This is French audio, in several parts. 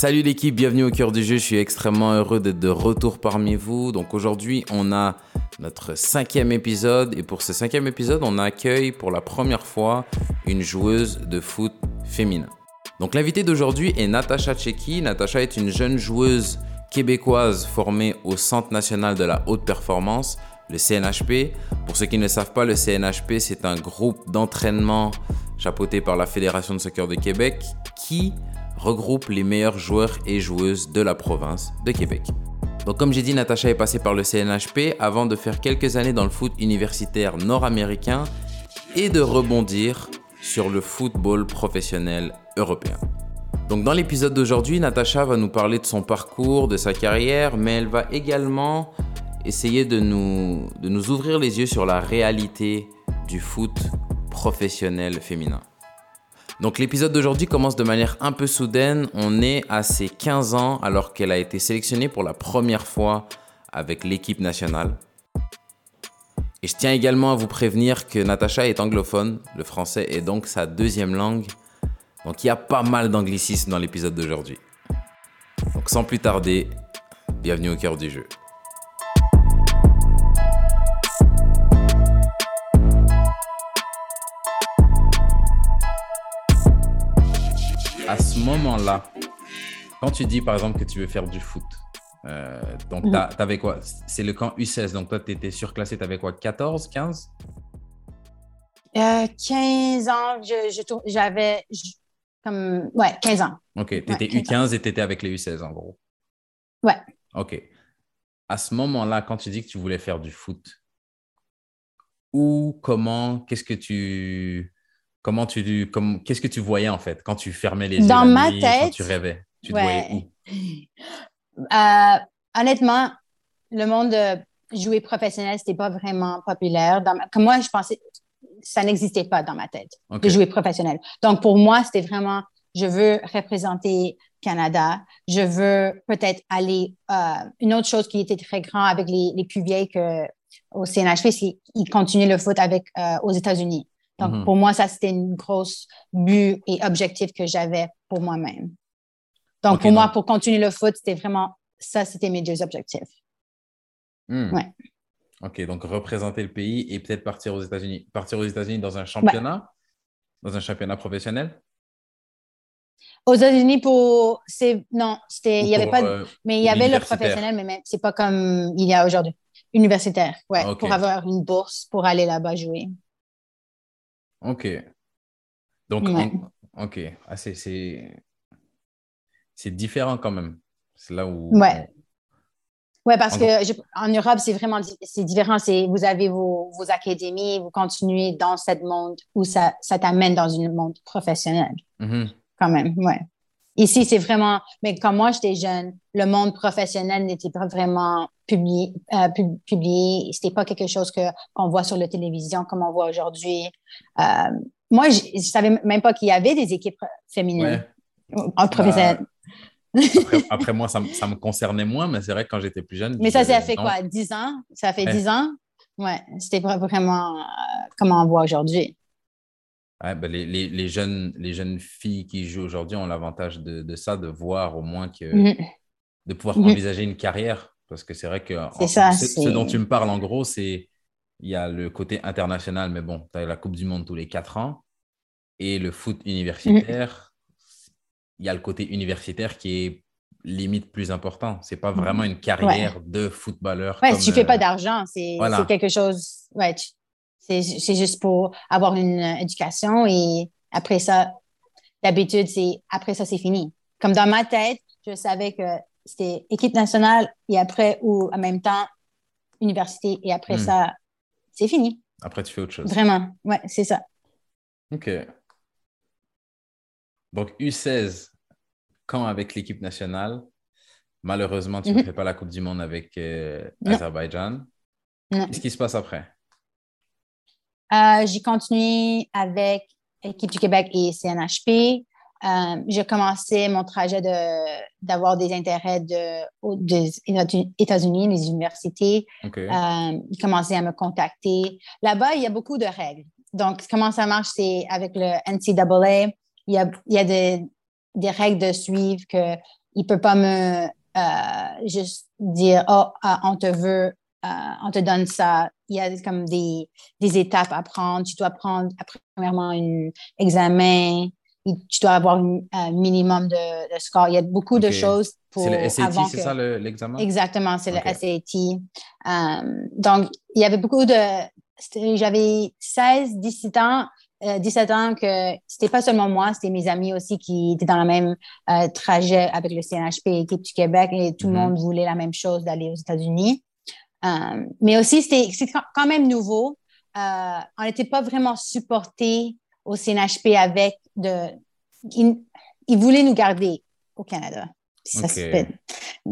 Salut l'équipe, bienvenue au cœur du jeu. Je suis extrêmement heureux d'être de retour parmi vous. Donc aujourd'hui, on a notre cinquième épisode et pour ce cinquième épisode, on accueille pour la première fois une joueuse de foot féminin. Donc l'invité d'aujourd'hui est Natacha Tcheki. Natacha est une jeune joueuse québécoise formée au Centre national de la haute performance, le CNHP. Pour ceux qui ne savent pas, le CNHP, c'est un groupe d'entraînement chapeauté par la Fédération de soccer de Québec qui regroupe les meilleurs joueurs et joueuses de la province de Québec. Donc comme j'ai dit, Natacha est passée par le CNHP avant de faire quelques années dans le foot universitaire nord-américain et de rebondir sur le football professionnel européen. Donc dans l'épisode d'aujourd'hui, Natacha va nous parler de son parcours, de sa carrière, mais elle va également essayer de nous, de nous ouvrir les yeux sur la réalité du foot professionnel féminin. Donc l'épisode d'aujourd'hui commence de manière un peu soudaine. On est à ses 15 ans alors qu'elle a été sélectionnée pour la première fois avec l'équipe nationale. Et je tiens également à vous prévenir que Natacha est anglophone, le français est donc sa deuxième langue. Donc il y a pas mal d'anglicisme dans l'épisode d'aujourd'hui. Donc sans plus tarder, bienvenue au cœur du jeu. À ce moment-là, quand tu dis par exemple que tu veux faire du foot, euh, donc Mhm. tu avais quoi? C'est le camp U16, donc toi tu étais surclassé, tu avais quoi 14, 15 Euh, 15 ans, j'avais comme, ouais, 15 ans. Ok, tu étais 15 ans. U15 et tu étais avec les U16 en gros. Ouais. Ok. À ce moment-là, quand tu dis que tu voulais faire du foot, où, comment, qu'est-ce que tu. Comment tu. Comme, qu'est-ce que tu voyais en fait quand tu fermais les yeux Dans la ma nuit, quand tête, tu rêvais? Tu te voyais où? Euh, honnêtement, le monde de jouer professionnel, c'était pas vraiment populaire. Dans ma- Comme moi, je pensais, ça n'existait pas dans ma tête de jouer professionnel. Donc, pour moi, c'était vraiment, je veux représenter Canada. Je veux peut-être aller. euh, une autre chose qui était très grand avec les, les plus vieilles que au CNHP, c'est qu'ils continuaient le foot avec, euh, aux États-Unis. Donc, Mhm. pour moi, ça, c'était une grosse but et objectif que j'avais pour moi-même. Donc, pour moi, donc- pour continuer le foot, c'était vraiment ça, c'était mes deux objectifs. Hmm. Ouais. Ok, donc représenter le pays et peut-être partir aux États-Unis. Partir aux États-Unis dans un championnat? Dans un championnat professionnel? Aux États-Unis, pour. c'est Non, c'était. Il y avait pas. euh, mais il y avait le universitaire? professionnel, mais même- c'est pas comme il y a aujourd'hui. Universitaire, ouais, Ok. pour avoir une bourse pour aller là-bas jouer. Ok. Donc, Ouais. ok. Ah, c'est- c'est c'est différent quand même. C'est là où. Ouais. Ouais, parce En que je- en Europe, c'est vraiment c'est différent. C'est vous avez vos, vos académies, vous continuez dans ce monde où ça, ça t'amène dans un monde professionnel, Mhm. quand même. Ouais. Ici, c'est vraiment. Mais quand moi j'étais jeune, le monde professionnel n'était pas vraiment publié. Euh, pub- publié. C'était pas quelque chose que qu'on voit sur la télévision comme on voit aujourd'hui. Euh, moi, je, je savais même pas qu'il y avait des équipes féminines Ouais. en professionnel. Après, après, moi, ça, me- ça me concernait moins, mais c'est vrai que quand j'étais plus jeune. Mais ça, ça fait non. quoi? 10 ans? Ça fait Ouais. 10 ans? Ouais, c'était vraiment euh, comme on voit aujourd'hui. Ouais, ben, les, les- les jeunes, les jeunes filles qui jouent aujourd'hui ont l'avantage de, de ça, de voir au moins que. Mhm. de pouvoir Mhm. envisager une carrière. Parce que c'est vrai que C'est en- ça, ce, dont tu me parles, en gros, c'est il y a le côté international, mais bon, tu as la Coupe du Monde tous les quatre ans. Et le foot universitaire, il y a le côté universitaire qui est limite plus important. C'est pas vraiment une carrière de footballeur. Ouais, comme, si tu fais pas d'argent, c'est voilà. quelque chose. Ouais, c'est juste pour avoir une éducation et après ça, d'habitude, c'est après ça, c'est fini. Comme dans ma tête, je savais que c'était équipe nationale et après, ou en même temps, université et après Hmm. ça, c'est fini. Après, tu fais autre chose. Vraiment. Ouais, c'est ça. OK. Donc, U16, quand avec l'équipe nationale, malheureusement, tu ne Mhm. fais pas la Coupe du Monde avec euh. Azerbaïdjan. Qu'est-ce qui se passe après? Euh, j'ai continué avec Équipe du Québec et CNHP. Euh, j'ai commencé mon trajet de, d'avoir des intérêts de, des États-Unis, les universités. OK. Euh, ils commençaient à me contacter. Là-bas, il y a beaucoup de règles. Donc, comment ça marche, c'est avec le NCAA, il y a, il y a des, des règles de suivre que il peut pas me euh, juste dire, oh, ah, on te veut, on te donne ça. Il y a comme des, des étapes à prendre. Tu dois prendre, premièrement, un examen. Tu dois avoir un minimum de, de, score. Il y a beaucoup de choses pour. C'est le SAT, c'est ça l'examen? Exactement, c'est le SAT. Um, donc, il y avait beaucoup de. J'avais 16, 17 ans 17 euh, ans que c'était pas seulement moi, c'était mes amis aussi qui étaient dans le même euh, trajet avec le CNHP équipe du Québec et tout le mm-hmm. monde voulait la même chose d'aller aux États-Unis. Euh, mais aussi, c'était quand même nouveau. on n'était pas vraiment supporté au CNHP avec de. Ils, voulaient nous garder au Canada. Ça fait,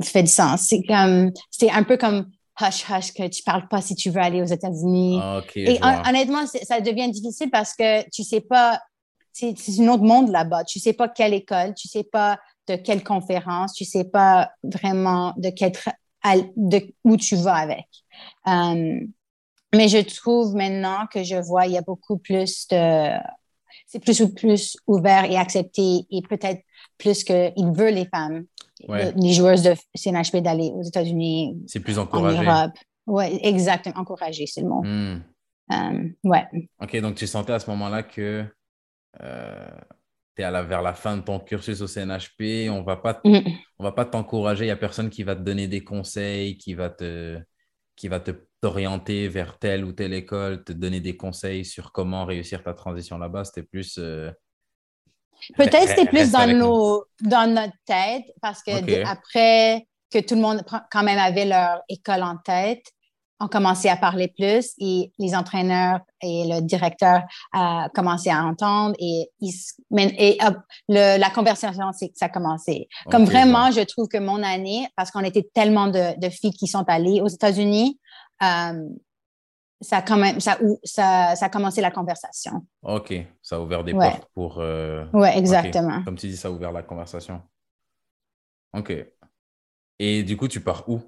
fait du sens. C'est comme, c'était un peu comme hush hush que tu parles pas si tu veux aller aux États-Unis. Ah, et honnêtement, ça devient difficile parce que tu sais pas, c'est un autre monde là-bas. Tu sais pas quelle école, tu sais pas de quelle conférence, tu sais pas vraiment de, quel de où tu vas avec. Euh, mais je trouve maintenant que je vois, il y a beaucoup plus de, c'est plus ou plus ouvert et accepté et peut-être plus qu'il veut les femmes les joueuses de CNHP d'aller aux États-Unis. C'est plus encouragé. En Europe. Oui, exactement. Encouragé, c'est le mot. Euh, ouais. OK, donc tu sentais à ce moment-là que euh, tu es vers la fin de ton cursus au CNHP. On va pas mm-hmm. va pas t'encourager. Il n'y a personne qui va te donner des conseils, qui va te qui va te t'orienter vers telle ou telle école, te donner des conseils sur comment réussir ta transition là-bas. C'était plus euh, Peut-être c'était plus dans, nos, dans notre tête parce que après que tout le monde quand même avait leur école en tête, on commençait à parler plus et les entraîneurs et le directeur a commencé à entendre et, et la conversation, c'est ça a commencé. Comme vraiment, je trouve que mon année, parce qu'on était tellement de, de, filles qui sont allées aux États-Unis, euh, ça a quand même ça, ça, ça a commencé la conversation. OK, ça a ouvert des portes pour. Euh... Oui, exactement. Comme tu dis, ça a ouvert la conversation. OK. Et du coup, tu pars où?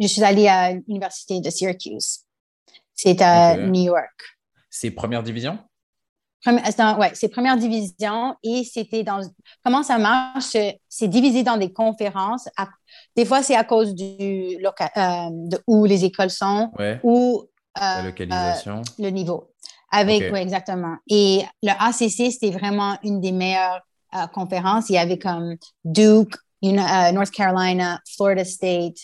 Je suis allée à l'université de Syracuse. C'est à New York. C'est première division? Oui, c'est première division et c'était dans. Comment ça marche? C'est divisé dans des conférences. des fois, c'est à cause du euh, de où les écoles sont ou la euh, localisation. Euh, le niveau. Avec, oui, exactement. Et le ACC, c'était vraiment une des meilleures conférences. Il y avait comme Duke, North Carolina, Florida State,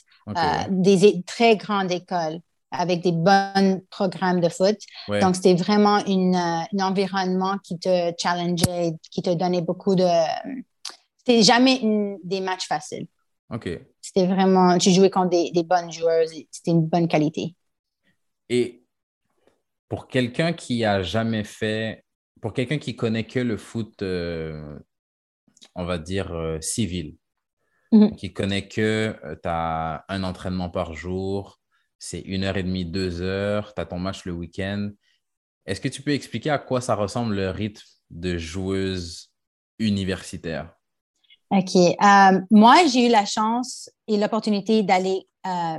des très grandes écoles avec des bons programmes de foot. Donc, c'était vraiment une, euh, un environnement qui te challengeait, qui te donnait beaucoup de... C'était jamais des matchs faciles. OK. C'était vraiment... Tu jouais contre des, des bonnes joueuses. C'était une bonne qualité. Et pour quelqu'un qui a jamais fait... Pour quelqu'un qui connaît que le foot, euh, on va dire, euh, civil, mm-hmm. qui connaît que tu as un entraînement par jour, c'est une heure et demie, deux heures, tu as ton match le week-end. Est-ce que tu peux expliquer à quoi ça ressemble le rythme de joueuse universitaire? OK. Euh, moi, j'ai eu la chance et l'opportunité d'aller euh, euh,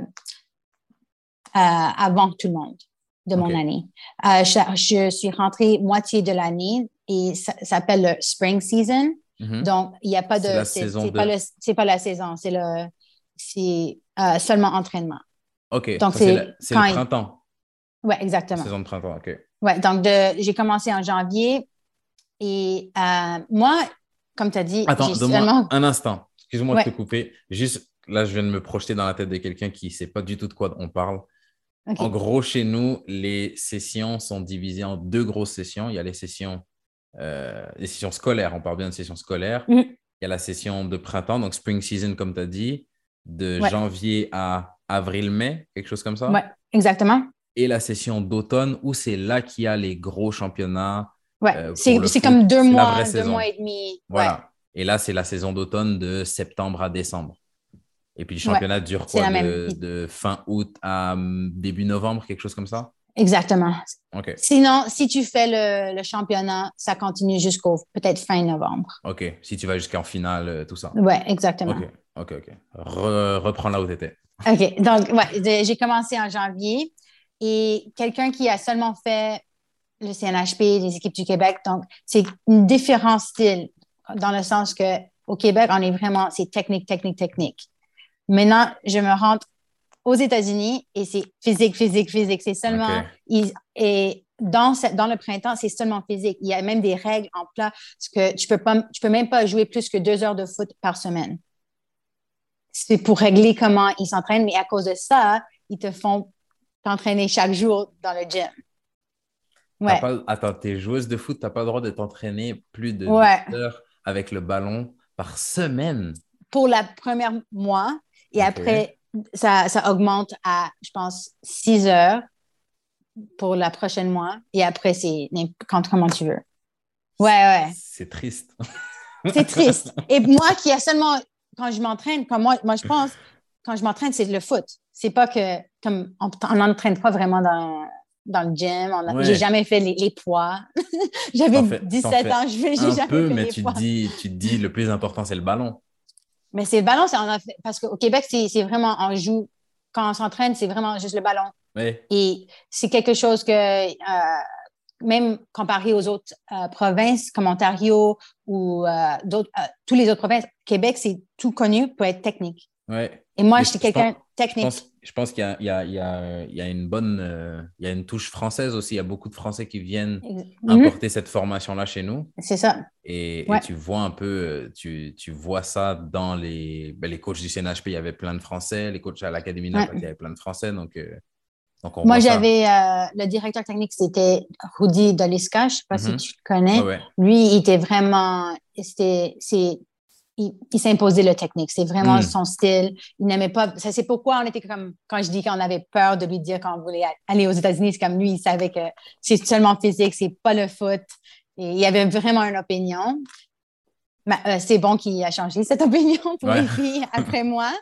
avant tout le monde de mon année. Je, suis rentrée moitié de l'année et ça, s'appelle le spring season. Mm-hmm. Donc, il n'y a pas de. C'est pas, pas, la saison, c'est le. C'est seulement entraînement. OK. Donc, c'est le printemps. Oui, exactement. Saison de printemps, OK. Oui, donc j'ai commencé en janvier et euh, moi, comme tu as dit. Attends, donne-moi un instant. Excuse-moi de te couper. Juste là, je viens de me projeter dans la tête de quelqu'un qui ne sait pas du tout de quoi on parle. En gros, chez nous, les sessions sont divisées en deux grosses sessions. Il y a les sessions, euh, les sessions scolaires, on parle bien de sessions scolaires. Mm. Il y a la session de printemps, donc spring season, comme tu as dit, de janvier à avril-mai, quelque chose comme ça. Oui, exactement. Et la session d'automne, où c'est là qu'il y a les gros championnats. Oui, euh, c'est comme deux mois, deux mois et demi. Voilà. Et là, c'est la saison d'automne de septembre à décembre. Et puis le championnat dure quoi de, fin août à hum, début novembre, quelque chose comme ça? Exactement. Sinon, si tu fais le, championnat, ça continue jusqu'au peut-être fin novembre. OK. Si tu vas jusqu'en finale, euh, tout ça. Oui, exactement. OK, OK, OK. reprends là où tu étais. OK. Donc, ouais, j'ai commencé en janvier et quelqu'un qui a seulement fait le CNHP, les équipes du Québec, donc c'est un différent style dans le sens que Au Québec, on est vraiment, c'est technique, technique, technique. Maintenant, je me rentre aux États-Unis et c'est physique, physique, physique. C'est seulement. et dans, dans le printemps, c'est seulement physique. Il y a même des règles en place que tu peux pas, tu peux même pas jouer plus que deux heures de foot par semaine. C'est pour régler comment ils s'entraînent, mais à cause de ça, ils te font t'entraîner chaque jour dans le gym. Ouais. Pas, attends, t'es joueuse de foot, tu n'as pas le droit de t'entraîner plus de deux heures avec le ballon par semaine? Pour la première mois, et après, ça, ça, augmente à, je pense, six heures pour la prochaine mois. Et après, c'est quand, comment tu veux. Ouais, ouais. C'est triste. c'est triste. Et moi qui a seulement, quand je m'entraîne, comme moi, moi, je pense, quand je m'entraîne, c'est le foot. C'est pas que, comme, on n'entraîne pas vraiment dans, dans le gym. Je J'ai jamais fait les, poids. J'avais 17 ans, je j'ai jamais peu, fait mais tu dis, tu te dis, le plus important, c'est le ballon. Mais c'est le ballon, parce qu'au Québec, c'est vraiment, on joue, quand on s'entraîne, c'est vraiment juste le ballon. Et c'est quelque chose que, euh, même comparé aux autres euh, provinces comme Ontario ou euh, d'autres, tous les autres provinces, Québec, c'est tout connu pour être technique. Ouais. Et moi, j'étais quelqu'un technique. Je pense, qu'il y, y, y a, une bonne, il y a une touche française aussi. Il y a beaucoup de Français qui viennent mhm. importer cette formation-là chez nous. C'est ça. Et, tu vois un peu, tu, tu vois ça dans les, ben, les coachs du CNHP, il y avait plein de Français. Les coachs à l'Académie ouais. il y avait plein de Français. Donc, moi, j'avais euh, le directeur technique, c'était Rudy Doliska, je ne sais pas si mhm. tu le connais. Lui, il était vraiment, c'était, c'est, il, s'imposait le technique. C'est vraiment hmm. son style. Il n'aimait pas. Ça, c'est pourquoi on était comme, quand je dis qu'on avait peur de lui dire qu'on voulait aller aux États-Unis, c'est comme lui, il savait que c'est seulement physique, c'est pas le foot. Et il avait vraiment une opinion. Euh, c'est bon qu'il a changé cette opinion pour les filles après moi.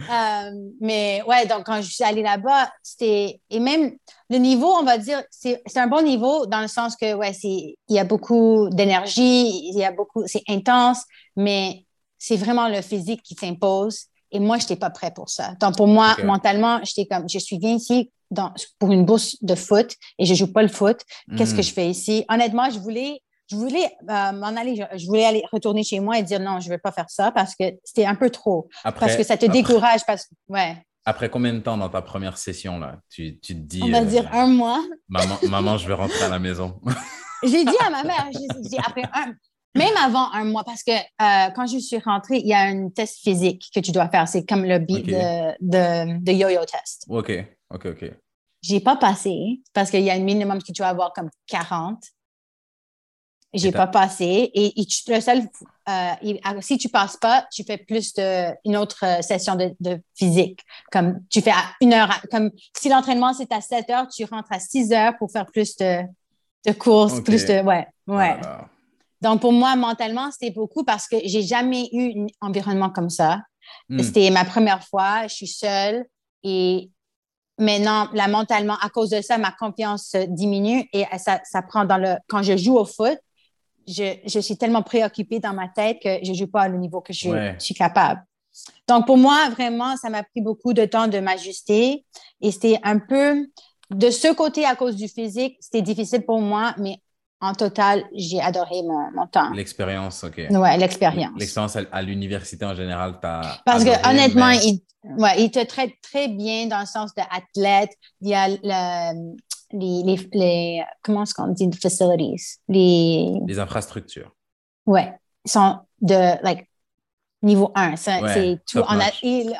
Euh, mais ouais, donc quand je suis allée là-bas, c'était. Et même le niveau, on va dire, c'est un bon niveau dans le sens que, ouais, il y a beaucoup d'énergie, il y a beaucoup. C'est intense, mais c'est vraiment le physique qui s'impose. Et moi, je n'étais pas prêt pour ça. Donc, pour moi, mentalement, j'étais comme, je suis bien ici dans, pour une bourse de foot et je joue pas le foot. Qu'est-ce que hmm. je fais ici? Honnêtement, je voulais je voulais euh, m'en aller, je, voulais aller retourner chez moi et dire non, je ne vais pas faire ça parce que c'était un peu trop. parce que ça te décourage. Parce, ouais. Après combien de temps dans ta première session, là, tu, tu te dis. On va euh, dire un mois. Maman, maman, je vais rentrer à la maison. j'ai dit à ma mère, j'ai dit après un, même avant un mois, parce que euh, quand je suis rentrée, il y a un test physique que tu dois faire. C'est comme le beat de, de, de yo-yo test. OK, OK, OK. J'ai pas passé parce qu'il y a un minimum que tu dois avoir comme 40. J'ai pas passé. Et, le seul, euh, ah, si tu passes pas, tu fais plus de, une autre session de, physique. Comme tu fais à une heure, comme si l'entraînement c'est à 7 heures, tu rentres à 6 heures pour faire plus de, de courses, plus de, ouais, ouais. Donc pour moi, mentalement, c'était beaucoup parce que j'ai jamais eu un environnement comme ça. Hmm. C'était ma première fois, je suis seule et maintenant, là, mentalement, à cause de ça, ma confiance diminue et ça, ça prend dans le, quand je joue au foot, je, suis tellement préoccupée dans ma tête que je ne joue pas le niveau que je, suis capable. Donc, pour moi, vraiment, ça m'a pris beaucoup de temps de m'ajuster. Et c'était un peu, de ce côté, à cause du physique, c'était difficile pour moi, mais en total, j'ai adoré mon, temps. L'expérience, OK. Oui, l'expérience. L'expérience à, l'université en général, tu as. Parce que honnêtement, il, ouais, il te traite très bien dans le sens d'athlète. Il y a le, les, les, comment est-ce qu'on dit, facilities, les... Les infrastructures. Ouais, sont de, like, niveau 1. c'est tout. On a,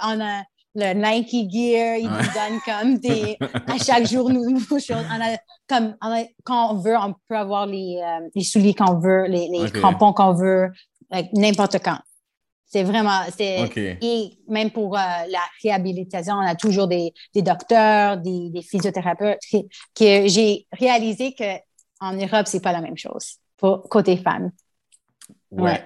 on a le Nike Gear, ils nous donnent comme des, à chaque jour, nous, nous on a, comme, quand on veut, on peut avoir les, euh, les souliers qu'on veut, les, les crampons qu'on veut, n'importe quand. C'est vraiment, c'est, et même pour euh, la réhabilitation, on a toujours des, des docteurs, des, des physiothérapeutes que j'ai réalisé qu'en Europe, c'est pas la même chose pour côté femme. Ouais. Ouais,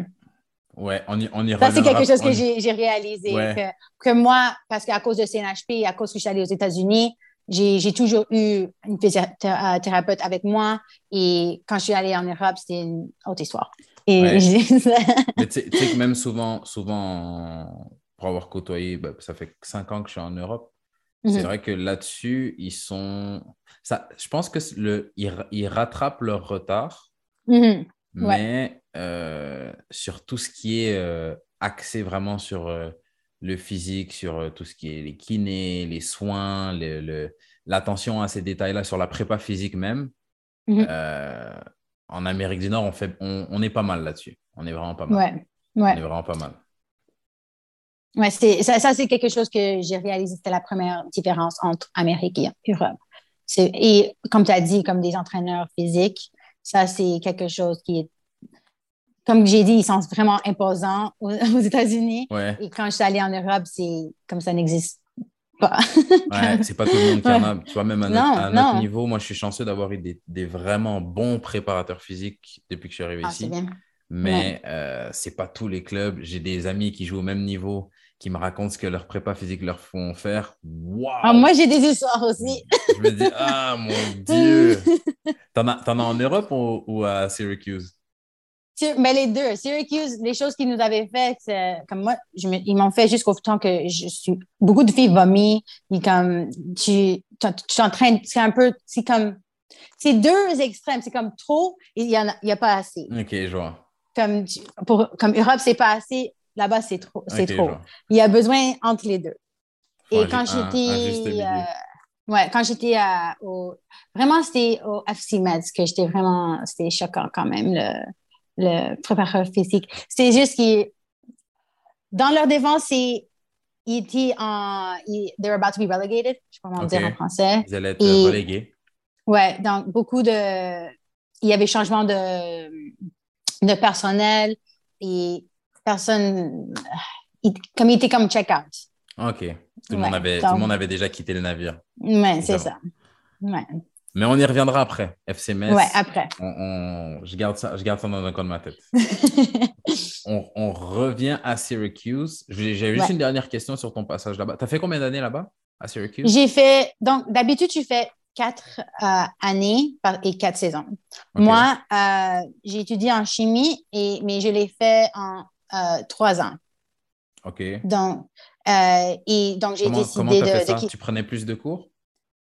on y, on y Ça, c'est quelque chose que j'ai réalisé. Que, que, moi, parce qu'à cause de CNHP, à cause que je suis allée aux États-Unis, j'ai toujours eu une physiothérapeute avec moi. Et quand je suis allée en Europe, c'était une autre histoire. Et Mais tu sais que même souvent, souvent, pour avoir côtoyé, bah, ça fait cinq ans que je suis en Europe. C'est mhm. vrai que là-dessus, ils sont. Ça, je pense que le, ils, rattrapent leur retard. Mhm. Mais sur tout ce qui est axé vraiment sur le physique, sur tout ce qui est les kinés, les soins, l'attention à ces détails-là, sur la prépa physique même. Mhm. en Amérique du Nord, on, fait, on, est pas mal là-dessus. On est vraiment pas mal. Ouais. Ouais. On est vraiment pas mal. Ouais, ça, ça c'est quelque chose que j'ai réalisé. C'était la première différence entre Amérique et Europe. Et comme tu as dit, comme des entraîneurs physiques, ça, c'est quelque chose qui est, comme j'ai dit, ils sont vraiment imposants aux, États-Unis. Et quand je suis allée en Europe, c'est comme ça n'existe pas. ouais, c'est pas tout le monde qui en a. Tu vois, même à notre, niveau, moi, je suis chanceux d'avoir eu des, des, vraiment bons préparateurs physiques depuis que je suis arrivé ah, ici. Mais euh, c'est pas tous les clubs. J'ai des amis qui jouent au même niveau qui me racontent ce que leur prépa physique leur font faire. Ah, moi, j'ai des histoires aussi. Je me dis, ah mon Dieu! T'en as, en Europe ou, à Syracuse? Mais les deux. Syracuse, les choses qu'ils nous avaient faites, comme moi, ils m'ont fait jusqu'au temps que je suis. Beaucoup de filles vomissent. comme, tu t'entraînes, c'est un peu, c'est comme, c'est deux extrêmes. C'est comme trop et il n'y a, a pas assez. OK, je vois. Comme, pour, comme Europe, c'est pas assez Là-bas, c'est trop. C'est trop. Il y a besoin entre les deux. Et quand j'étais. Euh, ouais, quand j'étais au. Vraiment, c'était au FC Meds que j'étais vraiment. C'était choquant quand même, le, le préparateur physique. C'était juste que. Dans leur défense, c'est. Ils étaient en. Ils, they were about to be relegated. Je sais pas comment dire en français. Ils allaient être relégués. Ouais, donc beaucoup de. Il y avait changement de, de personnel et personne, comme il était comme check-out. OK. Tout le, monde avait, tout le monde avait déjà quitté le navire. Oui, c'est ça. Mais on y reviendra après, FC Metz. Ouais, après. On, je, garde ça, je garde ça dans un coin de ma tête. on, revient à Syracuse. J'ai juste une dernière question sur ton passage là-bas. Tu as fait combien d'années là-bas, à Syracuse? J'ai fait, donc d'habitude, tu fais quatre euh, années et quatre saisons. Moi, euh, j'ai étudié en chimie, et, mais je l'ai fait en trois ans. OK. Donc, euh, et donc j'ai décidé comment de, fait ça? Tu prenais plus de cours?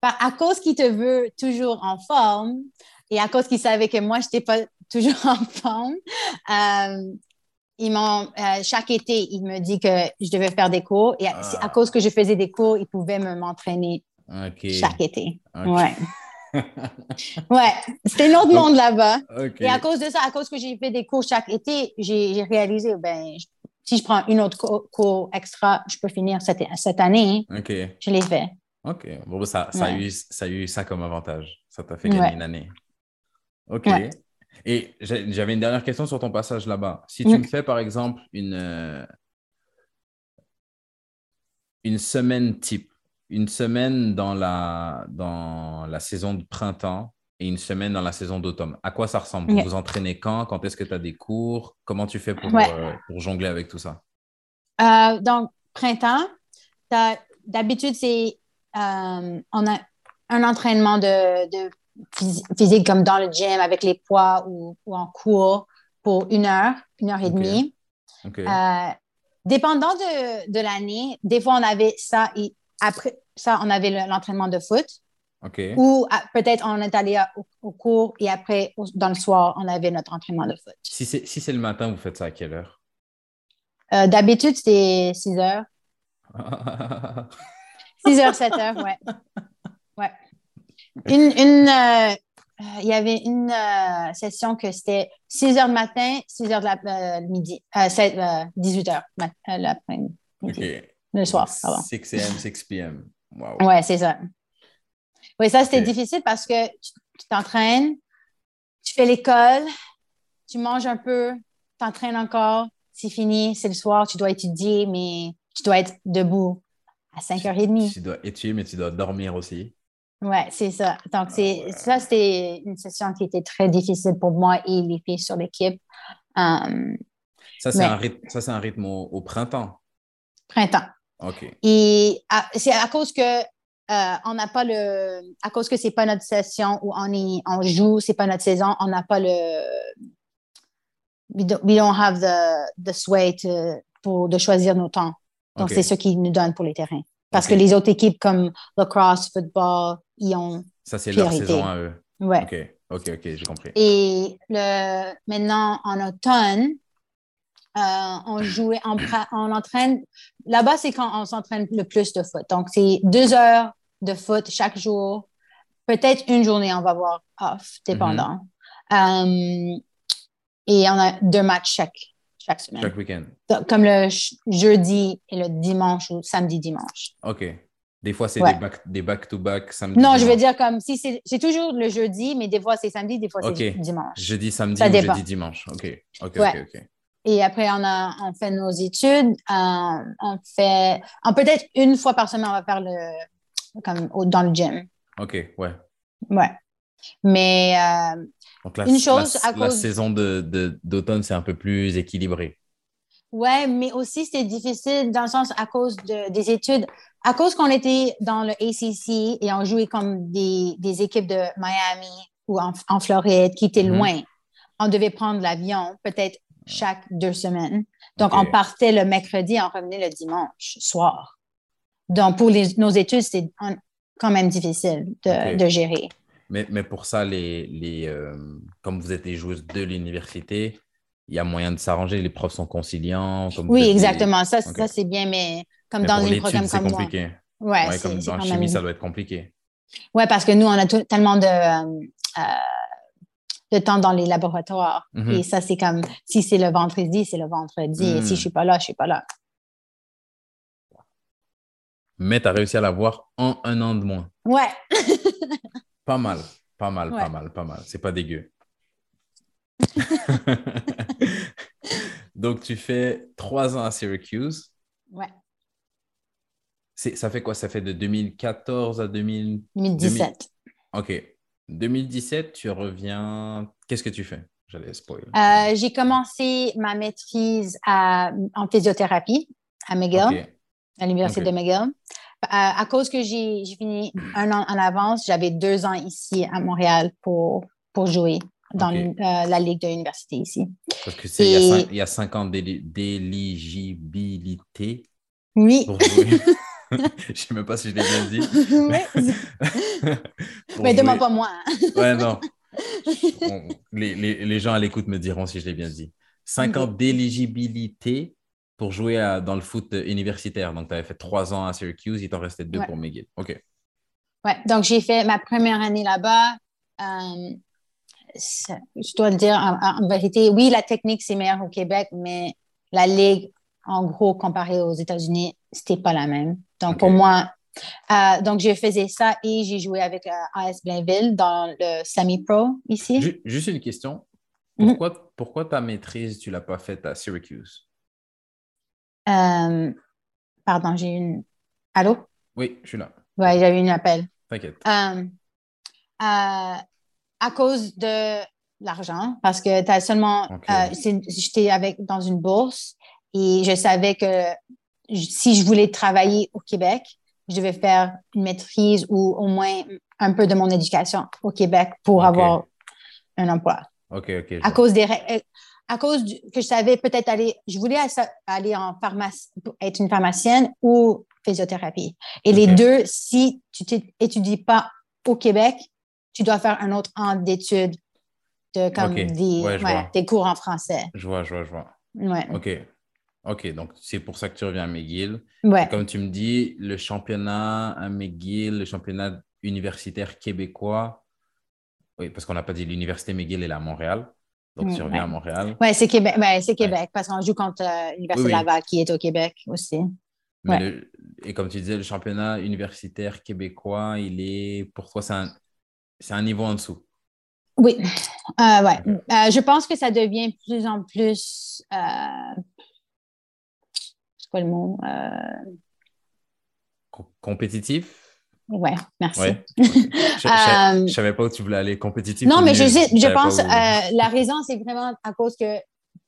à cause qu'il te veut toujours en forme et à cause qu'il savait que moi, je n'étais pas toujours en forme, euh, ils m'ont, chaque été, il me dit que je devais faire des cours et à ah. cause que je faisais des cours, il pouvait me m'entraîner chaque été. Ouais. Ouais, c'était un autre monde là-bas. Et à cause de ça, à cause que j'ai fait des cours chaque été, j'ai réalisé, ben, si je prends une autre cours, extra, je peux finir cette, cette année. Je l'ai fait. OK. Bon, ben, ça, ça, a eu, ça a eu ça comme avantage. Ça t'a fait gagner une année. OK. Et j'avais une dernière question sur ton passage là-bas. Si tu me fais, par exemple, une, euh, une semaine type, une semaine dans la, dans la saison de printemps et une semaine dans la saison d'automne. À quoi ça ressemble? Vous vous entraînez quand? Quand est-ce que tu as des cours? Comment tu fais pour, euh, pour jongler avec tout ça? Euh, Donc, printemps, d'habitude, c'est euh, on a un entraînement de, de, physique comme dans le gym avec les poids ou, ou en cours pour une heure, une heure et demie. dépendant de, de l'année, des fois, on avait ça et après ça, on avait l'entraînement de foot. Ou ah, peut-être on est allé au, cours et après, dans le soir, on avait notre entraînement de foot. Si c'est si le matin, vous faites ça à quelle heure? Euh, d'habitude, c'est 6 heures. 6 heures, 7 heures, ouais. ouais. Une, euh, il y avait une euh, session que c'était 6 heures le matin, 6 heures de la, midi, 18 heures l'après-midi. OK. Le soir, pardon. 6 a.m., 6 p.m. Wow. Ouais, c'est ça. Oui, ça, c'était difficile parce que tu t'entraînes, tu fais l'école, tu manges un peu, tu t'entraînes encore, c'est fini, c'est le soir, tu dois étudier, mais tu dois être debout à 5h30. Tu dois étudier, mais tu dois dormir aussi. Oui, c'est ça. Donc, c'est, ah ça, c'était une session qui était très difficile pour moi et les filles sur l'équipe. Um, ça, c'est un rythme, ça, c'est un rythme au printemps. Printemps. Et c'est à cause que euh, on n'a pas le, à cause que c'est pas notre session où on est, on joue, c'est pas notre saison, on n'a pas le, we don't, we don't have the, the sway pour de choisir nos temps. Donc c'est ce qu'ils nous donnent pour les terrains. Parce que les autres équipes comme lacrosse, football, ils ont ça c'est leur saison à eux. Ouais. Ok, ok, j'ai compris. Et le, maintenant, en automne, euh, on jouait, on, on entraîne. Là-bas, c'est quand on s'entraîne le plus de foot. Donc, c'est deux heures de foot chaque jour. Peut-être une journée, on va avoir off, dépendant. Euh, et on a deux matchs chaque, chaque semaine. Chaque week-end. Comme le jeudi et le dimanche ou samedi-dimanche. Ok. Des fois, c'est Ouais. des back- des back-to-back samedi. Non, je veux dire comme si c'est toujours le jeudi, mais des fois c'est samedi, des fois c'est dimanche. Jeudi, samedi Ça ou dépend. jeudi, dimanche. Ok, ok, Ouais. ok, ok. Et après, on, a, on fait nos études. euh, on fait, peut-être une fois par semaine, on va faire le, comme au- dans le gym. Ok, ouais. Ouais. Mais euh, Donc la, Une chose, la, à la cause- saison de, de- d'automne, c'est un peu plus équilibré. ouais, mais aussi c'était difficile dans le sens à cause de- des études. À cause qu'on était dans le ACC et on jouait comme des, des équipes de Miami ou en, en Floride qui étaient Mhm. loin, on devait prendre l'avion peut-être chaque deux semaines. Donc, on partait le mercredi et on revenait le dimanche soir. Donc, pour les- nos études, en- quand même difficile de, gérer. Mais, mais pour ça, les, les, euh, comme vous êtes des joueuses de l'université, il y a moyen de s'arranger. Les profs sont conciliants. Comme Oui, des- exactement. Ça, ça c'est bien, mais comme Mais dans pour un l'étude, programme c'est comme moi. compliqué. Ouais, Ouais, c'est comme c'est dans quand chimie, même- ça doit être compliqué. Ouais, parce que nous, on a tout- tellement de, euh, euh, de temps dans les laboratoires. Mhm. Et ça, c'est comme si c'est le vendredi, c'est le vendredi. Et Mm. si je suis pas là, je suis pas là. Mais tu as réussi à l'avoir en un an de moins. Ouais. Pas mal, pas mal, pas mal, pas mal. C'est pas dégueu. Donc, tu fais trois ans à Syracuse. Ouais. C'est- Ça fait quoi? Ça fait de 2014 à 2000... 2017. OK. 2017, tu reviens... Qu'est-ce que tu fais? J'allais spoil. Euh, j'ai commencé ma maîtrise à- en physiothérapie à McGill, à l'Université de McGill. Euh, à cause que j'ai j'ai fini un an en avance, j'avais deux ans ici à Montréal pour, pour jouer dans euh, la ligue de l'université ici. Parce que c'est il y a cinq- il y, a cinq ans d'éli- d'éligibilité Oui. pour jouer. Je sais même pas si je l'ai bien dit. Mais demande pas moi. hein. Ouais, non. On- les, les- les gens à l'écoute me diront si je l'ai bien dit. Cinq ans Ok. d'éligibilité pour jouer à- dans le foot universitaire. Donc, tu avais fait trois ans à Syracuse, il t'en restait deux Ouais. pour McGill. OK. Ouais, donc j'ai fait ma première année là-bas. Euh, je dois le dire en, en vérité, oui, la technique c'est meilleur au Québec, mais la ligue, en gros, comparée aux États-Unis, c'était pas la même. Donc pour moi, euh, donc je faisais ça et j'ai joué avec euh, AS Blainville dans le semi-pro ici. Ju- Juste une question. Mhm. Pourquoi, pourquoi ta maîtrise, tu ne l'as pas faite à Syracuse? Euh, pardon, j'ai une. Allô? Oui, je suis là. Ouais, j'avais eu un appel. T'inquiète. À cause de l'argent, parce que tu as seulement. J'étais avec dans une bourse et je savais que si je voulais travailler au Québec, je devais faire une maîtrise ou au moins un peu de mon éducation au Québec pour avoir un emploi. OK, OK. je À cause des euh, à cause du- que je savais peut-être aller, je voulais aller en pharmacie, être une pharmacienne ou physiothérapie. Et les deux, si tu n'étudies pas au Québec, tu dois faire un autre an d'études de comme Ok. des, Ouais, des cours en français. Je vois, je vois, je vois. Ouais. OK. OK, donc c'est pour ça que tu reviens à McGill. Ouais. Comme tu me dis, le championnat à McGill, le championnat universitaire québécois, oui, parce qu'on n'a pas dit l'université McGill, est à Montréal. Donc tu Mm, reviens ouais. à Montréal. Ouais, c'est Québec, ouais, c'est Québec parce qu'on joue contre euh, l'Université Oui, oui. Laval qui est au Québec aussi. Mais Ouais. le- et comme tu disais, le championnat universitaire québécois, il est, pour toi, c'est un, niveau en dessous. Oui, Euh, ouais. Euh, je pense que ça devient de plus en plus. euh, quoi le mot? Euh, Co- compétitif? ouais, merci. Ouais. Je, je- Euh, savais pas où tu voulais aller. Compétitif? Non, mais je, je pense où. euh, la raison, c'est vraiment à cause que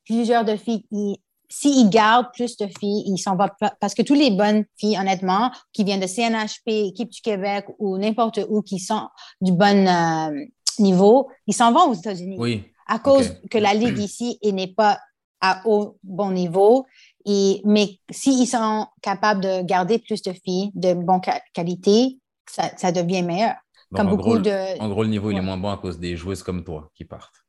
plusieurs de filles, ils- s'ils gardent plus de filles, ils s'en vont parce que toutes les bonnes filles, honnêtement, qui viennent de CNHP, équipe du Québec ou n'importe où, qui sont du bon euh, niveau, ils s'en vont aux États-Unis. Oui, à cause que la ligue ici n'est pas à haut bon niveau. Et, mais s'ils sont capables de garder plus de filles de bonne qualité, ça, ça devient meilleur. comme en beaucoup gros, de. En gros, le niveau, il est moins bon à cause des joueuses comme toi qui partent.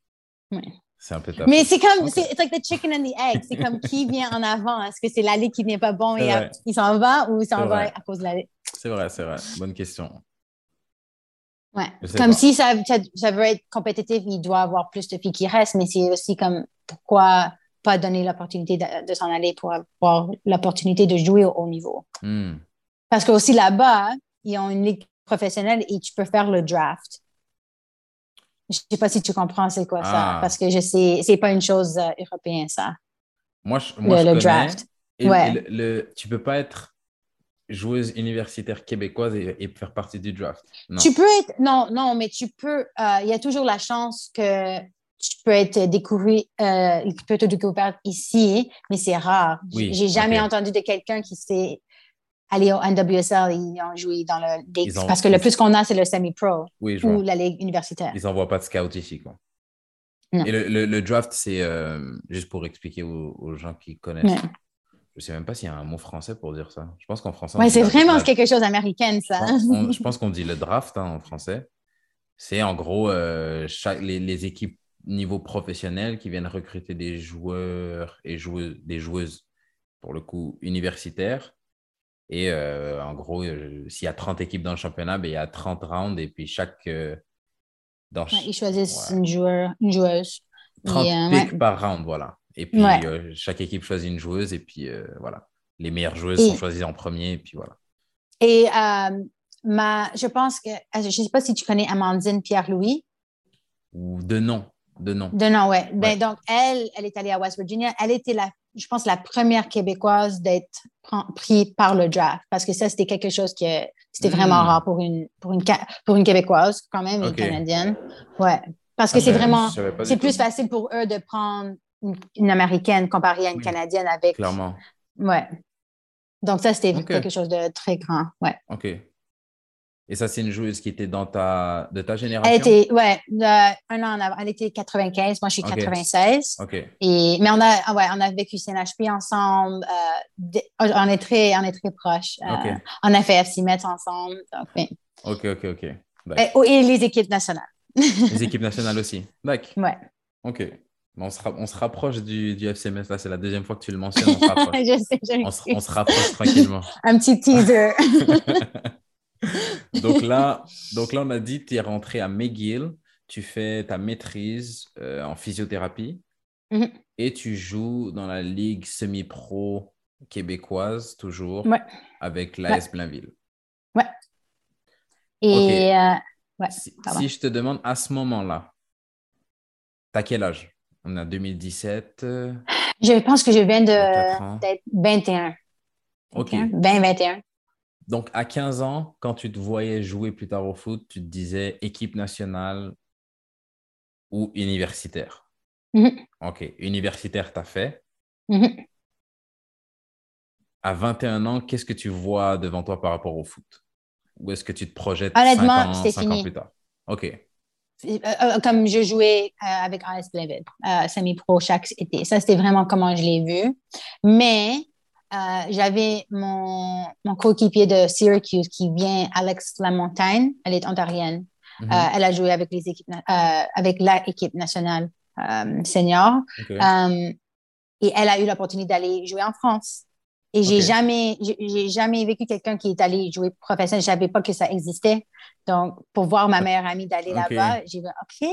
Ouais. C'est un peu ta Mais c'est comme, Ok. c'est like the chicken and the egg. C'est comme qui vient en avant. Est-ce que c'est l'allée qui vient pas bon et il s'en va ou il s'en va à cause de l'allée? C'est vrai, c'est vrai. Bonne question. Ouais. Comme pas. si ça, ça, ça veut être compétitif, il doit avoir plus de filles qui restent, mais c'est aussi comme pourquoi pas donner l'opportunité de, de s'en aller pour avoir l'opportunité de jouer au haut niveau. Hmm. Parce que aussi là-bas, ils ont une ligue professionnelle et tu peux faire le draft. Je sais pas si tu comprends c'est quoi ça, Ah. parce que je sais, c'est pas une chose euh, européenne ça. Moi, je, moi, Le- je le draft. Et, Ouais. et le, le- tu peux pas être joueuse universitaire québécoise et, et faire partie du draft. Non. Tu peux être, non, non, mais tu peux, euh, il y a toujours la chance que tu peux être découvert, euh, qui peut te découvrir ici, mais c'est rare. Oui, J'ai jamais entendu de quelqu'un qui s'est allé au NWSL et ils ont joué dans le ligue. Ils ont- Parce que le plus qu'on a, c'est le semi-pro Oui, ou vois. la ligue universitaire. Ils n'envoient pas de scout ici, quoi. Non. Et le, le- le draft, c'est euh, juste pour expliquer aux, aux gens qui connaissent. Je sais même pas s'il y a un mot français pour dire ça. Je pense qu'en français. c'est vraiment quelque chose d'américaine, Je ça. je pense qu'on dit le draft hein, en français. C'est en gros euh, chaque, les, les équipes niveau professionnel qui viennent recruter des joueurs et joueuses, des joueuses, pour le coup, universitaires. Et euh, en gros, euh, s'il y a 30 équipes dans le championnat, ben, il y a 30 rounds et puis chaque. euh, dans Ouais, ch- ils choisissent Ouais. une, joueur, une joueuse. 30 Et, euh, picks ouais. par round, voilà. Et puis chaque équipe choisit une joueuse et puis voilà. Les meilleures joueuses Et- sont choisies en premier et puis voilà. Et ma, je pense que, je ne sais pas si tu connais Amandine Pierre-Louis. Ou de nom. De nom. De non, ouais. Ben. Donc, elle, elle est allée à West Virginia. Elle était, la, je pense, la première Québécoise d'être prise par le draft. Parce que ça, c'était quelque chose que c'était vraiment Hmm. rare pour une, pour, une, Ca- pour une Québécoise, quand même, une Canadienne. Ouais. Parce que Ah c'est ben, vraiment, c'est plus facile pour eux de prendre une, une Américaine comparée à une Oui. Canadienne avec. Clairement. Ouais. Donc, ça, c'était quelque chose de très grand. Ouais. OK. Et ça, c'est une joueuse qui était dans ta, de ta génération? Elle était, ouais, euh, un an en avant. Elle était 95, moi, je suis Ok. 96. OK. Et, mais on a, ah ouais, on a vécu CNHP ensemble. euh, de- on, est très, on est très proches. Euh, OK. On a fait FC Metz ensemble. Donc. OK, OK, OK. oh, et les équipes nationales. Les équipes nationales aussi. D'accord. Ouais. OK. On se, ra- on se rapproche du, du FCMS. Là, c'est la deuxième fois que tu le mentionnes. On se rapproche. je sais, je on, se, on se rapproche tranquillement. Un petit teaser. donc, là, donc là, on a dit que tu es rentré à McGill. Tu fais ta maîtrise euh, en physiothérapie Mhm. et tu joues dans la ligue semi-pro québécoise, toujours, Ouais. avec l'AS Blainville. Et euh, ouais, Si, je te demande à ce moment-là, t'as quel âge? On est en 2017. euh, je pense que je viens d'être 21. Ok. 21, 20, 21. Donc, à 15 ans, quand tu te voyais jouer plus tard au foot, tu te disais équipe nationale ou universitaire? Mhm. OK. Universitaire, t'as fait. Mhm. À 21 ans, qu'est-ce que tu vois devant toi par rapport au foot? Ou est-ce que tu te projettes Honnêtement, 5 ans, c'était cinq ans fini. plus tard? OK. Euh, euh, comme je jouais euh, avec AS euh, semi-pro chaque été. Ça, c'était vraiment comment je l'ai vu. Mais euh, j'avais mon, mon coéquipier de Syracuse qui vient, Alex Lamontagne. Elle est ontarienne. Mhm. Euh, elle a joué avec, les équipes, euh, avec la équipe nationale senior. Et elle a eu l'opportunité d'aller jouer en France. Et j'ai Ok. jamais, j'ai jamais vécu quelqu'un qui est allé jouer professionnel. Je savais pas que ça existait. Donc, pour voir ma meilleure amie d'aller là-bas, j'ai dit, OK.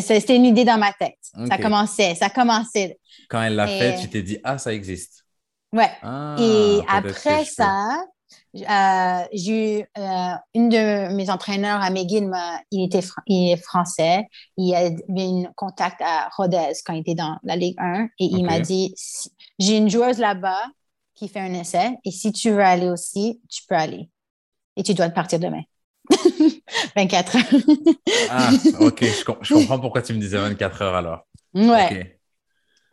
C'était une idée dans ma tête. Ça commençait, ça commençait. Quand elle l'a fait, tu t'es dit, ah, ça existe. Ouais. Ah, Et après ça, euh, j'ai eu euh, une de mes entraîneurs à McGill, il était fr- il est français. Il avait un contact à Rodez quand il était dans la Ligue 1 et il m'a dit Si- J'ai une joueuse là-bas qui fait un essai et si tu veux aller aussi, tu peux aller. Et tu dois partir demain. 24 heures. Ah, ok, je, com- je comprends pourquoi tu me disais 24 heures alors. ouais.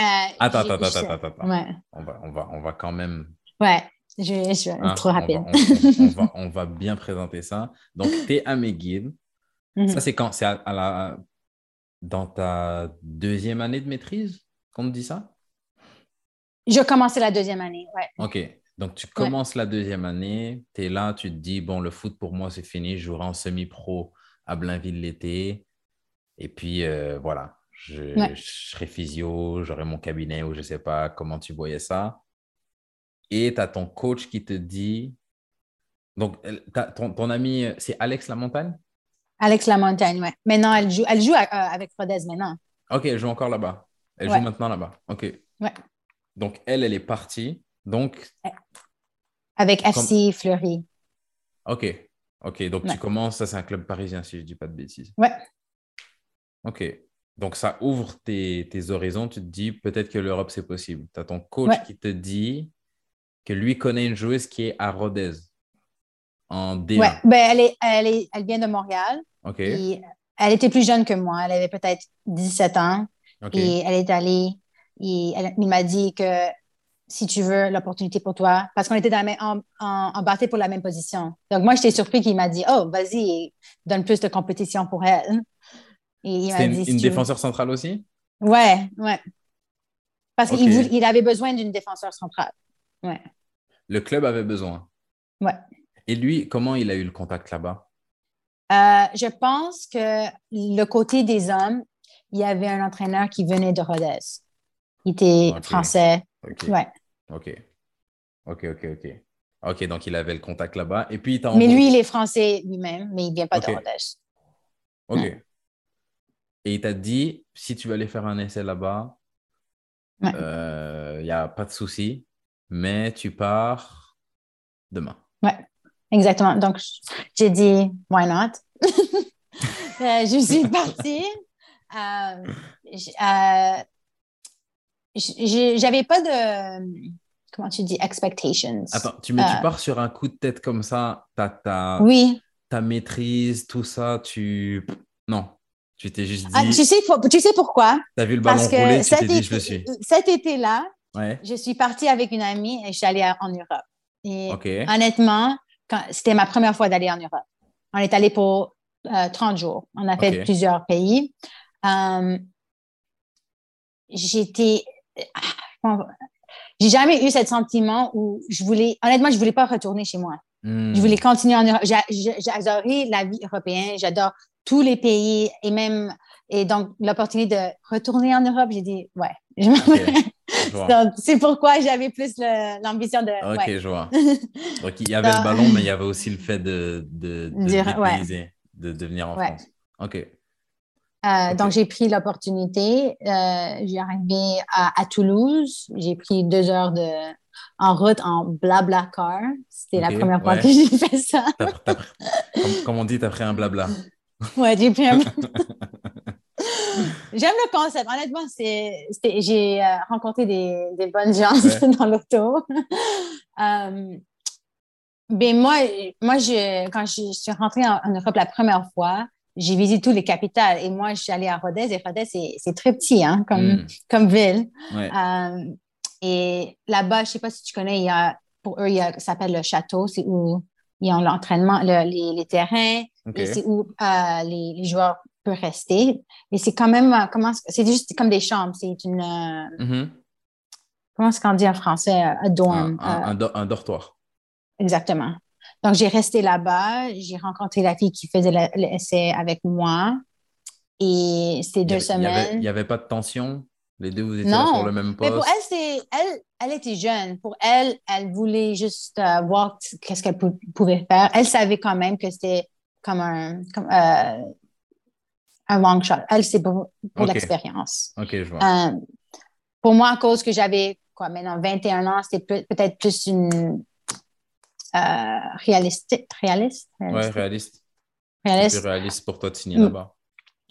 Euh, Attends, attends, attends, attends, attends. Ouais. On va, on va, on va quand même. Ouais. Je, je suis hein, trop rapide. On, va, on va bien présenter ça. Donc, tu es à McGill. Mhm. Ça, c'est quand? C'est à, à la, dans ta deuxième année de maîtrise qu'on te dit ça? Je commençais la deuxième année. Ouais. Ok. Donc, tu commences la deuxième année, tu es là, tu te dis, bon, le foot pour moi, c'est fini, je jouerai en semi-pro à Blainville l'été. Et puis, euh, voilà, je, serai physio, j'aurai mon cabinet ou je ne sais pas comment tu voyais ça. Et tu as ton coach qui te dit. Donc, ton, ton ami, c'est Alex Lamontagne? Alex Lamontagne, oui. Maintenant, elle joue, elle joue euh, avec Rodez maintenant. OK, elle joue encore là-bas. Elle joue maintenant là-bas. OK. Ouais. Donc, elle, elle est partie. Donc. Avec FC Fleury. OK. OK. Donc, tu commences, ça, c'est un club parisien, si je ne dis pas de bêtises. Ouais. OK. Donc, ça ouvre tes, horizons. Tu te dis, peut-être que l'Europe, c'est possible. Tu as ton coach qui te dit que lui connaît une joueuse qui est à Rodez, en D1. Ouais. Ben, elle, est, elle, est, elle vient de Montréal. OK. elle était plus jeune que moi. Elle avait peut-être 17 ans. Et elle est allée, et il m'a dit que si tu veux l'opportunité pour toi, parce qu'on était dans en, en, pour la même position. Donc, moi, j'étais surpris qu'il m'a dit, oh, vas-y, donne plus de compétition pour elle. Une, une défenseur centrale aussi? Ouais, ouais. Parce qu'il il avait besoin d'une défenseur centrale. Ouais. Le club avait besoin. Ouais. Et lui, comment il a eu le contact là-bas? Euh, je pense que le côté des hommes, il y avait un entraîneur qui venait de Rodez. Il était français. Ouais. OK. OK, OK, OK. OK, donc il avait le contact là-bas. Et puis, Mais lui, il est français lui-même, mais il ne vient pas de Rodez. OK. Et il t'a dit, si tu veux aller faire un essai là-bas, il n'y euh, a pas de souci, mais tu pars demain. Ouais, exactement. Donc, j'ai dit, why not? Euh, je suis partie. Euh, euh, j'avais pas de comment tu dis expectations. Attends, tu, mais tu euh, pars sur un coup de tête comme ça, ta ta, oui. ta maîtrise, tout ça, tu non, tu t'es juste ah, dit. tu sais, tu sais pourquoi? Tu as vu le ballon rouler, tu t'es dit je le suis. Cet été-là, je suis partie avec une amie et je suis allée en Europe. Et honnêtement, c'était ma première fois d'aller en Europe. On est allé pour 30 jours. On a fait plusieurs pays. Euh, j'étais. J'ai jamais eu ce sentiment où je voulais. Honnêtement, je voulais pas retourner chez moi. Je voulais hmm. continuer en Europe. J'adore la vie européenne. J'adore tous les pays et même. Et donc, l'opportunité de retourner en Europe, j'ai dit, ouais. c'est pourquoi j'avais plus l'ambition de. Ok, je vois. Donc, il y avait le ballon, mais il y avait aussi le fait de, de, de, de, de venir en France. OK. Euh, donc, j'ai pris l'opportunité. Euh, j'ai arrivé à, Toulouse. J'ai pris deux heures de, en route en blabla car. C'était la première fois que j'ai fait ça. comme, on dit, tu as pris un blabla. Ouais, un J'aime le concept. Honnêtement, j'ai euh, rencontré des, des, bonnes gens dans l'auto. ben moi, moi je, quand je suis rentrée en Europe la première fois, j'ai visité tous les capitales et moi, je suis allée à Rodez et Rodez, c'est très petit hein, comme, hmm. comme ville. Euh, et là-bas, je ne sais pas si tu connais, il y a, pour eux, il y a, ça s'appelle le château, c'est où ils ont l'entraînement, les, les, terrains, et c'est où euh, les, les, joueurs peuvent rester. Et c'est quand même, euh, comment, c'est juste comme des chambres, c'est une. Mm-hmm. Comment est-ce qu'on dit en français? Un dorm. un, un dortoir. Exactement. Donc, j'ai resté là-bas. J'ai rencontré la fille qui faisait l'essai avec moi. Et c'était deux semaines. Il n'y avait, pas de tension? Les deux, vous étiez sur le même poste? Mais pour elle, elle, elle était jeune. Pour elle, elle voulait juste euh, voir qu'est-ce qu'elle pouvait faire. Elle savait quand même que c'était comme un, comme, euh, un long shot. Elle, c'est pour, l'expérience. OK, je vois. Euh, pour moi, à cause que j'avais, quoi, maintenant 21 ans, c'était peut-être plus une euh, réaliste, réaliste. Ouais, réaliste. Réaliste. réaliste pour toi de signer là-bas.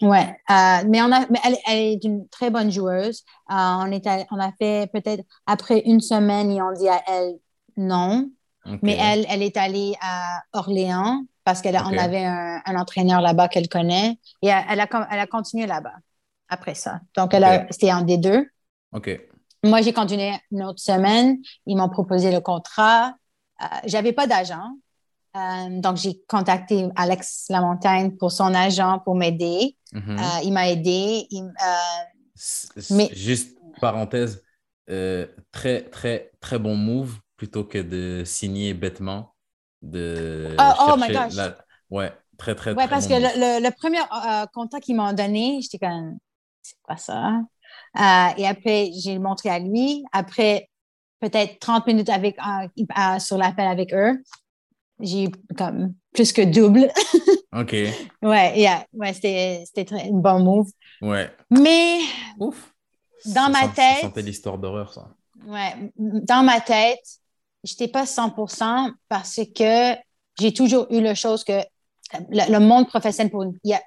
Ouais, euh, mais, on a, mais elle, est une très bonne joueuse. Euh, on, est on a fait peut-être après une semaine, ils ont dit à elle non. Mais elle, elle est allée à Orléans parce qu'elle on avait un, entraîneur là-bas qu'elle connaît et elle, a, elle a continué là-bas après ça. Donc, elle c'était en D2. OK. Moi, j'ai continué une autre semaine. Ils m'ont proposé le contrat. Euh, j'avais pas d'agent. Euh, donc, j'ai contacté Alex Lamontagne pour son agent pour m'aider. Mhm. Euh, il m'a aidé. mais... Juste parenthèse, très, très, très bon move plutôt que de signer bêtement. De Oh, oh my gosh. la- Ouais, très, très, Ouais, très parce bon que move. le, premier euh, contact qu'ils m'ont donné, j'étais comme, c'est quoi ça? Euh, et après, j'ai montré à lui. Après, peut-être 30 minutes avec, euh, euh, sur l'appel avec eux, j'ai eu comme plus que double. OK. ouais, yeah, ouais, c'était c'était très- un bon move. Ouais. Mais, Ouf. Dans Ça ma sent- tête- l'histoire d'horreur, ça. ouais, dans ma tête, j'étais pas 100% parce que j'ai toujours eu le chose que le, le monde professionnel pour il y a-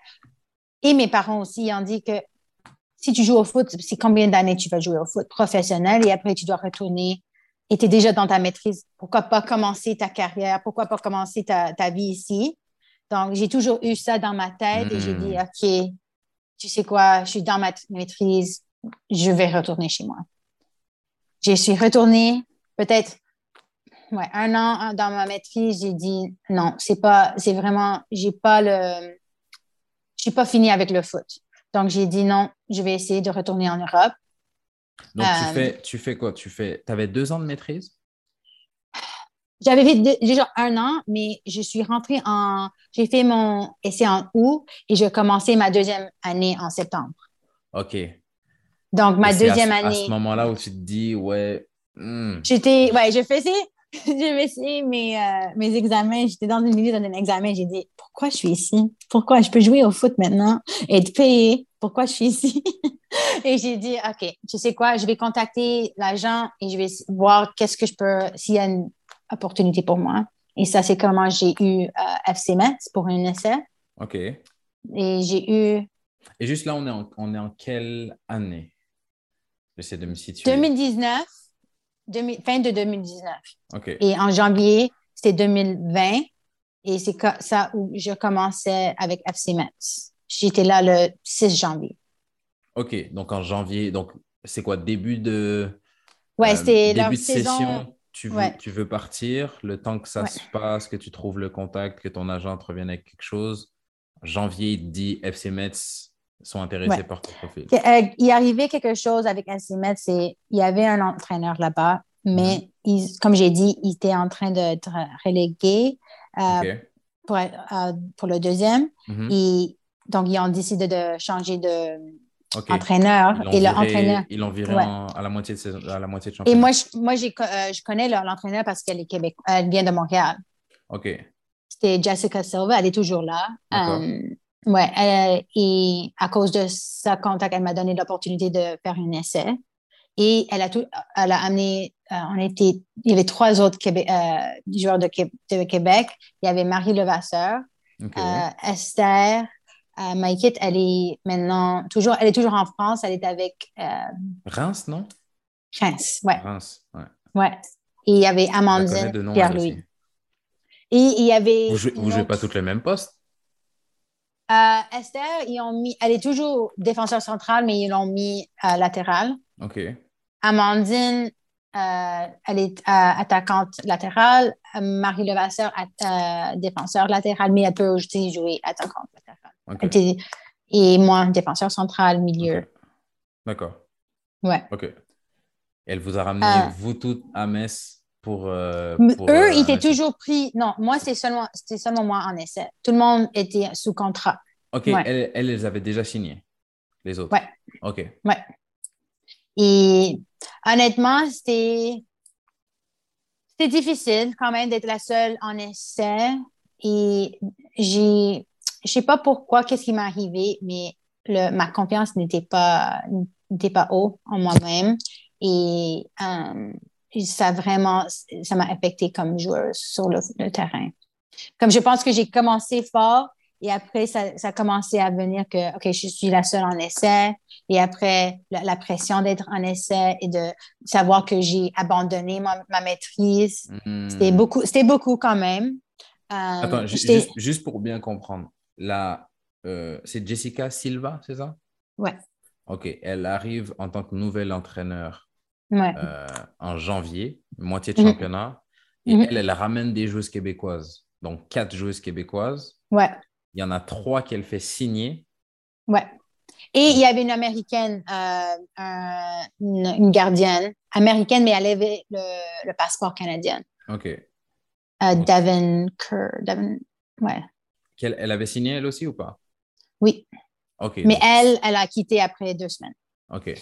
et mes parents aussi ils ont dit que si tu joues au foot, c'est combien d'années tu vas jouer au foot professionnel et après tu dois retourner et tu es déjà dans ta maîtrise. Pourquoi pas commencer ta carrière? Pourquoi pas commencer ta, ta vie ici? Donc, j'ai toujours eu ça dans ma tête et j'ai dit, OK, tu sais quoi, je suis dans ma maîtrise, je vais retourner chez moi. Je suis retournée, peut-être ouais, un an dans ma maîtrise, j'ai dit non, c'est pas, c'est vraiment, j'ai pas le, je suis pas finie avec le foot. Donc, j'ai dit non, je vais essayer de retourner en Europe. Donc, tu, Euh, fais, tu fais quoi? Tu fais... avais deux ans de maîtrise? J'avais fait déjà un an, mais je suis rentrée en, j'ai fait mon essai en août et j'ai commencé ma deuxième année en septembre. OK. Donc, ma à deuxième ce- année. À ce moment-là où tu te dis, ouais, hmm, J'étais, ouais, je faisais, je faisais mes, euh, mes examens. J'étais dans une milieu d'un examen. J'ai dit, pourquoi je suis ici? Pourquoi je peux jouer au foot maintenant? Et être payée? Pourquoi je suis ici? et j'ai dit, OK, tu sais quoi? Je vais contacter l'agent et je vais voir qu'est-ce que je peux, s'il y a une opportunité pour moi. Et ça, c'est comment j'ai eu euh, FC Metz pour un essai. OK. Et j'ai eu Et juste là, on est en, on est en quelle année? J'essaie de me situer. 2019, 2000 fin de 2019. OK. Et en janvier, c'était 2020. Et c'est ça où je commençais avec FC Metz. J'étais là le 6 janvier. OK. Donc, en janvier, donc, c'est quoi? Début de... Ouais, euh, c'était leur début de saison. session, tu veux, Ouais. tu veux partir, le temps que ça Ouais. se passe, que tu trouves le contact, que ton agent te revienne avec quelque chose. Janvier, il te dit FC Metz sont intéressés Ouais. par ton profil. Que- euh, il arrivait quelque chose avec FC Metz, c'est il y avait un entraîneur là-bas, mais il- comme j'ai dit, il était en train d'être relégué euh, pour, euh, pour le deuxième. Mhm. Et donc, ils ont décidé de changer. Ils l'ont Et le viré- entraîneur. Ils l'ont viré Ouais. en- à la moitié de saison- à la moitié de Et championnat. moi, je, moi j'ai, euh, je connais le- l'entraîneur parce qu'elle est Québec, elle vient de Montréal. OK. C'était Jessica Silva, elle est toujours là. Euh, ouais, elle- et à cause de sa contact, elle m'a donné l'opportunité de faire un essai. Et elle a, tout, elle a amené, euh, on était, il y avait trois autres euh, joueurs de, Qué- de Québec. Il y avait Marie Levasseur, euh, Esther, euh, Maïkit, elle est maintenant toujours, elle est toujours en France, elle est avec euh, Reims, non? Prince. Ouais, Reims, ouais. ouais. Et il y avait Amandine, Pierre-Louis. Et il y avait. Vous jouez, jouez pas toutes le même poste? Euh, Esther, ils ont mis, elle est toujours défenseur central, mais ils l'ont mis euh, latéral. OK. Amandine, euh, elle est attaquante latérale. Marie Levasseur, défenseur latéral, mais elle peut aussi jouer attaquante latérale. Et moi, défenseur central, milieu. OK. D'accord. Ouais. OK. Elle vous a ramené, Euh. vous toutes, à Metz pour. euh, pour, Eux, euh, ils étaient toujours pris. Non, moi, c'était seulement, seulement moi en essai. Tout le monde était sous contrat. OK. Ouais. Elles, elles les avaient déjà signées, les autres. Ouais. OK. Et honnêtement, c'était c'était difficile quand même d'être la seule en essai. Et j'ai, je sais pas pourquoi, qu'est-ce qui m'est arrivé, mais le, ma confiance n'était pas n'était pas haut en moi-même. Et euh, ça vraiment, ça m'a affecté comme joueuse sur le, le terrain. Comme je pense que j'ai commencé fort et après, ça, ça a commencé à venir que, OK, je suis la seule en essai. Et après, la, la pression d'être en essai et de savoir que j'ai abandonné ma, ma maîtrise, Hmm. c'était beaucoup, c'était beaucoup quand même. Euh, Attends, juste, juste pour bien comprendre. Là, euh, c'est Jessica Silva, c'est ça? Ouais. OK. Elle arrive en tant que nouvelle entraîneur ouais. euh, en janvier, moitié de Mhm. championnat. Et Mhm. elle, elle ramène des joueuses québécoises. Donc, quatre joueuses québécoises. Ouais. Il y en a trois qu'elle fait signer. Ouais. Et il y avait une Américaine, euh, une, gardienne américaine, mais elle avait le, passeport canadien. OK. Euh, Devin Kerr. Devin, ouais. Elle avait signé elle aussi ou pas? Oui. OK. Mais elle, elle a quitté après deux semaines. OK.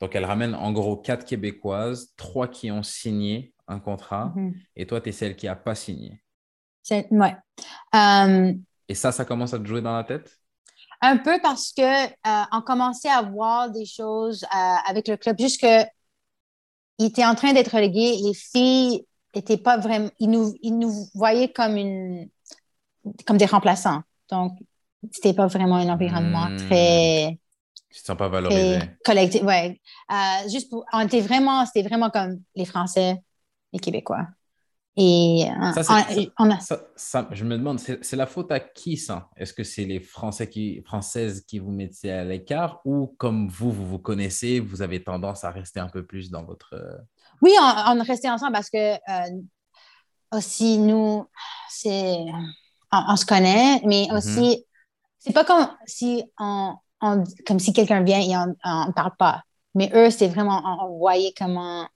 Donc, elle ramène en gros quatre Québécoises, trois qui ont signé un contrat, mhm. et toi, tu es celle qui n'a pas signé. Ouais. Euh, et ça, ça commence à te jouer dans la tête? Un peu parce que euh, on commençait à voir des choses euh, avec le club, juste que il était en train d'être relégué. Les filles étaient pas vraiment, ils nous, ils nous voyaient comme une, comme des remplaçants. Donc, c'était pas vraiment un environnement hmm. très. Ils ne sont pas valorisés. Collectif, ouais. Euh, juste pour, on était vraiment, c'était vraiment comme les Français, les Québécois. Et ça, je me demande, c'est la faute à qui ça? Est-ce que c'est les Français qui, Françaises qui vous mettaient à l'écart ou comme vous, vous vous connaissez, vous avez tendance à rester un peu plus dans votre... Euh, oui, on, on restait ensemble parce que euh, aussi nous, c'est... On, se connaît, mais mm-hmm. aussi, c'est pas comme si on, comme si quelqu'un vient et on ne parle pas. Mais eux, c'est vraiment, on, voyait comment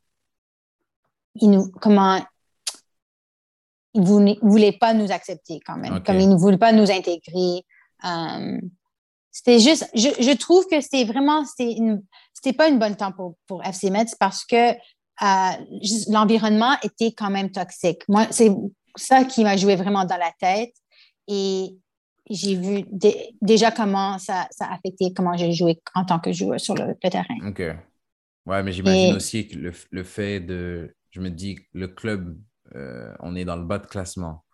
ils nous, comment ils ne voulaient pas nous accepter quand même, comme ils ne voulaient pas nous intégrer. Euh, c'était juste, je, je, trouve que c'était vraiment, c'était pas une bonne temps pour, pour FC Metz parce que euh, l'environnement était quand même toxique. Moi, c'est ça qui m'a joué vraiment dans la tête et j'ai vu déjà comment ça, ça affectait comment j'ai joué en tant que joueur sur le, terrain. OK. Ouais, mais j'imagine aussi que le, le, fait de, je me dis, le club euh, on est dans le bas de classement.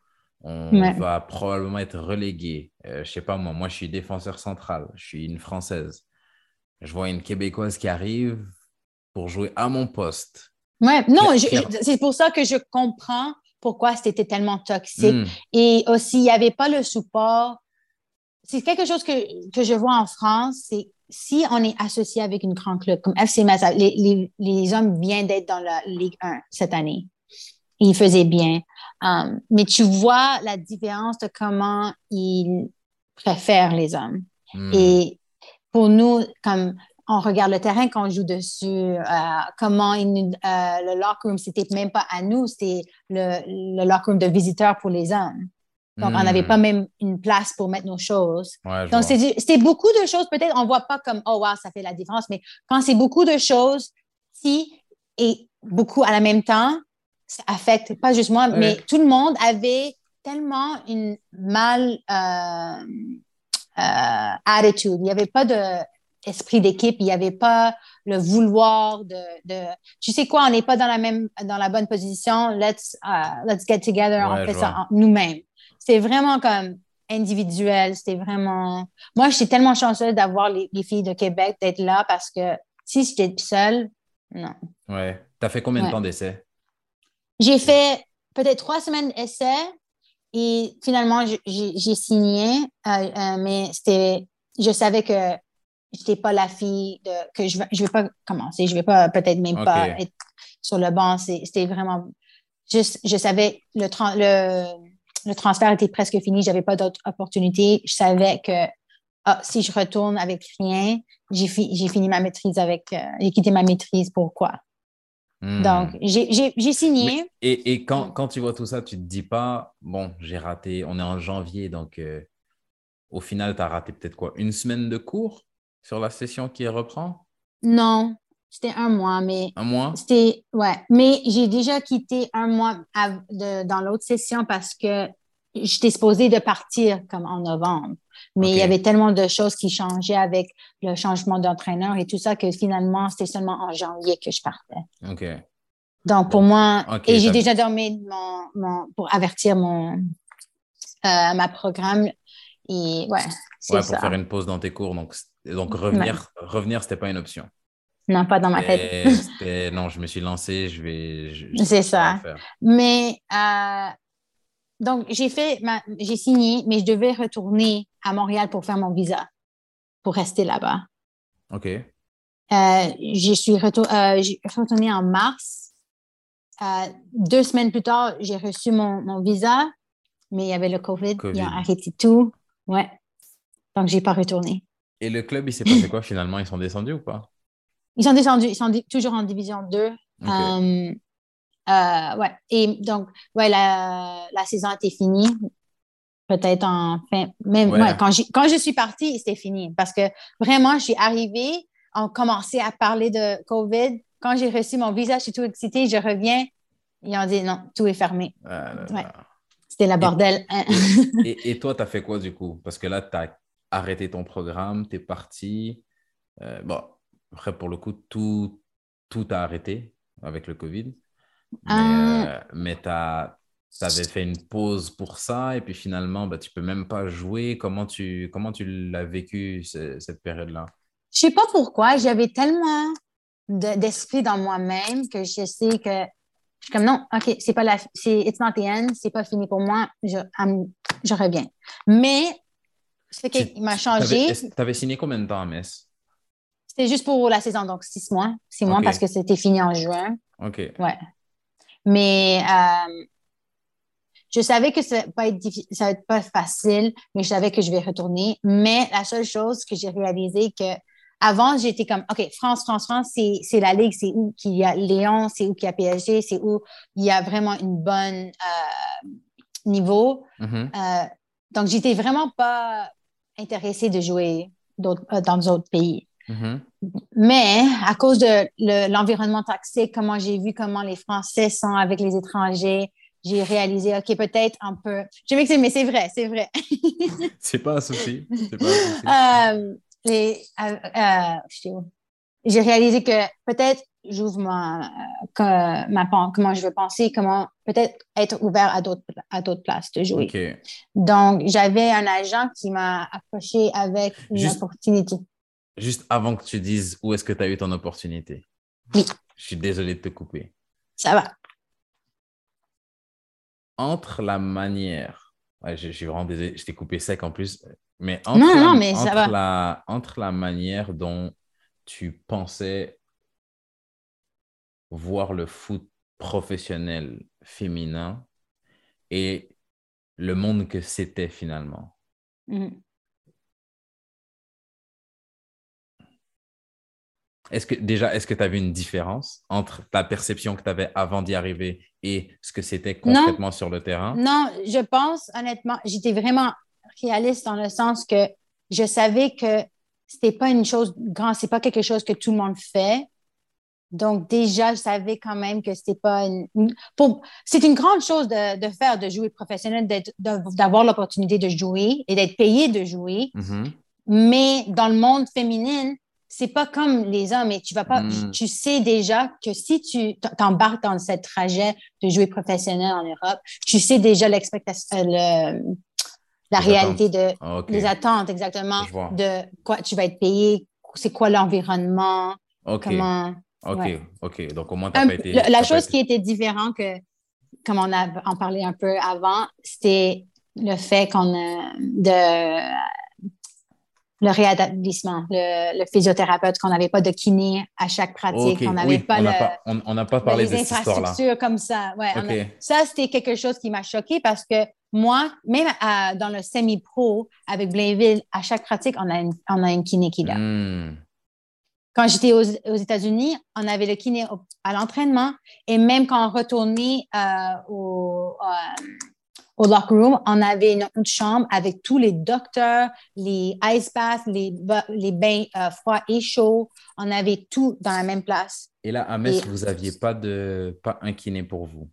On va probablement être relégué. Je euh, je sais pas moi, moi je suis défenseur central, je suis une Française. Je vois une Québécoise qui arrive pour jouer à mon poste. Ouais, non, c'est pour ça que je comprends pourquoi c'était tellement toxique. Hmm. Et aussi, il n'y avait pas le support. C'est quelque chose que, je vois en France, c'est si on est associé avec une grande club comme FC Metz, les, les hommes viennent d'être dans la Ligue 1 cette année il faisait bien. Um, mais tu vois la différence de comment il préfère les hommes. Hmm. Et pour nous, comme on regarde le terrain quand on joue dessus, euh, comment il, euh, le locker room, c'était même pas à nous, c'était le, le locker room de visiteurs pour les hommes. Donc, on n'avait hmm. pas même une place pour mettre nos choses. Donc, c'était beaucoup de choses, peut-être, on ne voit pas comme, oh, wow, ça fait la différence, mais quand c'est beaucoup de choses, si, et beaucoup à la même temps, ça affecte pas juste moi, mais tout le monde avait tellement une mal euh, attitude. Il n'y avait pas d'esprit d'équipe, il n'y avait pas le vouloir de, tu sais quoi, on n'est pas dans la même dans la bonne position. Let's uh, let's get together, on fait ça nous-mêmes. C'est vraiment comme individuel. C'était vraiment. Moi, je suis tellement chanceuse d'avoir les, filles de Québec d'être là parce que si j'étais seule, non. Ouais. Tu as fait combien de temps d'essai? J'ai fait peut-être trois semaines d'essai et finalement, j'ai signé, euh, euh, mais c'était, je savais que n'étais pas la fille de, que je ne vais, pas commencer, je ne vais pas peut-être même pas être sur le banc. C'était vraiment juste, je savais le, le, le transfert était presque fini, je n'avais pas d'autres opportunités. Je savais que ah, si je retourne avec rien, j'ai fini ma maîtrise avec, euh, j'ai quitté ma maîtrise. Pourquoi? Hmm. Donc, j'ai signé. et, quand, tu vois tout ça, tu ne te dis pas, bon, j'ai raté, on est en janvier, donc euh, au final, tu as raté peut-être quoi, une semaine de cours? Sur la session qui reprend? Non, c'était un mois, mais. Un mois? C'était, ouais. Mais j'ai déjà quitté un mois dans l'autre session parce que j'étais supposée de partir comme en novembre. Mais il y avait tellement de choses qui changeaient avec le changement d'entraîneur et tout ça que finalement, c'était seulement en janvier que je partais. OK. Donc, pour moi, et j'ai déjà dormi mon, pour avertir mon, euh, ma programme. Et ouais, c'est ouais, pour faire une pause dans tes cours. Donc, donc revenir, revenir, c'était pas une option. Non, pas dans ma tête. non, je me suis lancé, je vais. C'est ça. Mais euh, donc, j'ai fait, j'ai signé, mais je devais retourner à Montréal pour faire mon visa, pour rester là-bas. OK. Euh, je suis euh, retournée en mars. Deux semaines plus tard, j'ai reçu mon, visa, mais il y avait le COVID, COVID. il a arrêté tout. Ouais. Donc, je n'ai pas retourné. Et le club, il s'est passé quoi finalement? Ils sont descendus ou pas? Ils sont descendus, ils sont toujours en division 2. Euh, euh, ouais. Et donc, ouais, la, la saison était finie. Peut-être en fin. Même ouais. quand, quand je suis partie, c'était fini. Parce que vraiment, je suis arrivée, on commençait à parler de COVID. Quand j'ai reçu mon visa, je suis tout excitée, je reviens. Ils ont dit non, tout est fermé. Ah ouais. C'était la bordel. Et, et, toi, tu as fait quoi du coup? Parce que là, tu as arrêté ton programme, tu es parti. Euh, bon, après, pour le coup, tout, tout a arrêté avec le COVID. Mais, ah. euh, tu avais fait une pause pour ça et puis finalement, bah, tu peux même pas jouer. Comment tu, comment tu l'as vécu cette période-là? Je sais pas pourquoi. J'avais tellement d'esprit dans moi-même que je sais que je suis comme non, OK, c'est pas la, c'est it's not the end, c'est pas fini pour moi, je, je reviens. Mais ce qui m'a changé. Tu avais signé combien de temps à Metz? C'était juste pour la saison, donc six mois. Six mois parce que c'était fini en juin. OK. Ouais. Mais euh, je savais que ça va, pas être ça va être pas facile, mais je savais que je vais retourner. Mais la seule chose que j'ai réalisé que avant, j'étais comme, OK, France, France, France, c'est la ligue, c'est où qu'il y a Léon, c'est où qu'il y a PSG, c'est où il y a vraiment une bonne euh, niveau. Mm-hmm. Euh, donc, j'étais vraiment pas intéressée de jouer dans d'autres pays. Mm-hmm. Mais à cause de l'environnement toxique, comment j'ai vu comment les Français sont avec les étrangers, j'ai réalisé, OK, peut-être un peu. Je m'excuse, mais c'est vrai, c'est vrai. c'est pas un souci. Pas euh, euh, j'ai réalisé que peut-être j'ouvre ma, ma, comment je veux penser, comment peut-être être ouvert à d'autres, à d'autres places de jouer. Donc, j'avais un agent qui m'a approché avec une opportunité juste avant que tu dises où est-ce que tu as eu ton opportunité. Oui. Je suis désolé de te couper. Ça va. Entre la manière, ouais, je, suis vraiment désolé, je t'ai coupé sec en plus, mais entre, non, non, mais ça va. Entre la manière dont tu pensais voir le foot professionnel féminin et le monde que c'était finalement. Mm-hmm. Est-ce que déjà, est-ce que tu as vu une différence entre ta perception que tu avais avant d'y arriver et ce que c'était concrètement sur le terrain? Non, je pense honnêtement, j'étais vraiment réaliste dans le sens que je savais que c'était pas une chose grande, c'est pas quelque chose que tout le monde fait. Donc déjà, je savais quand même que c'était pas une, c'est une grande chose de, faire, de jouer professionnel, d'avoir l'opportunité de jouer et d'être payé de jouer. Mm-hmm. Mais dans le monde féminin, c'est pas comme les hommes et tu vas pas, hmm. tu sais déjà que si tu t'embarques dans cette trajet de jouer professionnel en Europe, tu sais déjà l'expectation, euh, la réalité de ah, les attentes exactement de quoi tu vas être payé, c'est quoi l'environnement, comment. Ok, ok. Donc au moins t'as pas été. La, chose qui était différente que, comme on a en parlé un peu avant, c'était le fait qu'on a de le rétablissement, le, physiothérapeute, qu'on n'avait pas de kiné à chaque pratique, on n'avait pas on n'a pas, parlé de cette infrastructures comme ça. Ouais, ça, c'était quelque chose qui m'a choqué parce que moi, même dans le semi-pro avec Blainville, à chaque pratique, on a une, on a une kiné qui est là. Quand j'étais aux, États-Unis, on avait le kiné à l'entraînement et même quand on retournait euh, au, euh, au locker room, on avait une, chambre avec tous les docteurs, les ice baths, les, les bains euh, froids et chauds. On avait tout dans la même place. Et là, à Metz, vous n'aviez pas, de, pas un kiné pour vous?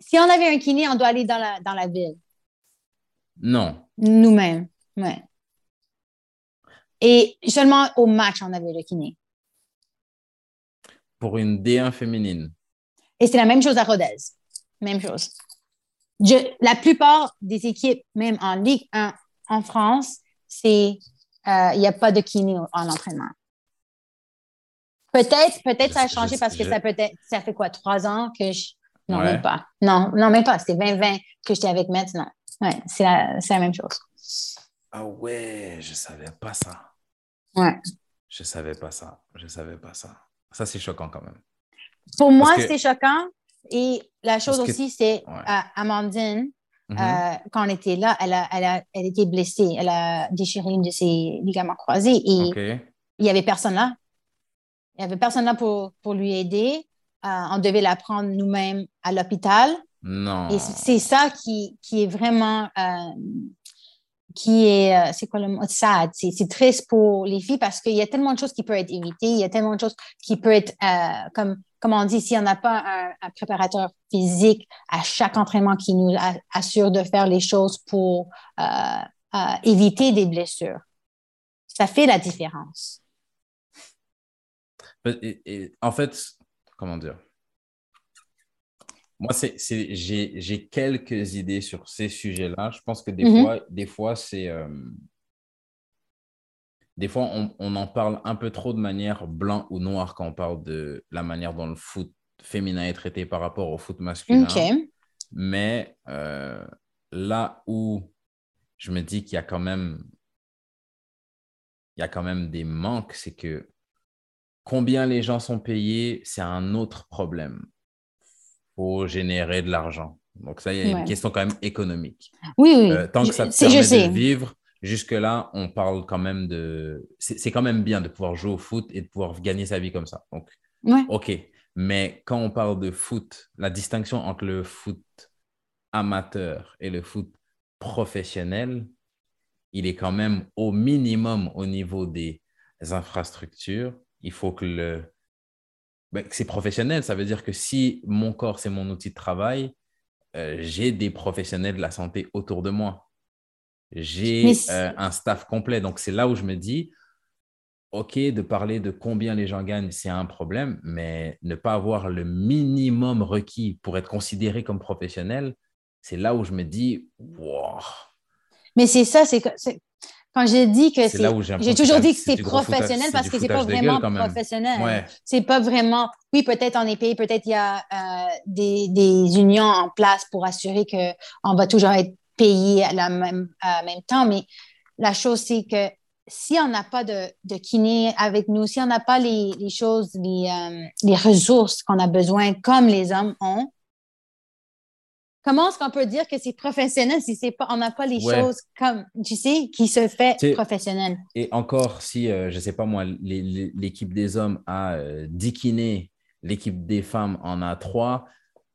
Si on avait un kiné, on doit aller dans la, dans la ville. Non. Nous-mêmes, oui. Et seulement au match, on avait le kiné. Pour une D1 féminine. Et c'est la même chose à Rodez. Même chose la plupart des équipes, même en Ligue 1 en France, c'est euh, il n'y a pas de kiné en entraînement. Peut-être, peut-être ça a changé parce que ça peut être, ça fait quoi, trois ans que je. Non, même pas. Non, non, même pas. C'était 2020 que j'étais avec. Non. Ouais, c'est la, la, même chose. Ah ouais, je savais pas ça. Ouais. Je savais pas ça. Je savais pas ça. Ça, c'est choquant quand même. Pour moi, c'est choquant et la chose aussi, c'est Amandine, mhm. euh, quand on était là, elle, a, elle, a, elle était blessée. Elle a déchiré une de ses ligaments croisés et il n'y avait personne là. Il n'y avait personne là pour, pour lui aider. Euh, on devait la prendre nous-mêmes à l'hôpital. Non. Et c'est ça qui, qui est vraiment qui est, euh, c'est quoi le mot, sad. C'est triste pour les filles parce qu'il y a tellement de choses qui peuvent être évitées, il y a tellement de choses qui peuvent être, euh, comme, comme on dit, si on n'a pas un, préparateur physique à chaque entraînement qui nous assure de faire les choses pour euh, éviter des blessures, ça fait la différence. en fait, comment dire? Moi, c'est, j'ai, quelques idées sur ces sujets-là. Je pense que des mm-hmm. fois, des fois, c'est. Euh, des fois, on, en parle un peu trop de manière blanc ou noir quand on parle de la manière dont le foot féminin est traité par rapport au foot masculin. Mais euh, là où je me dis qu'il y a quand même. Il y a quand même des manques, c'est que combien les gens sont payés, c'est un autre problème pour générer de l'argent. Donc, ça, il y a une question quand même économique. Oui, oui. Euh, tant que ça te permet de vivre, jusque-là, on parle quand même de. C'est quand même bien de pouvoir jouer au foot et de pouvoir gagner sa vie comme ça. Donc, OK. Mais quand on parle de foot, la distinction entre le foot amateur et le foot professionnel, il est quand même au minimum au niveau des infrastructures. Il faut que le, ben, c'est professionnel. Ça veut dire que si mon corps, c'est mon outil de travail, euh, j'ai des professionnels de la santé autour de moi. J'ai euh, un staff complet. Donc, c'est là où je me dis, OK, de parler de combien les gens gagnent, c'est un problème, mais ne pas avoir le minimum requis pour être considéré comme professionnel, c'est là où je me dis, wow. Mais c'est ça, c'est quand j'ai dit que c'est. J'ai toujours dit que c'est professionnel parce que c'est pas vraiment professionnel. C'est pas vraiment. Oui, peut-être on est payé, peut-être il y a euh, des, des, unions en place pour assurer qu'on va toujours être payé à la même, même temps. Mais la chose, c'est que si on n'a pas de, de, kiné avec nous, si on n'a pas les, les choses, les, euh, les ressources qu'on a besoin comme les hommes ont, comment est-ce qu'on peut dire que c'est professionnel si c'est pas, on n'a pas les choses comme, tu sais, qui se fait professionnel? Et encore, si, euh, je ne sais pas moi, l'équipe des hommes a 10 euh, kinés, l'équipe des femmes en a 3,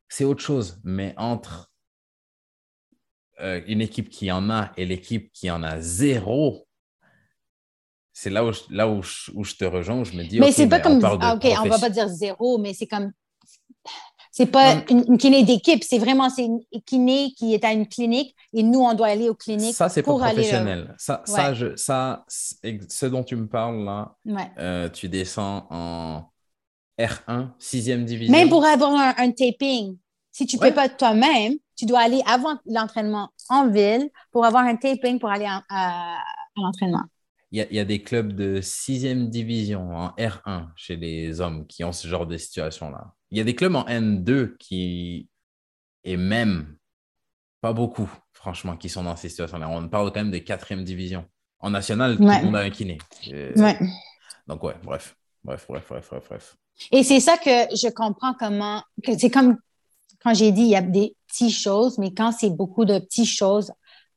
c'est autre chose. Mais entre euh, une équipe qui en a et l'équipe qui en a zéro, c'est là où je, là où je, te rejoins, où je me dis. Mais c'est pas comme. On, ah, OK, on va pas dire zéro, mais c'est comme c'est pas une, kiné d'équipe, c'est vraiment c'est une kiné qui est à une clinique et nous, on doit aller aux cliniques. Ça, c'est pas professionnel. Ça, ça, je, ça ce dont tu me parles là, euh, tu descends en R1, 6e division. Même pour avoir un, taping, si tu ne peux pas toi-même, tu dois aller avant l'entraînement en ville pour avoir un taping pour aller à, l'entraînement. Il y, a, des clubs de 6e division en R1 chez les hommes qui ont ce genre de situation-là. Il y a des clubs en N2 qui, et même pas beaucoup, franchement, qui sont dans ces situations-là. On parle quand même de quatrième division. En national, tout le monde a un kiné. Euh, donc, ouais, bref. Bref, bref, bref, bref, bref. Et c'est ça que je comprends comment. C'est comme quand j'ai dit, il y a des petites choses, mais quand c'est beaucoup de petites choses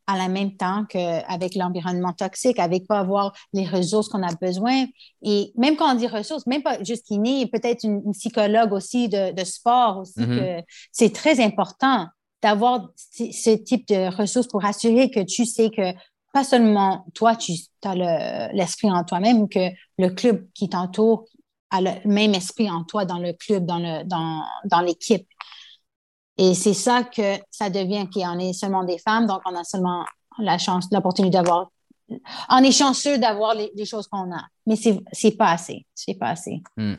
à la même temps qu'avec l'environnement toxique, avec pas avoir les ressources qu'on a besoin. Et même quand on dit ressources, même pas juste kiné, peut-être une, psychologue aussi de, sport aussi, mm-hmm. que c'est très important d'avoir ce type de ressources pour assurer que tu sais que pas seulement toi, tu as l'esprit en toi-même, que le club qui t'entoure a le même esprit en toi dans le club, dans le dans, dans l'équipe. Et c'est ça que ça devient qu'on est seulement des femmes, donc on a seulement la chance, l'opportunité d'avoir. On est chanceux d'avoir les, choses qu'on a, mais c'est, pas assez. C'est pas assez. Hmm.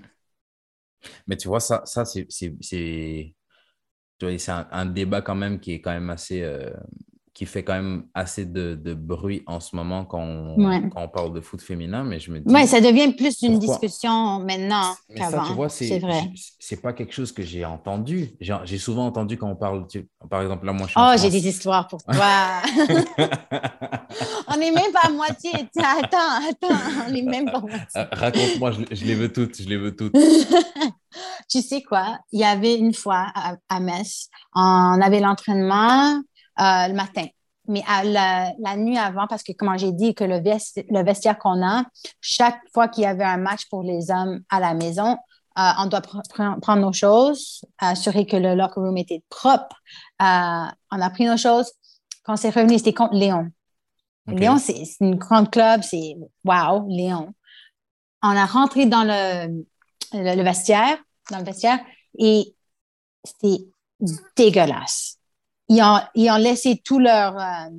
Mais tu vois, ça, ça c'est, c'est, c'est, un, un, débat quand même qui est quand même assez. Euh, qui fait quand même assez de, de bruit en ce moment quand on, quand on, parle de foot féminin, mais je me dis... Oui, ça devient plus une discussion maintenant qu'avant. tu vois, c'est vrai. C'est pas quelque chose que j'ai entendu. J'ai souvent entendu quand on parle, par exemple, là, moi, je suis Oh, j'ai des histoires pour toi. on n'est même pas à moitié. Attends, attends, on n'est même pas à moitié. Euh, raconte-moi, je, les veux toutes, je les veux toutes. tu sais quoi? Il y avait une fois à, à Metz, on avait l'entraînement le matin. Mais à la, nuit avant, parce que comme j'ai dit que le, le vestiaire qu'on a, chaque fois qu'il y avait un match pour les hommes à la maison, on doit prendre nos choses, assurer que le locker room était propre. on a pris nos choses. Quand c'est revenu, c'était contre Léon. Léon, c'est une grande club, c'est wow, Léon. On a rentré dans le, le, vestiaire, dans le vestiaire, et c'était dégueulasse. Ils ont, ils ont laissé tout leur, euh,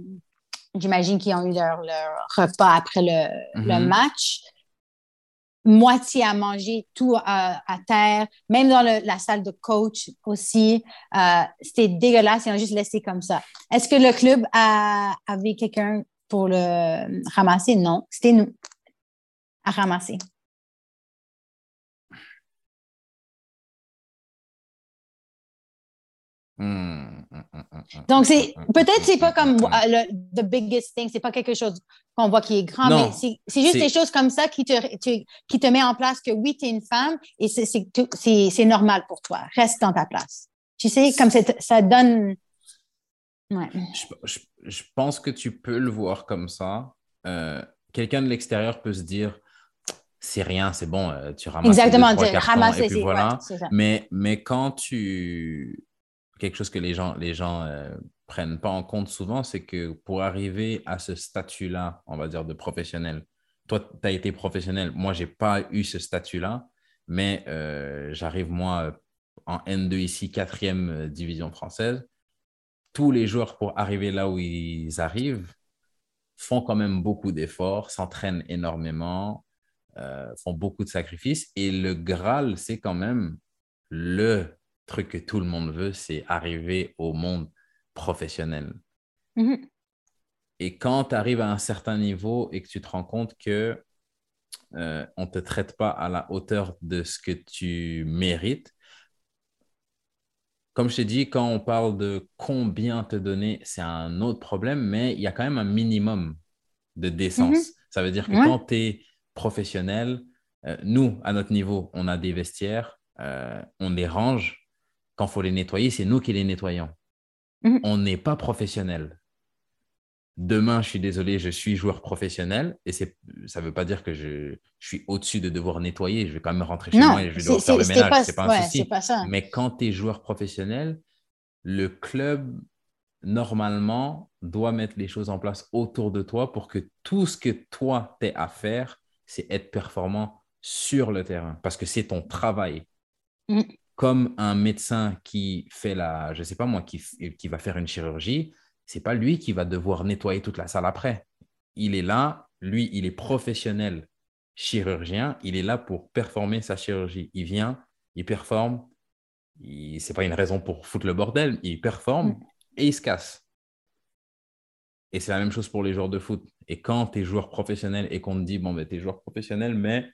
j'imagine qu'ils ont eu leur, leur, repas après le, le, mhm. match, moitié à manger, tout à, à terre, même dans la salle de coach aussi. Euh, c'était dégueulasse, ils ont juste laissé comme ça. Est-ce que le club a, avait quelqu'un pour le ramasser? Non, c'était nous à ramasser. Donc, c'est peut-être c'est pas comme le the biggest thing, c'est pas quelque chose qu'on voit qui est grand, mais c'est juste des choses comme ça qui te, qui te met en place que oui, tu es une femme et c'est normal pour toi. Reste dans ta place. Tu sais, comme ça donne. Ouais. Je, je, pense que tu peux le voir comme ça. Euh, quelqu'un de l'extérieur peut se dire c'est rien, c'est bon, euh, tu ramasses. Exactement, et puis voilà. mais, mais quand tu quelque chose que les gens les gens euh, prennent pas en compte souvent, c'est que pour arriver à ce statut-là, on va dire de professionnel, toi, tu as été professionnel, moi, j'ai pas eu ce statut-là, mais euh, j'arrive, moi, en N2 ici, quatrième euh, division française. Tous les joueurs, pour arriver là où ils arrivent, font quand même beaucoup d'efforts, s'entraînent énormément, font beaucoup de sacrifices. Et le Graal, c'est quand même le truc que tout le monde veut, c'est arriver au monde professionnel. Mm-hmm. Et quand tu arrives à un certain niveau et que tu te rends compte que euh, on ne te traite pas à la hauteur de ce que tu mérites, comme je t'ai dit, quand on parle de combien te donner, c'est un autre problème, mais il y a quand même un minimum de décence. Mm-hmm. Ça veut dire que quand tu es professionnel, euh, nous, à notre niveau, on a des vestiaires, euh, on les range, quand il faut les nettoyer, c'est nous qui les nettoyons. Mhm. On n'est pas professionnel. Demain, je suis désolé, je suis joueur professionnel et ça ne veut pas dire que je, suis au-dessus de devoir nettoyer. Je vais quand même rentrer chez moi et je vais devoir faire le ménage. Ce n'est pas un souci. Mais quand tu es joueur professionnel, le club, normalement, doit mettre les choses en place autour de toi pour que tout ce que toi, tu à faire, c'est être performant sur le terrain parce que c'est ton travail. Mhm comme un médecin qui fait la, je sais pas moi, qui, qui va faire une chirurgie, c'est pas lui qui va devoir nettoyer toute la salle après. Il est là, lui, il est professionnel chirurgien, il est là pour performer sa chirurgie. Il vient, il performe, ce n'est pas une raison pour foutre le bordel, il performe mm. et il se casse. Et c'est la même chose pour les joueurs de foot. Et quand tu es joueur professionnel et qu'on te dit, bon, ben, tu es joueur professionnel, mais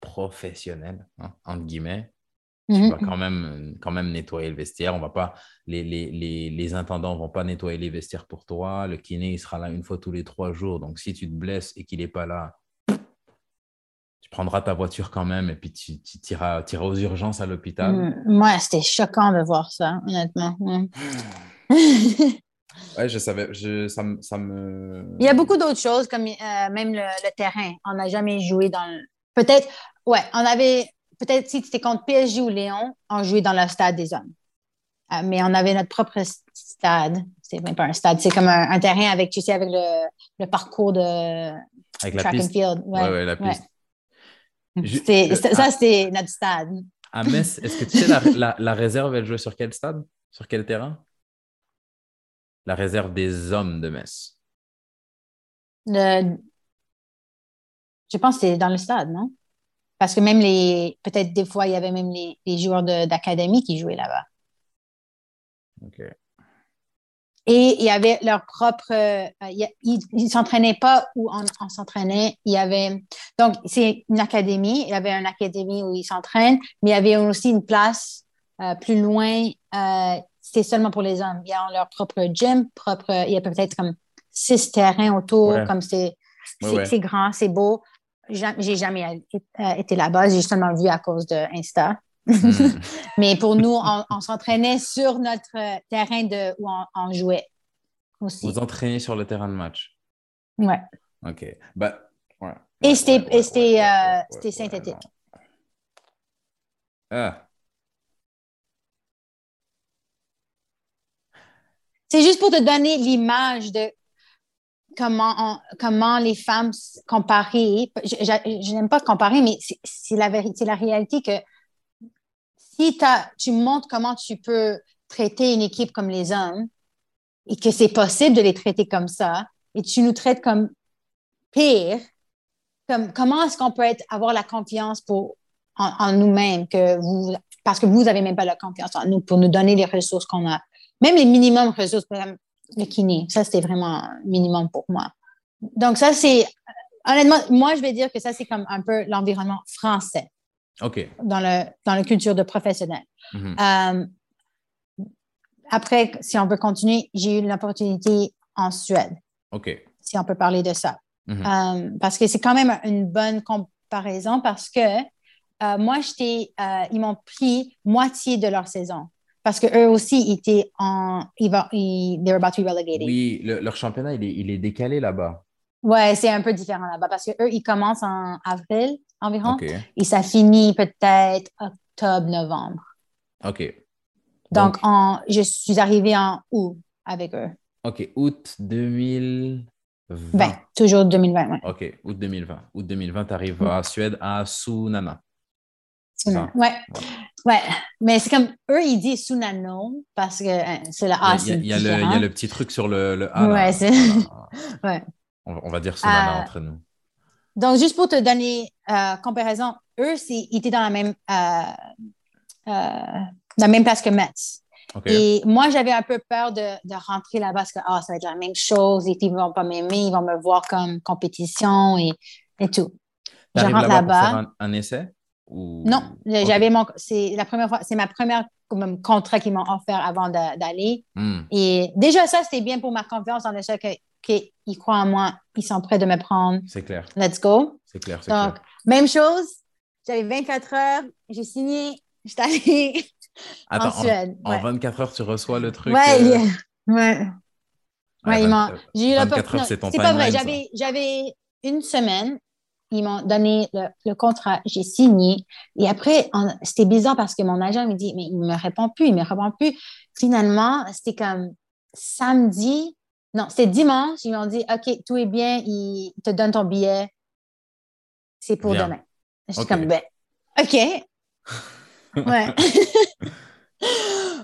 professionnel, hein, entre guillemets, tu mhm. vas quand même, quand même nettoyer le vestiaire. On va pas, les, les, les, les intendants ne vont pas nettoyer les vestiaires pour toi. Le kiné, il sera là une fois tous les trois jours. Donc, si tu te blesses et qu'il n'est pas là, tu prendras ta voiture quand même et puis tu, tu iras, aux urgences à l'hôpital. Mm, moi, c'était choquant de voir ça, honnêtement. Mm. ouais, je savais. Je, ça, ça, me... Il y a beaucoup d'autres choses, comme euh, même le, le terrain. On n'a jamais joué dans le... Peut-être, Ouais, on avait, peut-être si c'était contre PSG ou Léon, on jouait dans le stade des hommes. Euh, mais on avait notre propre stade. C'est même pas un stade, c'est comme un, terrain avec, tu sais, avec le, le parcours de avec track and field. Ouais, ouais, la piste. ça, c'était notre stade. À Metz, est-ce que tu sais, la, la, la, réserve, elle jouait sur quel stade? Sur quel terrain? La réserve des hommes de Metz. Le... Je pense que c'était dans le stade, non? Parce que même les, peut-être des fois, il y avait même les, joueurs d'académie qui jouaient là-bas. OK. Et il y avait leur propre. Euh, ils ne s'entraînaient pas où on, s'entraînait. Il y avait. Donc, c'est une académie. Il y avait une académie où ils s'entraînent, mais il y avait aussi une place euh, plus loin. Euh, c'était seulement pour les hommes. Ils ont leur propre gym, propre. Il y a peut-être comme six terrains autour, comme c'est grand, c'est beau j'ai jamais euh, été là-bas. J'ai seulement vu à cause de Insta. Hmm. Mais pour nous, on, s'entraînait sur notre terrain de, où on, jouait aussi. Vous entraînez sur le terrain de match? Ouais. OK. Bah, ouais. Et c'était synthétique. Ah. C'est juste pour te donner l'image de comment, les femmes comparées. Je, n'aime pas comparer, mais c'est la vérité, la réalité que si tu montres comment tu peux traiter une équipe comme les hommes et que c'est possible de les traiter comme ça, et tu nous traites comme pire, comme, comment est-ce qu'on peut avoir la confiance en, nous-mêmes que vous, parce que vous n'avez même pas la confiance en nous pour nous donner les ressources qu'on a. Même les minimums ressources, le kiné, ça, c'était vraiment minimum pour moi. Donc, ça, c'est, honnêtement, moi, je vais dire que ça, c'est comme un peu l'environnement français. OK. Dans, le, dans la culture de professionnel. Mm-hmm. Euh, après, si on veut continuer, j'ai eu l'opportunité en Suède. OK. Si on peut parler de ça. Mm-hmm. Euh, parce que c'est quand même une bonne comparaison parce que euh, moi, j'étais, ils m'ont pris moitié de leur saison parce qu'eux aussi étaient en. Ils, ils, they were about to be relegated. Oui, leur championnat, il est, il est décalé là-bas. Ouais, c'est un peu différent là-bas parce qu'eux, ils commencent en avril environ et ça finit peut-être octobre-novembre. OK. Donc, en, je suis arrivée en août avec eux. OK, août 2020. Ben, toujours 2020, oui. OK, août 2020. Août 2020, tu arrives à Suède, à Sunana. Sunana, ouais. Ouais, mais c'est comme eux, ils disent Sunano parce que hein, c'est le A. Il y, a, le, petit truc sur le, le A. Ouais, c'est. ouais. On, va dire Sunana euh, entre nous. Donc, juste pour te donner euh, comparaison, eux, ils étaient dans la même, euh, la même place que Metz. Et moi, j'avais un peu peur de, de rentrer là-bas parce que oh, ça va être la même chose, et ils ne vont pas m'aimer, ils vont me voir comme compétition et, et tout. Je rentre là-bas. un essai? Non, j'avais mon. C'est la première fois, c'est ma première comme, contrat qu'ils m'ont offert avant d'aller. Hmm. Et déjà, ça, c'était bien pour ma confiance en le fait qu'ils croient en moi, ils sont prêts de me prendre. C'est clair. Let's go. C'est clair. Donc, même chose, j'avais 24 heures, j'ai signé, j'étais allée en Suède. En, 24 heures, tu reçois le truc. Ouais, euh... ouais. Ouais, j'ai eu l'opportunité. C'est pas vrai, j'avais une semaine ils m'ont donné le, contrat, j'ai signé. Et après, c'était bizarre parce que mon agent me dit, mais il ne me répond plus, il ne me répond plus. Finalement, c'était comme samedi, non, c'était dimanche, ils m'ont dit, OK, tout est bien, il te donne ton billet, c'est pour demain. Je suis comme, ben, OK. ouais.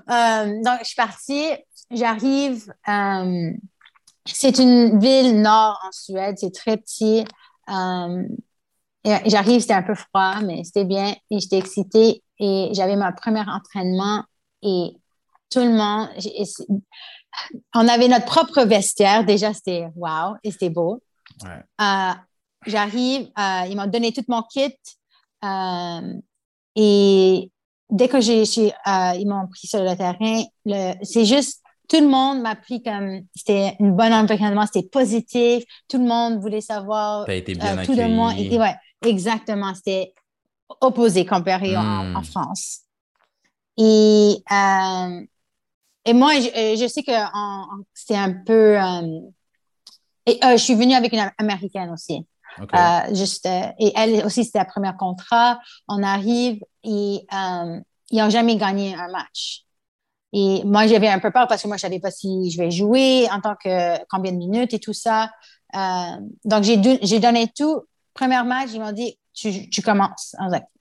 Euh, donc, je suis partie, j'arrive, euh, c'est une ville nord en Suède, c'est très petit. Euh, j'arrive, c'était un peu froid, mais c'était bien et j'étais excitée et j'avais mon premier entraînement et tout le monde, on avait notre propre vestiaire. Déjà, c'était wow et c'était beau. Euh, j'arrive, euh, ils m'ont donné tout mon kit et dès que j'ai, ils m'ont pris sur le terrain, c'est juste tout le monde m'a pris comme c'était une bonne environnement, c'était positif. Tout le monde voulait savoir. Tu été bien euh, tout de moi était, ouais, exactement. C'était opposé comparé en, hmm. France. Et, euh, et moi, je, euh, je sais que c'était un peu. et, je suis venue avec une américaine aussi. juste, et elle aussi, c'était la première contrat. On arrive et ils n'ont jamais gagné un match. Et moi, j'avais un peu peur parce que moi, je ne savais pas si je vais jouer, en tant que combien de minutes et tout ça. Euh, donc, j'ai donné tout. Premier match, ils m'ont dit, tu, tu commences.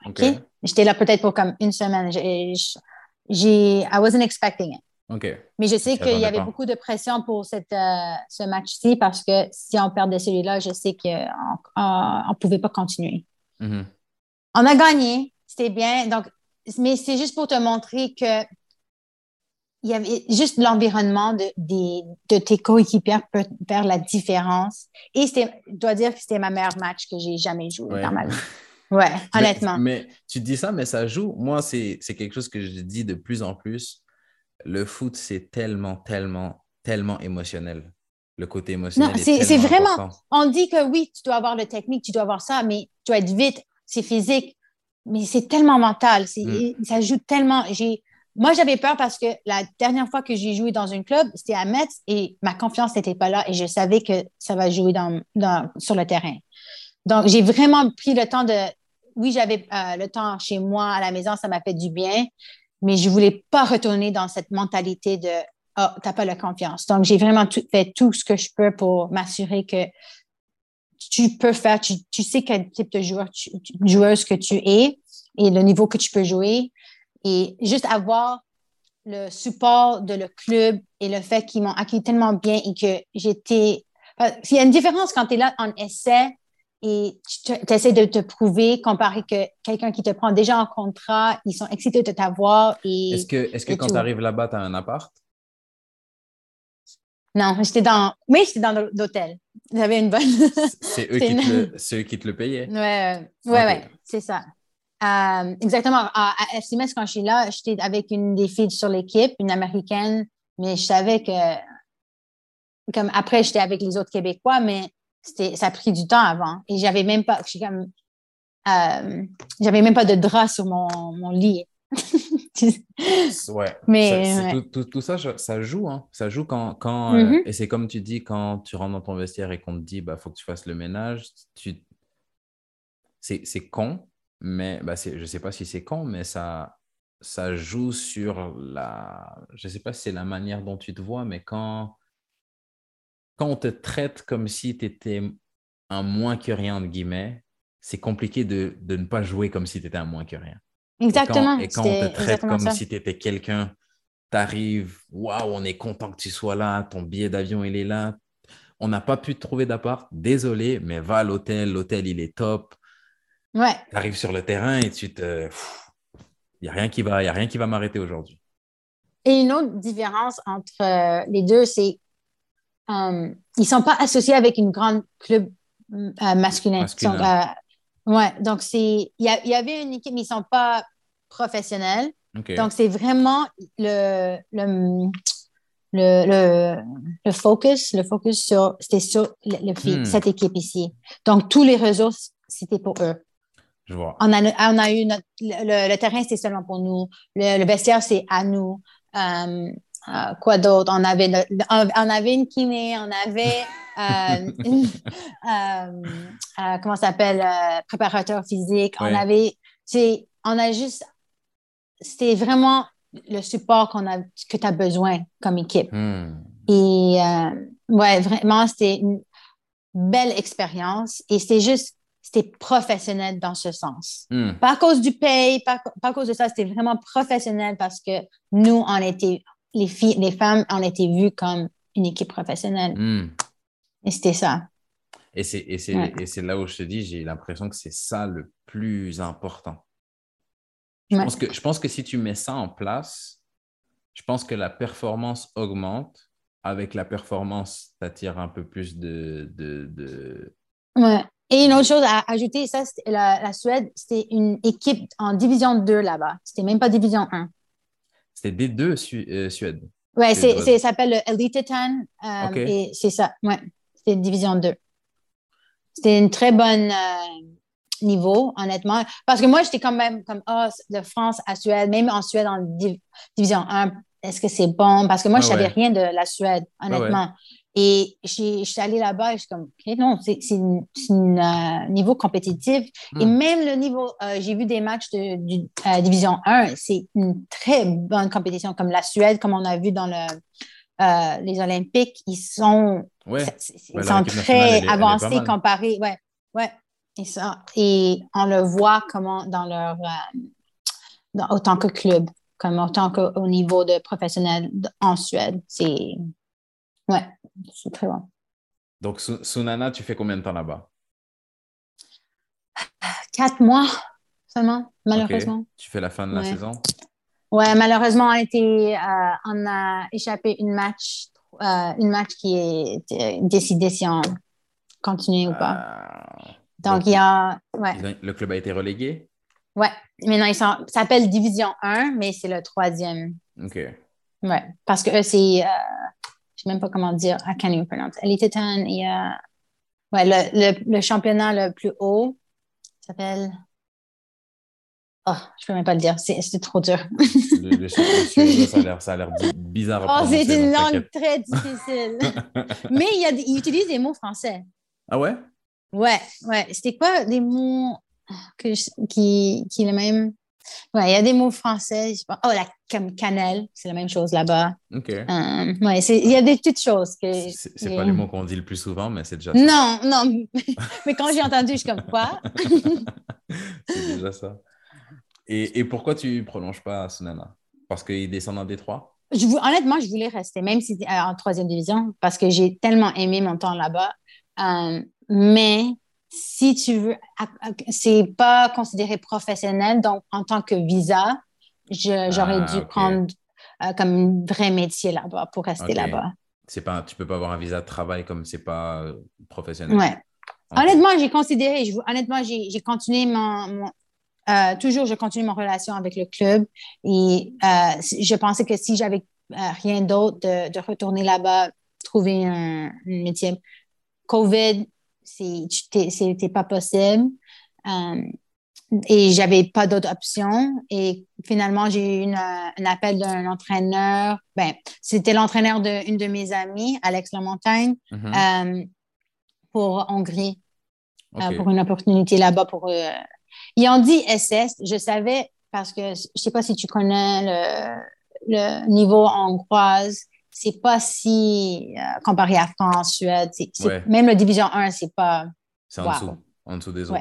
OK. J'étais là peut-être pour comme une semaine. J'ai, I wasn't expecting it. OK. Mais je sais qu'il y avait beaucoup de pression pour cette, euh, ce match-ci parce que si on perdait celui-là, je sais qu'on ne pouvait pas continuer. Mm-hmm. On a gagné, c'était bien. Donc, mais c'est juste pour te montrer que il y avait juste l'environnement de, de, tes coéquipiers peut faire la différence. Et je dois dire que c'était ma meilleure match que j'ai jamais joué dans ma vie. Ouais, honnêtement. Mais, tu dis ça, mais ça joue. Moi, c'est quelque chose que je dis de plus en plus. Le foot, c'est tellement, tellement, tellement émotionnel. Le côté émotionnel. Non, c'est vraiment. On dit que oui, tu dois avoir le technique, tu dois avoir ça, mais tu dois être vite, c'est physique. mais c'est tellement mental. Mm. Ça joue tellement. J'ai, moi, j'avais peur parce que la dernière fois que j'ai joué dans un club, c'était à Metz et ma confiance n'était pas là et je savais que ça va jouer dans, dans- sur le terrain. Donc, j'ai vraiment pris le temps de. Oui, j'avais euh, le temps chez moi, à la maison, ça m'a fait du bien, mais je voulais pas retourner dans cette mentalité de Oh, t'as pas la confiance. Donc, j'ai vraiment fait tout ce que je peux pour m'assurer que tu peux faire, tu, tu sais quel type de joueur tu- tu- joueuse que tu es et le niveau que tu peux jouer. Et juste avoir le support de le club et le fait qu'ils m'ont accueilli tellement bien et que j'étais. Qu'il y a une différence quand tu es là en essai et tu essaies de te prouver comparé que quelqu'un qui te prend déjà en contrat, ils sont excités de t'avoir. Est-ce que, et quand tu arrives là-bas, tu as un appart? Non, j'étais dans. Oui, j'étais dans l'hôtel. J'avais une bonne. C'est eux, une- eux qui te le payaient? Ouais, ouais, ouais, c'est ça. Euh, exactement. À, à SMS, quand je suis là, j'étais avec une des filles sur l'équipe, une américaine, mais je savais que, comme après, j'étais avec les autres Québécois, mais ça a pris du temps avant. Et j'avais même pas, comme, euh, j'avais même pas de drap sur mon, mon lit. Ouais. Mais, Ça- c'est ouais. Tout, tout- tout ça, ça joue. Hein. Ça joue quand. quand euh, Mhm. et c'est comme tu dis, quand tu rentres dans ton vestiaire et qu'on te dit, bah, faut que tu fasses le ménage, tu... c'est con, mais bah, je sais pas si c'est con, mais ça, ça joue sur la. Je sais pas si c'est la manière dont tu te vois, mais quand, quand on te traite comme si tu étais un moins que rien, entre guillemets, c'est compliqué de, de ne pas jouer comme si tu étais un moins que rien. Exactement. Et quand, et quand on te traite comme ça. si tu étais quelqu'un, t'arrives, waouh, on est content que tu sois là, ton billet d'avion, il est là. On n'a pas pu te trouver d'appart, désolé, mais va à l'hôtel, l'hôtel, il est top. Ouais. Tu arrives sur le terrain et tu te. Il n'y a rien qui va, y a rien qui va m'arrêter aujourd'hui. Et une autre différence entre euh, les deux, c'est euh, ils sont pas associés avec une grande club euh, masculin. Sont, euh, ouais, donc c'est il y, avait une équipe, mais ils sont pas professionnels. Donc c'est vraiment le le, le, le, le focus, le focus sur c'était sur le, le Hmm. cette équipe ici. Donc tous les réseaux c'était pour eux. Je vois. On a, on a eu notre, le, le terrain, c'est seulement pour nous. Le, le vestiaire, c'est à nous. Euh, euh, quoi d'autre? On avait, le- on on avait une kiné, on avait, euh, une- euh, euh, comment ça s'appelle, préparateur physique. On avait, c'est, on a juste, c'était vraiment le support qu'on a, que tu as besoin comme équipe. Hmm. Et ouais, vraiment, c'était une belle expérience et c'était juste, c'était professionnel dans ce sens. Hmm. Pas à cause du paye, pas, pas à cause de ça, c'était vraiment professionnel parce que nous, on était, les filles, les femmes, on était vues comme une équipe professionnelle. Hmm. Et c'était ça. Et c'est et c'est- Ouais. et c'est là où je te dis, j'ai l'impression que c'est ça le plus important. Je, Ouais. pense que, je pense que si tu mets ça en place, je pense que la performance augmente. Avec la performance, tu attires un peu plus de, de, de- Ouais. Et une autre chose à ajouter, ça, la, la Suède, c'était une équipe en division 2 là-bas. C'était même pas division 1. C'était des deux Su- euh, Suède. C'est, ça s'appelle le Elitetan. euh. Et c'est ça. Ouais. C'était division 2. C'était une très bonne euh, niveau, honnêtement. Parce que moi, j'étais quand même comme, ah, de France à Suède, même en Suède en div- division 1, est-ce que c'est bon? Parce que moi, Ouais, je savais ouais. rien de la Suède, Ouais, ouais. Et je suis allée là-bas et je suis comme, OK, non, c'est, un niveau compétitif. Et Hmm. même le niveau, euh, j'ai vu des matchs de, euh, Division 1, c'est une très bonne compétition, comme la Suède, comme on a vu dans le, euh, les Olympiques, ils sont, Ouais. Ouais, ils sont très elle elle avancés comparés. Ouais, ouais. Et, on le voit comment dans leur, euh, dans- autant que club, comme autant qu'au niveau de professionnel en Suède. C'est, ouais, c'est très bon. Donc, Su- Sunana, tu fais combien de temps là-bas? Quatre mois seulement, malheureusement. Tu fais la fin de la Ouais. saison? Ouais, malheureusement, on a, été, euh, on a échappé une match, euh, une match qui est euh, décidé si on continue ou pas. Ah. Donc, donc, il y a, ouais, Ils ont- Le club a été relégué? ouais. Maintenant, ils sont, ça s'appelle Division 1, mais c'est le troisième. OK. Ouais, parce que eux, c'est, je sais même pas comment dire, I can't even pronounce. Elitetan, il y a, ouais, le, le, le championnat le plus haut s'appelle, Oh, je peux même pas le dire, c'est trop dur. le, le, suédois, ça a l'air bizarre. À oh, c'est une langue très difficile. Mais il, y a, il utilise des mots français. Ah ouais? Ouais, ouais. C'était quoi des mots que qui, qui le même? Ouais, il y a des mots français. Oh, la comme cannelle, c'est la même chose là-bas. OK. Euh, ouais, il y a des petites choses que. C'est pas les mots qu'on dit le plus souvent, mais c'est déjà ça. Non, non. mais quand j'ai entendu, je suis comme quoi? c'est déjà ça. Et, et, pourquoi tu prolonges pas Sunana Parce qu'il descend en Détroit? Je, Honnêtement, je voulais rester, même si c'était en troisième division, parce que j'ai tellement aimé mon temps là-bas. Euh, mais si tu veux, c'est pas considéré professionnel, donc en tant que visa, j'aurais dû ah, prendre euh, comme un vrai métier là-bas pour rester là-bas. C'est pas, tu peux pas avoir un visa de travail comme c'est pas euh, professionnel. Ouais. Honnêtement, j'ai considéré, honnêtement, j'ai continué mon, euh, toujours, je continue mon relation avec le club et je pensais que si j'avais rien d'autre, de, retourner là-bas, trouver un, métier. COVID, c'était pas possible. Euh, et j'avais pas d'autre option. Et finalement, j'ai eu un appel d'un entraîneur. Ben, c'était l'entraîneur d'une de, mes amies, Alex Lamontagne, mm-hmm. euh, pour Hongrie, euh, pour une opportunité là-bas. Pour, ils ont dit SS. Je savais parce que je sais pas si tu connais le, le niveau hongroise c'est pas si euh, comparé à France, Suède. Même la division 1, c'est pas. C'est en, dessous, en dessous des autres.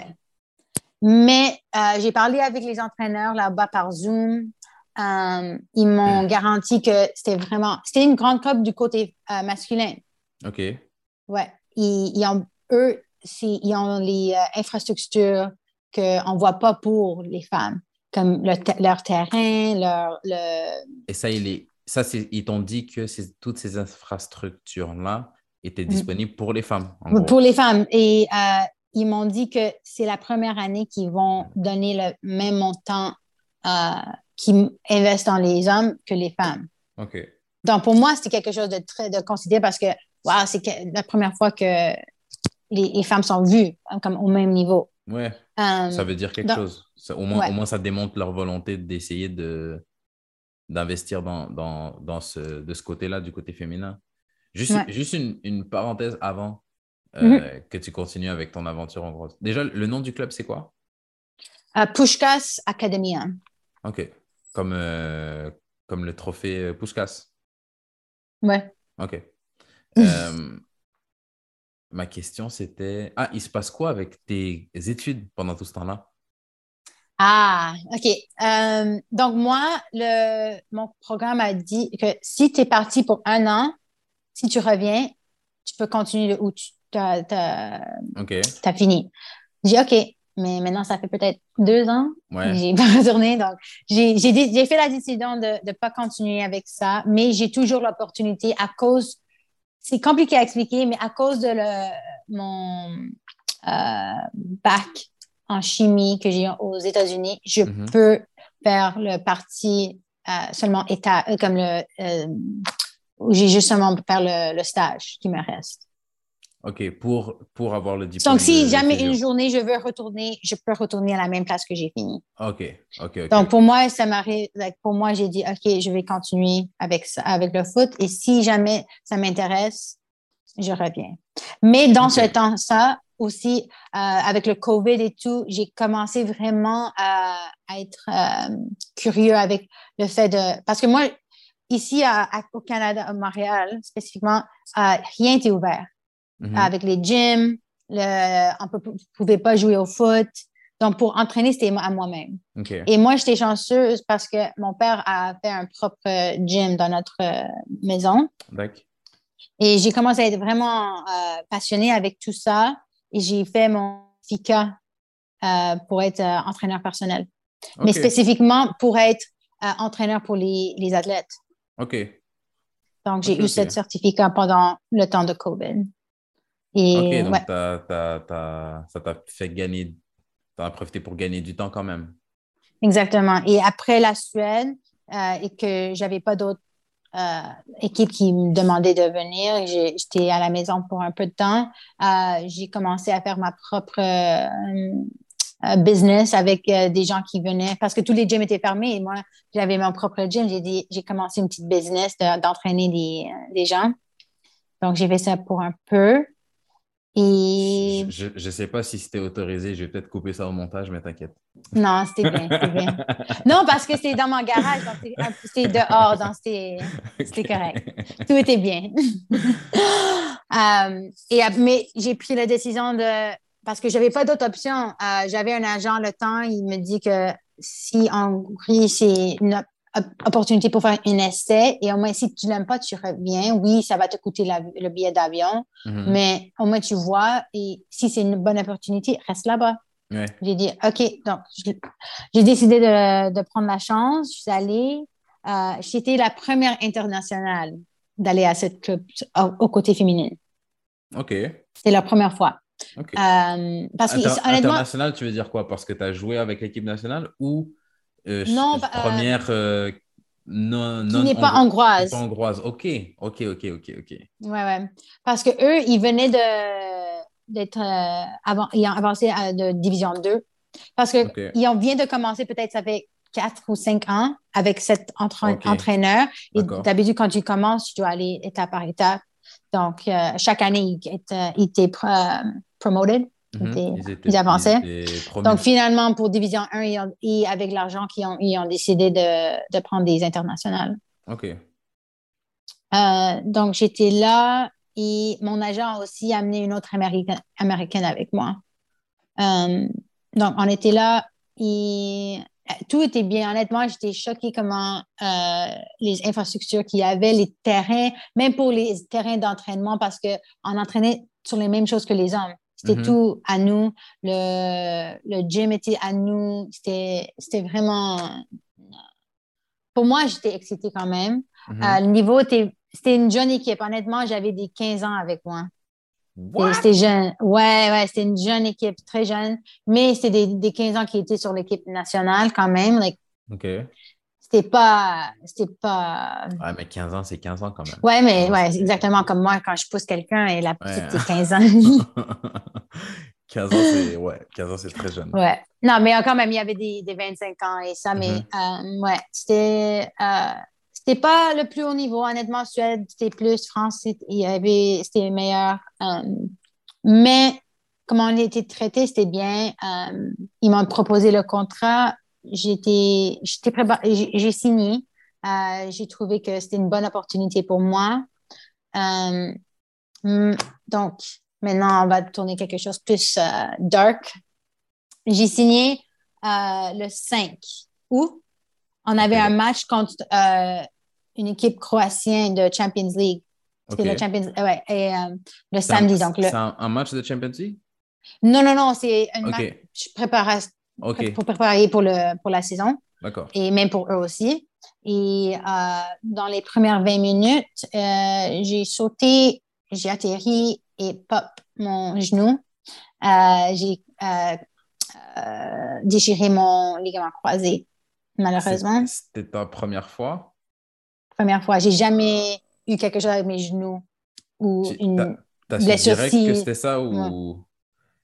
Mais euh, j'ai parlé avec les entraîneurs là-bas par Zoom. Euh, ils m'ont hmm. garanti que c'était vraiment. C'était une grande coupe du côté masculin. OK. Ouais. Ils, ont, eux, ils ont les infrastructures qu'on ne voit pas pour les femmes, comme leur terrain, leur. Le... Et ça, il est ça, ils t'ont dit que toutes ces infrastructures-là étaient mm. disponibles pour les femmes. pour les femmes. Et euh, ils m'ont dit que c'est la première année qu'ils vont donner le même montant euh, qu'ils investissent dans les hommes que les femmes. OK. Donc, pour moi, c'était quelque chose de très de considéré parce que, wow, c'est la première fois que les, femmes sont vues hein, comme au même niveau. Ouais. Euh, ça veut dire quelque chose. au, moins, au moins, ça démontre leur volonté d'essayer de d'investir dans, dans, dans, ce, de ce côté-là, du côté féminin. Juste, juste une, une, parenthèse avant euh, mhm. que tu continues avec ton aventure en gros. Déjà, le nom du club, c'est quoi? Uh, Pushkas Academia. OK. Comme, euh, comme le trophée euh, Pushkas. Ouais. OK. ma question, c'était... Ah, il se passe quoi avec tes études pendant tout ce temps-là? Ah, OK. Euh, donc, moi, le, mon programme a dit que si tu es parti pour un an, si tu reviens, tu peux continuer où tu as, fini. J'ai dit OK, mais maintenant, ça fait peut-être deux ans. Ouais. J'ai pas retourné. Donc, j'ai fait la décision de ne pas continuer avec ça, mais j'ai toujours l'opportunité à cause, c'est compliqué à expliquer, mais à cause de le, mon euh, bac en chimie que j'ai aux États-Unis, je mhm. peux faire le parti euh, seulement état, euh, comme le, euh, où j'ai justement faire le, le, stage qui me reste. OK, pour, pour avoir le diplôme. Donc, si jamais une journée je veux retourner, je peux retourner à la même place que j'ai fini. OK, OK, Donc, pour moi, ça m'arrive, pour moi, j'ai dit, OK, je vais continuer avec, ça, avec le foot et si jamais ça m'intéresse, je reviens. Mais dans ce temps, ça, aussi, euh, avec le COVID et tout, j'ai commencé vraiment à, être euh, curieux avec le fait de... Parce que moi, ici au Canada, à Montréal spécifiquement, euh, rien n'était ouvert. Mm-hmm. Avec les gyms, le, on ne pouvait pas jouer au foot. Donc, pour entraîner, c'était à moi-même. Et moi, j'étais chanceuse parce que mon père a fait un propre gym dans notre maison. Et j'ai commencé à être vraiment passionnée avec tout ça et j'ai fait mon FICA euh, pour être euh, entraîneur personnel. Mais spécifiquement pour être euh, entraîneur pour les, les, athlètes. OK. Donc, j'ai eu ce certificat pendant le temps de COVID. Et, OK, donc ça t'a fait gagner, tu as profité pour gagner du temps quand même. Exactement. Et après la Suède, et que j'avais pas d'autres euh, équipe qui me demandait de venir. J'étais à la maison pour un peu de temps. Euh, j'ai commencé à faire ma propre business avec des gens qui venaient parce que tous les gyms étaient fermés et moi, j'avais mon propre gym. J'ai commencé une petite business d'entraîner des, des gens. Donc, j'ai fait ça pour un peu. Et... Je ne sais pas si c'était autorisé. Je vais peut-être couper ça au montage, mais t'inquiète. Non, c'était bien, bien. Non, parce que c'était dans mon garage, c'était dehors, donc c'était correct. Tout était bien. Euh, et, mais j'ai pris la décision de... Parce que je n'avais pas d'autre option. Euh, j'avais un agent le temps, il me dit que si Hongrie, c'est une opportunité pour faire un essai et au moins si tu l'aimes pas, tu reviens. Oui, ça va te coûter le billet d'avion, mhm. mais au moins tu vois et si c'est une bonne opportunité, reste là-bas. J'ai dit, OK, donc j'ai décidé de, prendre la chance. Je suis allée, euh, j'étais la première internationale d'aller à cette club au, côté féminin. OK. C'est la première fois. Euh, parce que, international, tu veux dire quoi? Parce que tu as joué avec l'équipe nationale ou euh, non, bah, première euh, non, non, qui n'est pas hongroise. Pas hongroise. OK, OK, OK, OK, OK. Ouais, ouais. Parce que eux, ils venaient de d'être euh, avant, ils ont avancé à de division 2. Parce qu'ils okay. ont vient de commencer, peut-être ça fait 4 ou 5 ans avec cet entraîneur. Et d'habitude, quand tu commences, tu dois aller étape par étape. Donc, chaque année, il était, promoted. Mhm. ils, avançaient. Donc, finalement, pour Division 1, et avec l'argent qu'ils ont, ils ont décidé de, prendre des internationales. OK. Euh, donc, j'étais là et mon agent a aussi amené une autre américaine, avec moi. Euh, donc, on était là et tout était bien. Honnêtement, j'étais choquée comment euh, les infrastructures qu'il y avait, les terrains, même pour les terrains d'entraînement, parce qu'on entraînait sur les mêmes choses que les hommes. C'était mm-hmm. tout à nous. Le, le gym était à nous. C'était vraiment. Pour moi, j'étais excitée quand même. Mm-hmm. le niveau, c'était une jeune équipe. Honnêtement, j'avais des 15 ans avec moi. C'était jeune. Ouais, ouais, c'était une jeune équipe, très jeune. Mais c'était des, des 15 ans qui étaient sur l'équipe nationale quand même. OK c'était pas. C'était pas. Ouais, mais 15 ans, c'est 15 ans quand même. Ouais, mais ouais, exactement comme moi, quand je pousse quelqu'un et la petite, c'est 15 ans. 15 ans, c'est ouais, 15 ans, c'est très jeune. Ouais. Non, mais quand même, il y avait des, des 25 ans et ça, mais mm-hmm. euh, ouais, c'était. Euh, c'était pas le plus haut niveau, honnêtement. Suède, c'était plus. France, il y avait, c'était meilleur. Euh, mais comment on était traité, c'était bien. ils m'ont proposé le contrat j'étais, j'étais j'ai signé. Euh, j'ai trouvé que c'était une bonne opportunité pour moi. Euh, donc, maintenant, on va tourner quelque chose de plus euh, dark. J'ai signé le 5 août. On avait un match contre une équipe croatienne de Champions League. C'était le Champions ouais, et, le samedi. donc le... C'est un, match de Champions League? Non, non, non, c'est un match pour préparer pour, le, pour la saison. D'accord. Et même pour eux aussi. Et euh, dans les premières 20 minutes, euh, j'ai sauté, j'ai atterri et pop mon genou. Euh, j'ai déchiré mon ligament croisé, malheureusement. C'était ta première fois? Première fois. J'ai jamais eu quelque chose avec mes genoux ou une blessure. direct que c'était ça ou...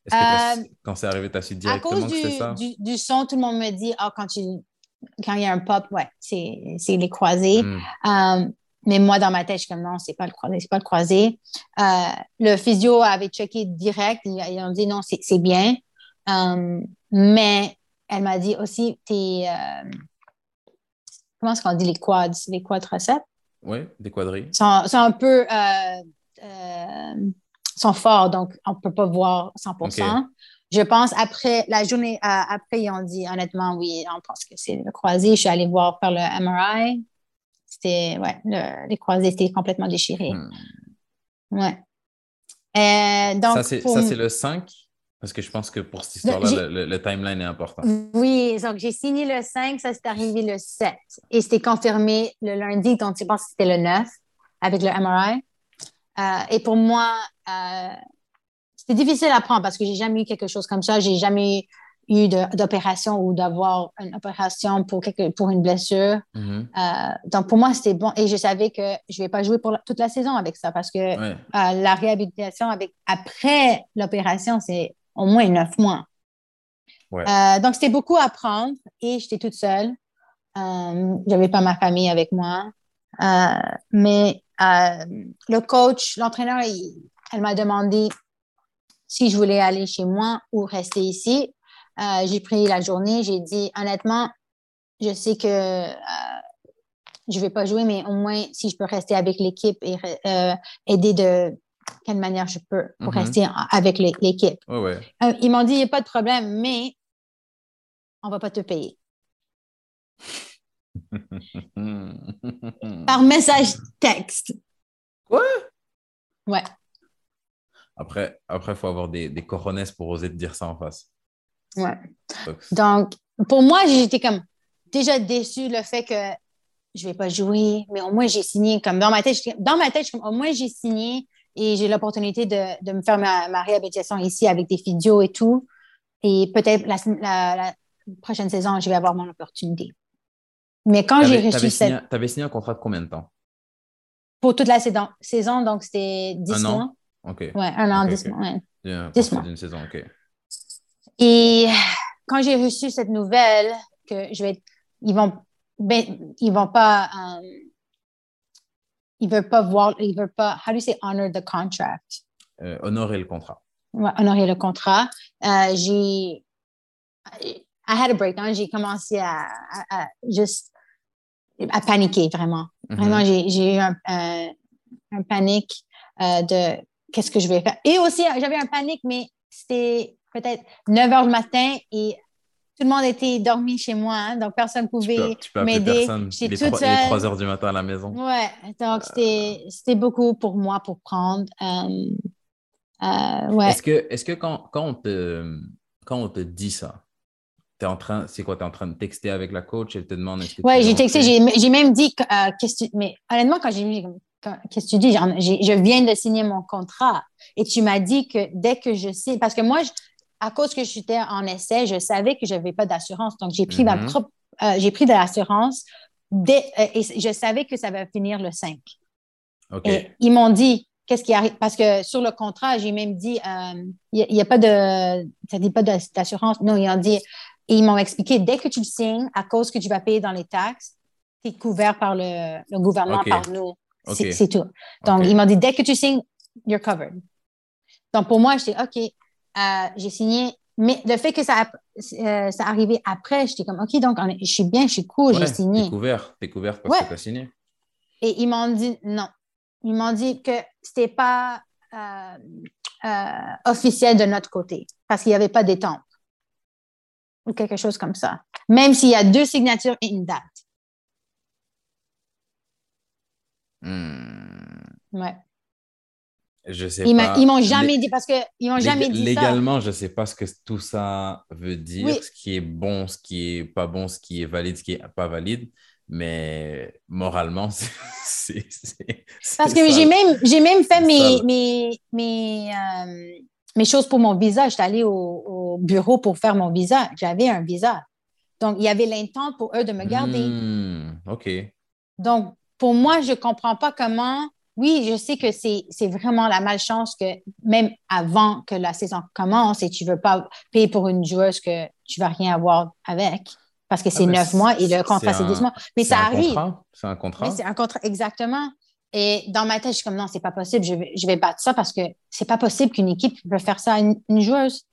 Est-ce que euh, quand c'est arrivé, tu as su directement que c'était ça? Du, du son, tout le monde me dit, ah, quand, tu, quand il y a un pop, ouais, c'est les croisés. Hmm. Euh, mais moi, dans ma tête, je suis comme non, c'est pas le croisé, c'est pas le croisé. Euh, le physio avait checké direct, ils, ont dit non, c'est bien. mais elle m'a dit aussi, t'es. comment est-ce qu'on dit les quads, les quadriceps? Oui, des quadris. C'est un peu sont forts, donc on ne peut pas voir 100% Je pense après la journée, euh, après, ils ont dit honnêtement, oui, on pense que c'est le croisé. Je suis allée voir faire le MRI. C'était, ouais, les croisés étaient complètement déchirés. Hmm. Ouais. Euh, donc, ça, c'est le 5? Parce que je pense que pour cette histoire-là, le, timeline est important. Oui, donc j'ai signé le 5, ça s'est arrivé le 7. Et c'était confirmé le lundi, donc je pense que c'était le 9 avec le MRI. Euh, et pour moi, euh, c'était difficile à prendre parce que j'ai jamais eu quelque chose comme ça. J'ai jamais eu d'opération ou d'avoir une opération pour, quelque, pour une blessure. Mm-hmm. Euh, donc, pour moi, c'était bon. Et je savais que je ne vais pas jouer pour toute la saison avec ça parce que la réhabilitation avec, après l'opération, c'est au moins neuf mois. Donc, c'était beaucoup à apprendre et j'étais toute seule. Euh, j'avais pas ma famille avec moi. Mais le coach, l'entraîneur, elle m'a demandé si je voulais aller chez moi ou rester ici. j'ai pris la journée, j'ai dit honnêtement, je sais que je ne vais pas jouer, mais au moins si je peux rester avec l'équipe et aider de quelle manière je peux pour mm-hmm. rester avec l'équipe. ils m'ont dit, il n'y a pas de problème, mais on ne va pas te payer. Par message texte. Quoi? Ouais. Après, après, il faut avoir des, des coronets pour oser te dire ça en face. Ouais. Donc, pour moi, j'étais comme déjà déçue le fait que je ne vais pas jouer, mais au moins j'ai signé. Comme dans ma tête, dans ma tête, je comme, au moins j'ai signé et j'ai l'opportunité de, de, me faire ma, ma, réhabilitation ici avec des vidéos et tout. Et peut-être la, la, prochaine saison, je vais avoir mon opportunité. Mais quand j'ai reçu cette... Tu avais signé un contrat de combien de temps? Pour toute la saison, saison donc c'était 10 un mois. An? OK. Ouais, un an, 10 mois. Ouais. 10 mois. d'une saison, OK. Et quand j'ai reçu cette nouvelle que je vais... Ils vont... Ben, ils vont pas... Euh, ils veulent pas voir... Ils veulent pas... How do you say honor the contract? Euh, honorer le contrat. Ouais, honorer le contrat. Euh, j'ai I had a breakdown. J'ai commencé à, à, juste à paniquer vraiment. Mm-hmm. Vraiment, j'ai eu un, un, panique euh, de qu'est-ce que je vais faire. Et aussi, j'avais un panique, mais c'était peut-être 9 heures du matin et tout le monde était dormi chez moi, hein, donc personne ne pouvait m'aider. J'étais toute seule. Il est 3 heures du matin à la maison. Ouais, donc c'était beaucoup pour moi pour prendre. Euh, euh, ouais. Est-ce que, est que quand, quand, on te, quand on te dit ça, en train, c'est quoi, tu es en train de texter avec la coach, elle te demande est-ce que Oui, j'ai texté, j'ai même dit, euh, que mais honnêtement, quand j'ai dit, qu'est-ce que tu dis, je viens de signer mon contrat et tu m'as dit que dès que je sais, parce que moi, à cause que j'étais en essai, je savais que je n'avais pas d'assurance, donc j'ai pris ma mm-hmm. propre, euh, j'ai pris de l'assurance euh, et je savais que ça va finir le 5. OK. Et ils m'ont dit, qu'est-ce qui arrive? Parce que sur le contrat, j'ai même dit, il n'y a, pas de, ça dit pas d'assurance. Non, ils ont dit, et ils m'ont expliqué, dès que tu le signes, à cause que tu vas payer dans les taxes, tu es couvert par le, gouvernement, par nous. C'est tout. Donc, ils m'ont dit, dès que tu signes, you're covered. Donc, pour moi, j'étais, OK, euh, j'ai signé. Mais le fait que ça, euh, ça arrivé après, j'étais comme, OK, donc je suis bien, je suis cool, j'ai signé. es couvert, es couvert parce que tu as signé. Et ils m'ont dit non. Ils m'ont dit que c'était pas euh, officiel de notre côté parce qu'il n'y avait pas d'étampe ou quelque chose comme ça, même s'il y a deux signatures et une date. Hmm. Ouais. Je sais ils pas. Ils m'ont jamais dit parce que ils m'ont jamais dit Légalement, je ne sais pas ce que tout ça veut dire, ce qui est bon, ce qui est pas bon, ce qui est valide, ce qui est pas valide. Mais moralement, c'est. Parce que j'ai même, même fait mes, mes, mes, euh, mes choses pour mon visa. J'étais allée au, bureau pour faire mon visa. J'avais un visa. Donc, il y avait l'intent pour eux de me garder. Hmm, OK. Donc, pour moi, je ne comprends pas comment. Oui, je sais que c'est vraiment la malchance que même avant que la saison commence et tu ne veux pas payer pour une joueuse que tu ne vas rien avoir avec parce que ah, c'est neuf mois et le contrat, c'est dix mois. Mais ça arrive. C'est un contrat? C'est un contrat, exactement. Et dans ma tête, je suis comme non, c'est pas possible, je vais, je vais battre ça parce que c'est pas possible qu'une équipe peut faire ça à une, joueuse.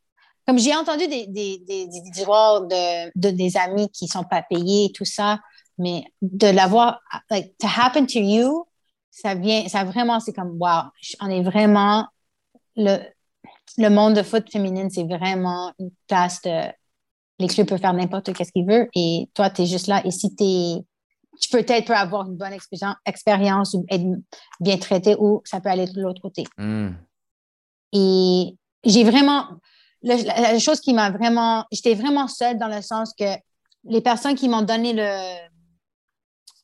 Comme j'ai entendu des, des, des, des histoires de, de, des amis qui sont pas payés et tout ça, mais de l'avoir, like, to happen to you, ça vient, ça vraiment, c'est comme, wow, on est vraiment, le, le monde de foot féminine, c'est vraiment une place de, les clubs peuvent faire n'importe qu'est-ce qu'ils veulent et toi, tu es juste là et si tu es tu peux peut-être avoir une bonne expérience ou être bien traité ou ça peut aller de l'autre côté. Hmm. Et j'ai vraiment, la, chose qui m'a vraiment, j'étais vraiment seule dans le sens que les personnes qui m'ont donné le,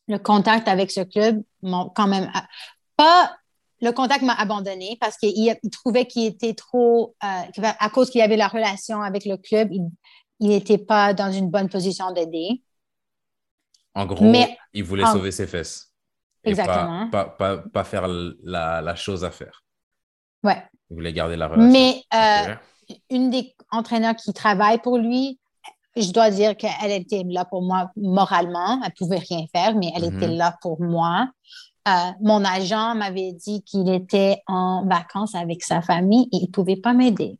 le contact avec ce club m'ont quand même, pas le contact m'a abandonné parce qu'il trouvait qu'il était trop, euh, à cause qu'il avait la relation avec le club, il n'était pas dans une bonne position d'aider. En gros, il voulait sauver ses fesses. Exactement. Pas, pas, pas, faire la, la, chose à faire. Ouais. Il voulait garder la relation. Mais euh, une des entraîneurs qui travaille pour lui je dois dire qu'elle était là pour moi moralement. Elle pouvait rien faire, mais elle était Mhm. là pour moi. Euh, mon agent m'avait dit qu'il était en vacances avec sa famille et il pouvait pas m'aider.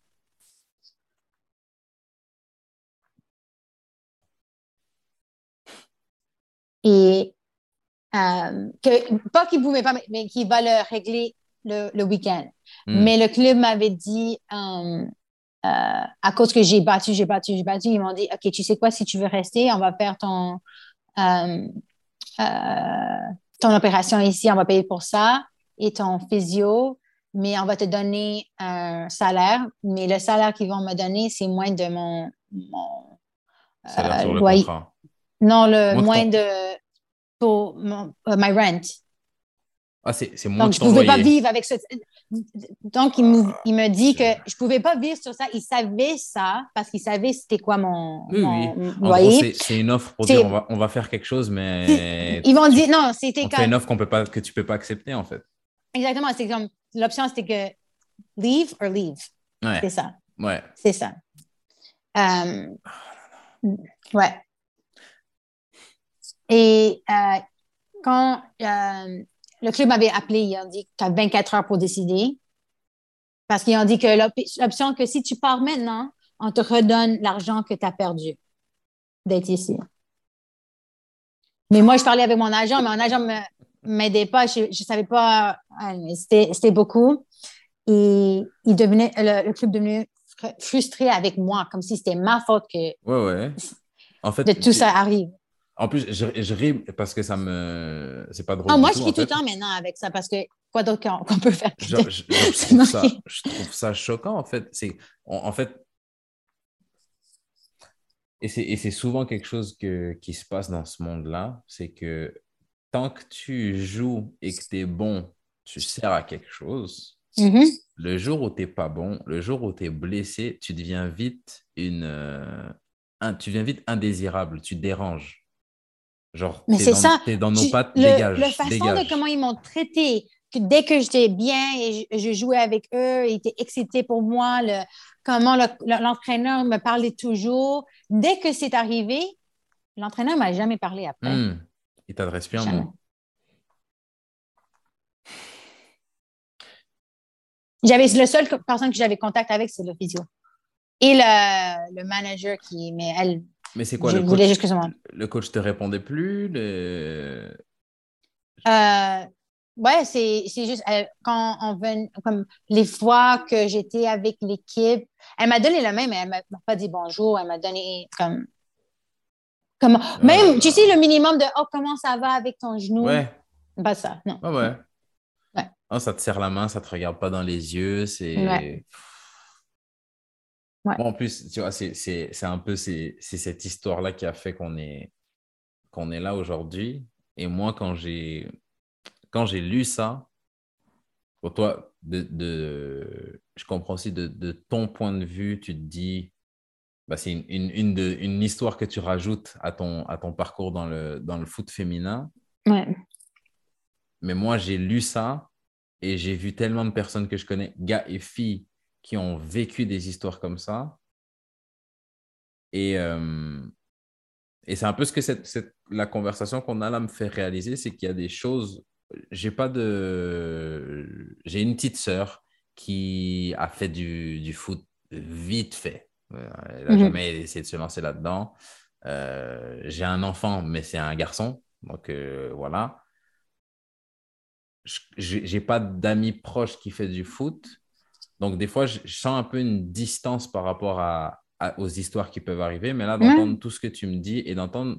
Et euh, que, pas qu'il pouvait pas, mais qu'il va le régler le, le week-end. Hmm. Mais le club m'avait dit, euh, euh, à cause que j'ai battu, j'ai battu, j'ai battu, ils m'ont dit, OK, tu sais quoi, si tu veux rester, on va faire ton, euh, euh, ton opération ici, on va payer pour ça, et ton physio, mais on va te donner un salaire. Mais le salaire qu'ils vont me donner, c'est moins de mon, mon Ça a l'air euh, sur le loyer. contrat. Non, le Moins de ton- pour mon, euh, my rent. Ah, c'est c'est moins Donc, je ne pouvais pas vivre avec ce. Donc, il me, il me dit que je ne pouvais pas vivre sur ça. Il savait ça parce qu'il savait c'était quoi mon, Oui, mon oui. En loyer. gros, c'est- c'est une offre pour C'est- dire on va, on va faire quelque chose, mais Ils vont dire non, c'était te fait une comme. offre qu'on peut pas, que tu peux pas accepter, en fait. Exactement, c'est comme. L'option, c'était que leave or leave. C'est ça. ouais. C'est ça. Euh, ouais. Et euh, quand euh, le club m'avait appelé, ils ont dit que tu as 24 heures pour décider. Parce qu'ils ont dit que l'op- l'option que si tu pars maintenant, on te redonne l'argent que tu as perdu d'être ici. Mais moi, je parlais avec mon agent, mais mon agent ne m'aidait pas. Je ne savais pas. mais C'était beaucoup. Et il devenait, le, le club devenait fr- frustré avec moi, comme si c'était ma faute que Ouais, ouais. En fait, de tout ça arrive. En plus, je, je ris parce que ça me. C'est pas drôle. Ah, du moi, tout, je ris tout le temps maintenant avec ça parce que quoi d'autre qu'on peut faire? Je, je- trouve ça, je trouve ça choquant, en fait. C'est, en, fait, et c'est, souvent quelque chose que, qui se passe dans ce monde-là, c'est que tant que tu joues et que tu es bon, tu sers à quelque chose. Mhm. Le jour où tu n'es pas bon, le jour où tu es blessé, tu deviens vite une, euh, un- tu deviens vite indésirable, tu déranges. Genre, Mais c'est dans, ça. t'es dans nos Tu- pattes, le, dégage, le façon dégage. de comment ils m'ont traité, que dès que j'étais bien et je, je jouais avec eux, ils étaient excités pour moi, le, comment le- le- l'entraîneur me parlait toujours. Dès que c'est arrivé, l'entraîneur ne m'a jamais parlé après. Hmm. Il t'adresse Jamais. mot. J'avais le seul personne que j'avais contact avec, c'est le physio. Et le, le manager qui, mais elle, Mais c'est quoi je le coach? Le coach te répondait plus le... Euh, ouais, c'est, juste euh, quand on venait, comme les fois que j'étais avec l'équipe, elle m'a donné le même, mais elle m'a m'a pas dit bonjour, elle m'a donné comme. Comment, même, tu sais, le minimum de Oh, comment ça va avec ton genou? Ouais, Pas ça, non. ouais, ouais. Ouais. Ah, ça te serre la main, ça te regarde pas dans les yeux, c'est... Ouais. Ouais. Moi, en plus, tu vois, c'est, un peu c'est, cette histoire-là qui a fait qu'on est, qu'on est là aujourd'hui. Et moi, quand j'ai, quand j'ai lu ça, pour toi, de, de- je comprends aussi de, de ton point de vue, tu te dis, bah, c'est une, une, une, de- une histoire que tu rajoutes à ton, à ton parcours dans le, dans le foot féminin. Ouais. Mais moi, j'ai lu ça et j'ai vu tellement de personnes que je connais, gars et filles, qui ont vécu des histoires comme ça. Et, euh, et c'est un peu ce que cette, cette- la conversation qu'on a là me fait réaliser, c'est qu'il y a des choses. J'ai pas de. J'ai une petite sœur qui a fait du, du foot vite fait. Euh, Elle n'a Mhm. jamais essayé de se lancer là-dedans. Euh, j'ai un enfant, mais c'est un garçon. Donc euh, voilà. J'ai pas d'amis proches qui fait du foot. Donc des fois, je, je sens un peu une distance par rapport à, à- aux histoires qui peuvent arriver. Mais là, d'entendre tout ce que tu me dis et d'entendre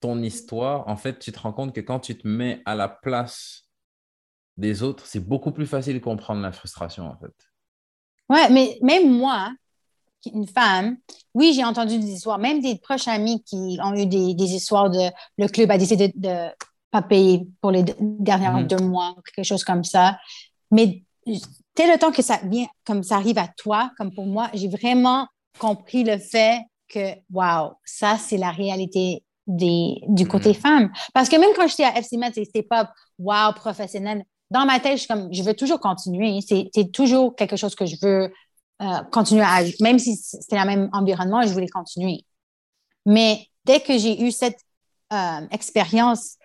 ton histoire, en fait, tu te rends compte que quand tu te mets à la place des autres, c'est beaucoup plus facile de comprendre la frustration, en fait. Ouais, mais même moi, une femme, oui, j'ai entendu des histoires, même des proches amis qui ont eu des, des histoires de le club a décidé de ne pas payer pour les dernières Mhm. deux mois, quelque chose comme ça. Mais tel le temps que ça vient, comme ça arrive à toi, comme pour moi, j'ai vraiment compris le fait que, wow, ça, c'est la réalité des, du côté Mhm. femme. Parce que même quand j'étais à FC Met, c'était pas, wow, professionnel. Dans ma tête, je suis comme, je veux toujours continuer. C'est c'est toujours quelque chose que je veux euh, continuer à, même si c'était le même environnement, je voulais continuer. Mais dès que j'ai eu cette euh, expérience,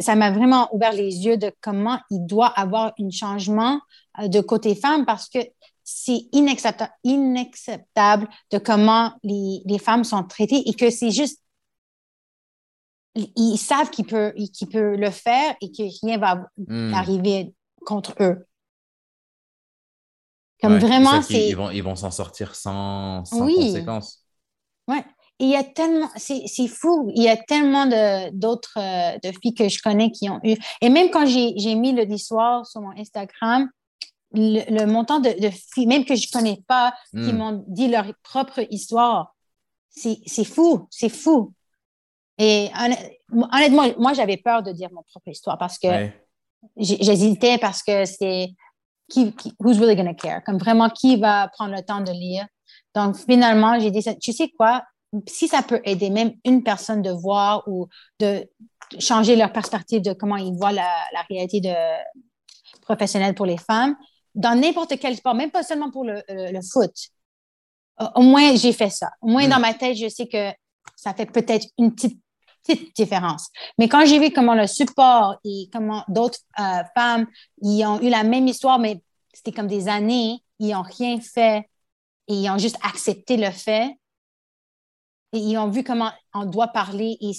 ça m'a vraiment ouvert les yeux de comment il doit avoir un changement euh, de côté femme parce que c'est inacceptable, inacceptable de comment les, les, femmes sont traitées et que c'est juste, ils savent qu'ils peuvent, le faire et que rien va hmm. arriver contre eux. Comme vraiment, c'est. Ils vont, s'en sortir sans, sans oui. conséquences. Oui il y a tellement, c'est fou, il y a tellement d'autres euh, de, filles que je connais qui ont eu. Et même quand j'ai mis le l'histoire sur mon Instagram, le, montant de, filles, même que je ne connais pas, qui hmm. m'ont dit leur propre histoire, c'est fou, c'est fou. Et honnêtement, moi, j'avais peur de dire mon propre histoire parce que j'hésitais parce que c'est qui, qui, who's really gonna care? Comme vraiment, qui va prendre le temps de lire? Donc, finalement, j'ai dit, tu sais quoi? Si ça peut aider même une personne de voir ou de changer leur perspective de comment ils voient la, réalité de, professionnelle pour les femmes, dans n'importe quel sport, même pas seulement pour le, foot, au moins j'ai fait ça. Au moins dans mm. ma tête, je sais que ça fait peut-être une petite, petite différence. Mais quand j'ai vu comment le support et comment d'autres euh, femmes, ils ont eu la même histoire, mais c'était comme des années, ils n'ont rien fait et ils ont juste accepté le fait, et ils ont vu comment on doit parler et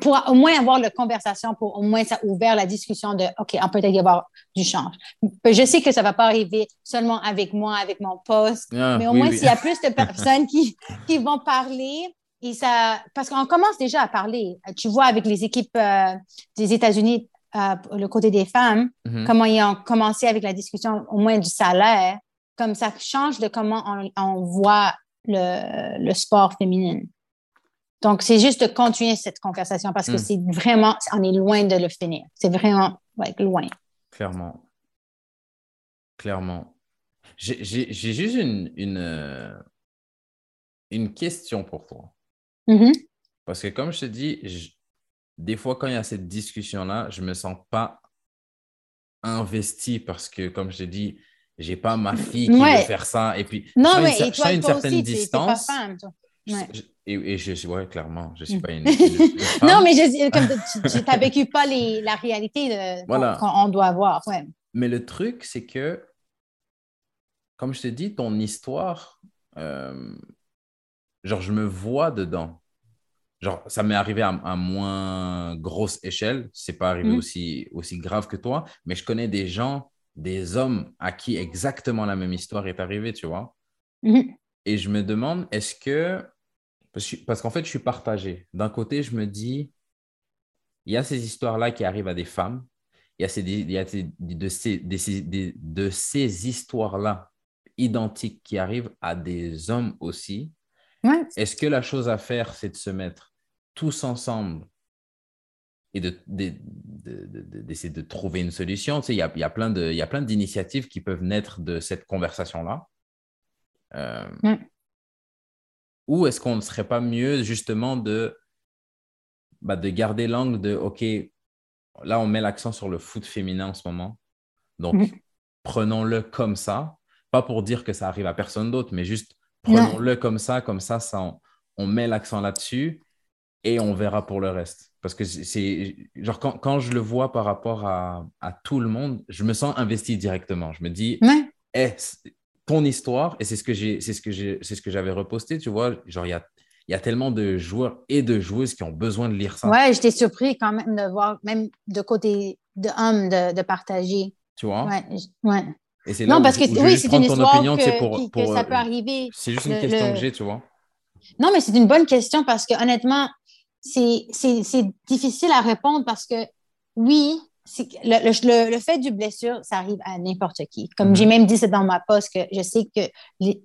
pour, au moins avoir la conversation, pour au moins ça ouvert la discussion de OK, on peut y avoir du change. Je sais que ça ne va pas arriver seulement avec moi, avec mon poste, ah, mais au moins s'il y a plus de personnes qui, qui vont parler, et ça, parce qu'on commence déjà à parler. Tu vois, avec les équipes euh, des États-Unis, euh, le côté des femmes, mm-hmm. comment ils ont commencé avec la discussion au moins du salaire, comme ça change de comment on, on voit le, le sport féminin. Donc, c'est juste de continuer cette conversation parce que hmm. c'est vraiment, on est loin de le finir. C'est vraiment loin. Clairement. Clairement. J'ai juste une, une, euh, une, question pour toi. Mm-hmm. Parce que comme je te dis, des fois, quand il y a cette discussion-là, je ne me sens pas investi parce que, comme je te dis, j'ai pas ma fille qui veut faire ça. Et puis, non, mais une, et une certaine distance. Pas femme, et, je suis, ouais, clairement, je suis mm. pas une. non, mais je, comme tu n'as vécu pas les, la réalité qu'on doit avoir. Ouais. Mais le truc, c'est que, comme je te dis, ton histoire, euh, genre, je me vois dedans. Genre, ça m'est arrivé à, à, moins grosse échelle. C'est pas arrivé mm. aussi, aussi grave que toi, mais je connais des gens des hommes à qui exactement la même histoire est arrivée, tu vois. Mhm. Et je me demande, est-ce que... Parce qu'en fait, je suis partagé. D'un côté, je me dis, il y a ces histoires-là qui arrivent à des femmes. Il y a, ces, il y a de ces, de ces histoires-là identiques qui arrivent à des hommes aussi. Est-ce que la chose à faire, c'est de se mettre tous ensemble et d'essayer de, de, de, trouver une solution. Tu sais, il y a, y a plein d'initiatives qui peuvent naître de cette conversation-là. Euh, ou est-ce qu'on ne serait pas mieux justement de, bah, de garder l'angle de, OK, là, on met l'accent sur le foot féminin en ce moment. Donc, mm. prenons-le comme ça. Pas pour dire que ça arrive à personne d'autre, mais juste prenons-le comme ça. Comme ça, ça on met l'accent là-dessus et on verra pour le reste. Parce que c'est genre quand, quand, je le vois par rapport à, à, tout le monde, je me sens investi directement. Je me dis, ouais. ton histoire, et c'est ce que j'ai, c'est ce que j'ai, c'est ce que j'avais reposté, tu vois, genre il y a, y a tellement de joueurs et de joueuses qui ont besoin de lire ça. Ouais, j'étais surpris quand même de voir, même de côté de homme, de, de partager. Tu vois? Ouais. ouais. Et c'est là non, parce que oui, c'est une histoire opinion, que, pour, que ça peut arriver. C'est juste une question que j'ai, tu vois. Non, mais c'est une bonne question parce que honnêtement, c'est difficile à répondre parce que oui, le, le, fait du blessure, ça arrive à n'importe qui. Comme mm-hmm. j'ai même dit c'est dans ma poste que je sais que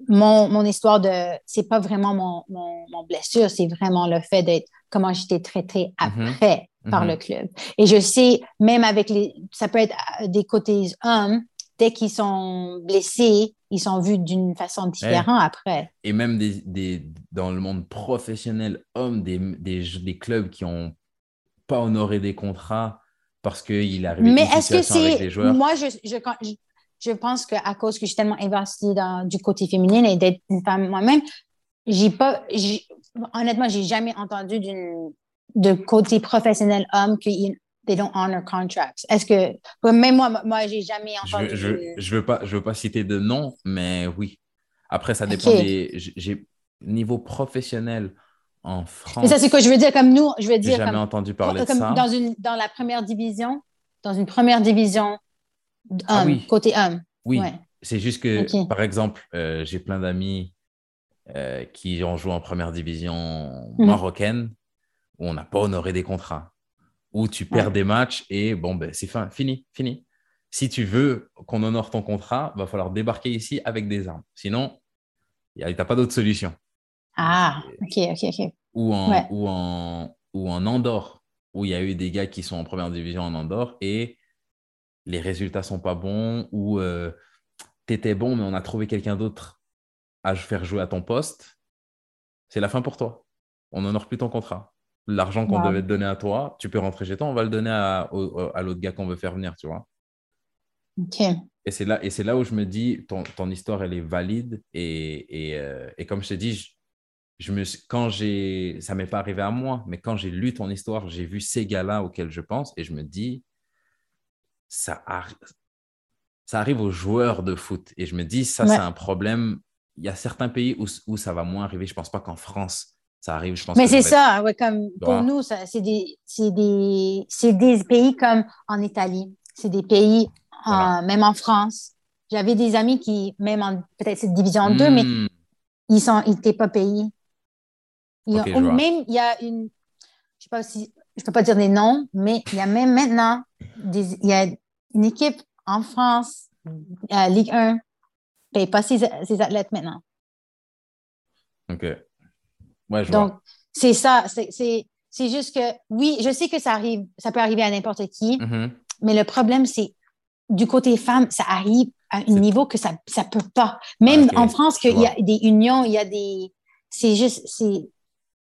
mon, mon, histoire de c'est pas vraiment mon, mon, blessure, c'est vraiment le fait d'être comment j'étais traitée mm-hmm. après par mm-hmm. le club. Et je sais, même avec les, ça peut être des côtés hommes, dès qu'ils sont blessés, ils sont vus d'une façon différente après. Et même des, des, dans le monde professionnel, hommes, des, des, des clubs qui n'ont pas honoré des contrats parce qu'il arrive Mais est-ce que c'est. Moi, je, je, je pense qu'à cause que je suis tellement investie dans, du côté féminin et d'être une femme moi-même, j'ai pas, j'ai- honnêtement, j'ai jamais entendu de côté professionnel homme que ils- they don't honor contracts. Est-ce que, même moi, moi, j'ai jamais Je, entendu. je, je veux pas, je veux pas citer de nom, mais oui. Après, ça dépend Ok. des. j'ai- niveau professionnel en France. Mais ça, c'est quoi je veux dire comme nous, je veux dire jamais comme, entendu parler de comme ça. dans une, dans la première division, dans une première division homme, Ah oui. côté homme. Oui, Ouais. c'est juste que, par exemple, euh, j'ai plein d'amis euh, qui ont joué en première division Mhm. marocaine où on n'a pas honoré des contrats, où tu perds Ouais. des matchs et bon, ben, c'est fin, fini, fini. Si tu veux qu'on honore ton contrat, va falloir débarquer ici avec des armes. Sinon, tu n'as pas d'autre solution. Ah, ok, ok, ok. Ou en, Ouais. ou, en, ou en Andorre, où il y a eu des gars qui sont en première division en Andorre et les résultats sont pas bons, ou tu étais bon, mais on a trouvé quelqu'un d'autre à faire jouer à ton poste. C'est la fin pour toi. On n'honore plus ton contrat. L'argent qu'on Wow. devait te donner à toi, tu peux rentrer chez toi, on va le donner à, au- à l'autre gars qu'on veut faire venir, tu vois. Ok. Et c'est là, et c'est là où je me dis, ton, ton histoire, elle est valide. Et, et, euh, et comme je t'ai dit, je, je me, quand j'ai, ça m'est pas arrivé à moi, mais quand j'ai lu ton histoire, j'ai vu ces gars-là auxquels je pense et je me dis, ça, arri- ça arrive aux joueurs de foot. Et je me dis, ça, Ouais. c'est un problème. Il y a certains pays où, où ça va moins arriver. Je pense pas qu'en France, ça arrive. Je pense Mais c'est être- ça, ouais, comme pour nous, c'est des, c'est des, des pays comme en Italie, c'est des pays, Voilà. même en France. J'avais des amis qui, même en peut-être cette division 2, mais Hmm, ils sont, ils n'étaient pas payés. Même, il y a une, je sais pas si, je peux pas dire des noms, mais il y a même maintenant, des, il y a une équipe en France, à Ligue 1, ne paye pas ses, ses athlètes maintenant. Ok. Ouais, je vois. Donc, c'est ça, c'est, c'est, c'est juste que, oui, je sais que ça arrive, ça peut arriver à n'importe qui, Mhm. mais le problème, c'est du côté femme, ça arrive à un niveau que ça ça peut pas. Même en France, qu'il y a des unions, il y a des... C'est juste... C'est,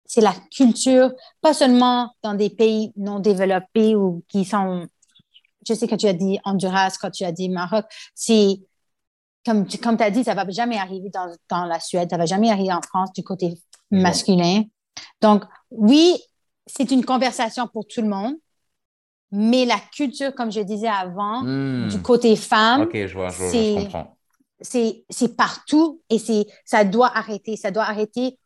c'est la culture, pas seulement dans des pays non développés ou qui sont... Je sais que tu as dit Honduras, quand tu as dit Maroc, c'est... Comme tu comme as dit, ça va jamais arriver dans, dans la Suède, ça va jamais arriver en France du côté masculin. Donc, oui, c'est une conversation pour tout le monde, mais la culture, comme je disais avant, Hmm. du côté femme, Ok, je vois, je, vois, je c'est- c'est partout et c'est ça doit arrêter. Ça doit arrêter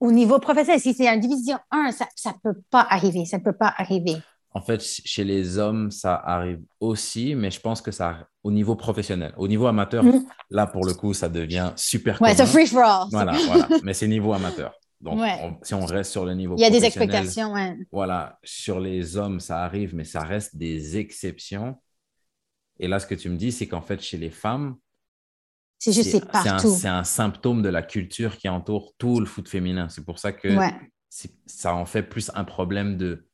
au niveau professionnel. Si c'est en division 1, ça ne peut pas arriver. Ça ne peut pas arriver. En fait, ch- chez les hommes, ça arrive aussi, mais je pense que ça au niveau professionnel. Au niveau amateur, Mhm. là, pour le coup, ça devient super Ouais, c'est free for all. Voilà, voilà. Mais c'est niveau amateur. Donc, Ouais. on- si on reste sur le niveau Il y a des expectations. Ouais. Voilà, sur les hommes, ça arrive, mais ça reste des exceptions. Et là, ce que tu me dis, c'est qu'en fait, chez les femmes, C'est juste, c'est partout. C'est un, symptôme de la culture qui entoure tout le foot féminin. C'est pour ça que Ouais. ça en fait plus un problème de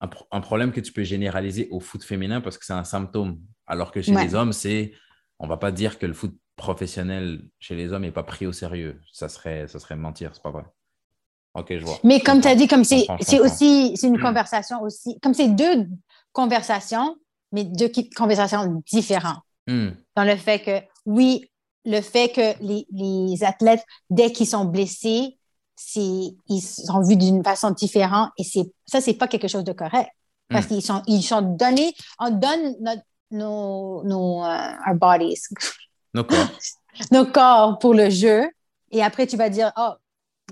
un, pro- un problème que tu peux généraliser au foot féminin parce que c'est un symptôme. Alors que chez Ouais. les hommes, c'est on va pas dire que le foot professionnel chez les hommes n'est pas pris au sérieux. Ça serait, ça serait mentir, c'est pas vrai. Ok, je vois. Mais comme tu as dit, comme c'est aussi c'est une conversation aussi, comme c'est deux conversations, mais deux conversations différentes. Hmm, Dans le fait que, oui, le fait que les, les athlètes, dès qu'ils sont blessés, ils sont vus d'une façon différente et c'est, ça, c'est pas quelque chose de correct. Parce Mm. qu'ils sont, ils sont donnés, on donne notre, nos, nos, euh, our bodies, Nos corps. nos corps pour le jeu et après tu vas dire, oh,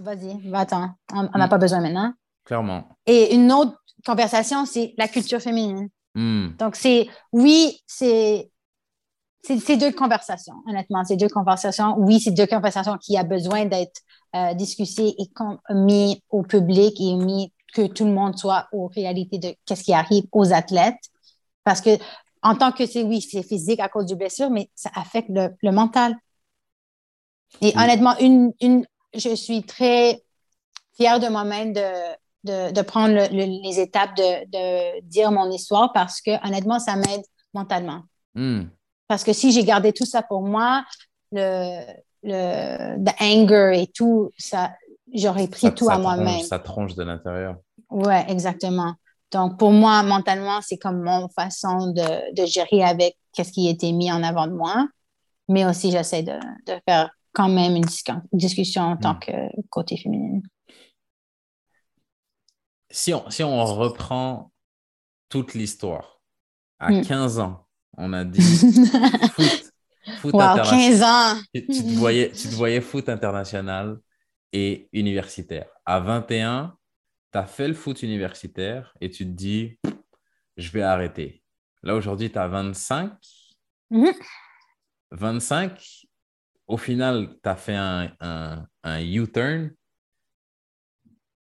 vas-y, va-t'en, on n'a Mm. pas besoin maintenant. Clairement. Et une autre conversation, c'est la culture féminine. Hmm, Donc, c'est, oui, c'est, c'est deux conversations, honnêtement. C'est deux conversations. Oui, c'est deux conversations qui a besoin d'être euh, discutées et com- mis au public et mis que tout le monde soit aux réalités de qu'est-ce qui arrive aux athlètes. Parce que, en tant que c'est, oui, c'est physique à cause du blessure, mais ça affecte le, le mental. Et Oui. honnêtement, une, une, je suis très fière de moi-même de, de, de prendre le- le- les étapes de, de dire mon histoire parce que honnêtement, ça m'aide mentalement. hmm. Parce que si j'ai gardé tout ça pour moi, le, le the anger et tout, ça, j'aurais pris Ça- tout ça à tronche- moi-même. Ça tronche de l'intérieur. Ouais, exactement. Donc, pour moi, mentalement, c'est comme mon façon de, de gérer avec qu'est-ce qui a été mis en avant de moi. Mais aussi, j'essaie de, de faire quand même une discussion en tant hmm. que côté féminin. Si on, si on reprend toute l'histoire, à 15 hmm. ans, on a dit foot, foot wow, 15 ans! Tu, te voyais, tu te voyais foot international et universitaire. À 21, tu as fait le foot universitaire et tu te dis, je vais arrêter. Là, aujourd'hui, tu as 25. 25, au final, tu as fait un, un, U-turn.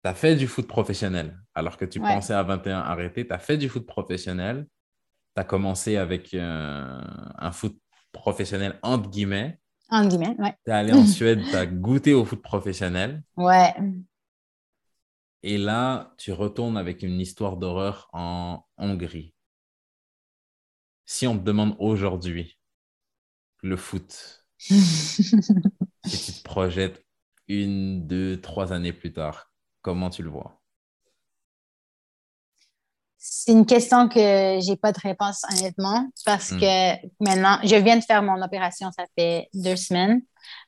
Tu as fait du foot professionnel. Alors que tu pensais à 21 arrêter, tu as fait du foot professionnel. Tu as commencé avec euh, un foot professionnel entre guillemets. Entre guillemets, ouais. Tu es allé en Suède, tu as goûté au foot professionnel. Ouais. Et là, tu retournes avec une histoire d'horreur en Hongrie. Si on te demande aujourd'hui le foot, si tu te projettes une, deux, trois années plus tard, comment tu le vois? C'est une question que j'ai pas de réponse honnêtement parce hmm. que maintenant, je viens de faire mon opération, ça fait deux semaines.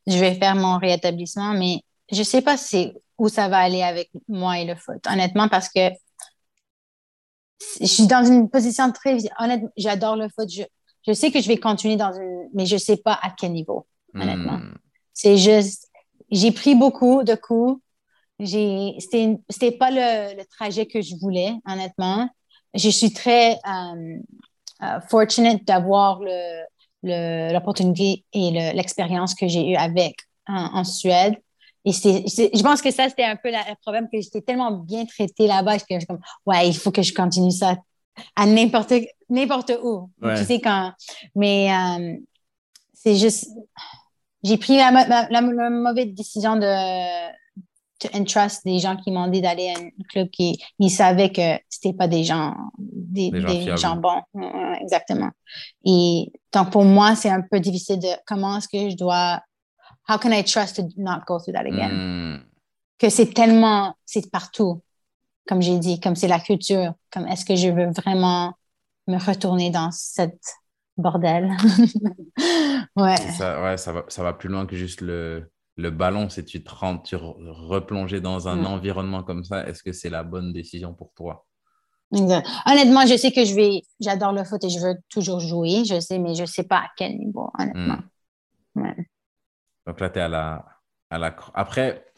Je vais faire mon rétablissement, mais je sais pas si où ça va aller avec moi et le foot, honnêtement, parce que je suis dans une position très. Honnêtement, j'adore le foot. Je, je, sais que je vais continuer dans une. Mais je ne sais pas à quel niveau, honnêtement. Hmm. C'est juste. J'ai pris beaucoup de coups. C'était n'était pas le, le, trajet que je voulais, honnêtement. Je suis très um, uh, fortunate d'avoir l'opportunité et l'expérience que j'ai eue avec en Suède. Et je pense que ça, c'était un peu le problème, que j'étais tellement bien traitée là-bas je comme, ouais, il faut que je continue ça à n'importe n'importe où. Tu sais, quand. Mais euh, c'est juste. J'ai pris la, la, mauvaise décision de to entrust des gens qui m'ont dit d'aller à un club qui ils savaient que c'était pas des gens des, des, gens, bons exactement et donc pour moi c'est un peu difficile de comment est-ce que je dois how can I trust to not go through that again? Hmm. Que c'est tellement, c'est partout, comme j'ai dit, comme c'est la culture, comme est-ce que je veux vraiment me retourner dans cette bordel? ouais. Ça, ouais, ça va, ça va plus loin que juste le, le ballon. Si tu te rends, tu replonger dans un hmm. environnement comme ça, est-ce que c'est la bonne décision pour toi? Honnêtement, je sais que je vais, j'adore le foot et je veux toujours jouer, je sais, mais je sais pas à quel niveau, honnêtement. Ouais. Donc là, tu es à la, à la. Après,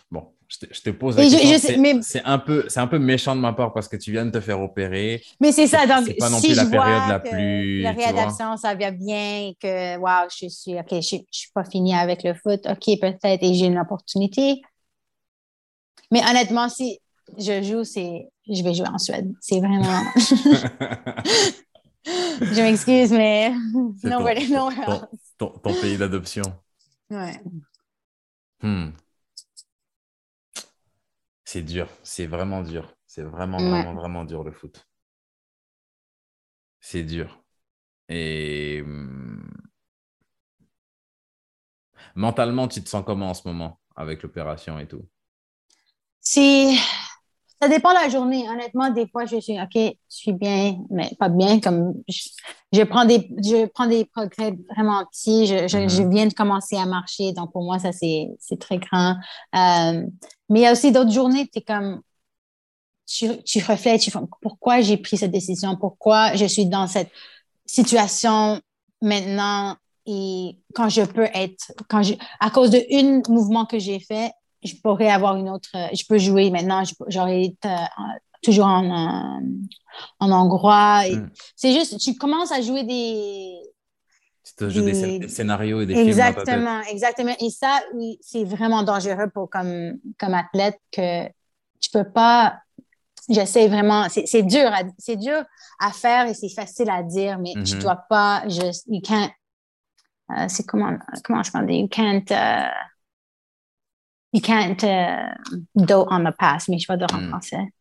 je te, pose la question. C'est un, peu, un peu méchant de ma part parce que tu viens de te faire opérer. Mais c'est ça. Donc, pas non plus la période la plus. La réadaptation, ça vient bien, que, waouh, je suis, OK, je ne suis pas finie avec le foot. OK, peut-être, et j'ai une opportunité. Mais honnêtement, si je joue, c'est je vais jouer en Suède. C'est vraiment. je m'excuse, mais non, ton, ton, pays d'adoption. Ouais. Hmm. C'est dur, c'est vraiment dur. C'est vraiment, vraiment, vraiment dur le foot. C'est dur. Et hmm, mentalement, tu te sens comment en ce moment avec l'opération et tout? C'est ça dépend de la journée. Honnêtement, des fois, je suis OK, je suis bien, mais pas bien. Comme je, prends, des, je prends des progrès vraiment petits. Je, je, mm-hmm. viens de commencer à marcher. Donc, pour moi, ça, c'est très grand. Euh, mais il y a aussi d'autres journées, tu es comme. Tu, tu reflètes, tu pourquoi j'ai pris cette décision, pourquoi je suis dans cette situation maintenant? Et quand je peux être, quand je, à cause de un mouvement que j'ai fait, je pourrais avoir une autre, euh, je peux jouer maintenant, j'aurais été euh, toujours en, en, hongrois. Mm. C'est juste, tu commences à jouer des. Tu te joues des, scénarios et des exactement, films. Exactement, Et ça, oui, c'est vraiment dangereux pour comme, comme athlète que tu peux pas. J'essaie vraiment, c'est dur, c'est dur à faire et c'est facile à dire, mais tu mm-hmm. dois pas juste, you can't, euh, c'est comment, comment je parle, you can't, you can't uh, dote on the past, mais je vais dire en hmm. français.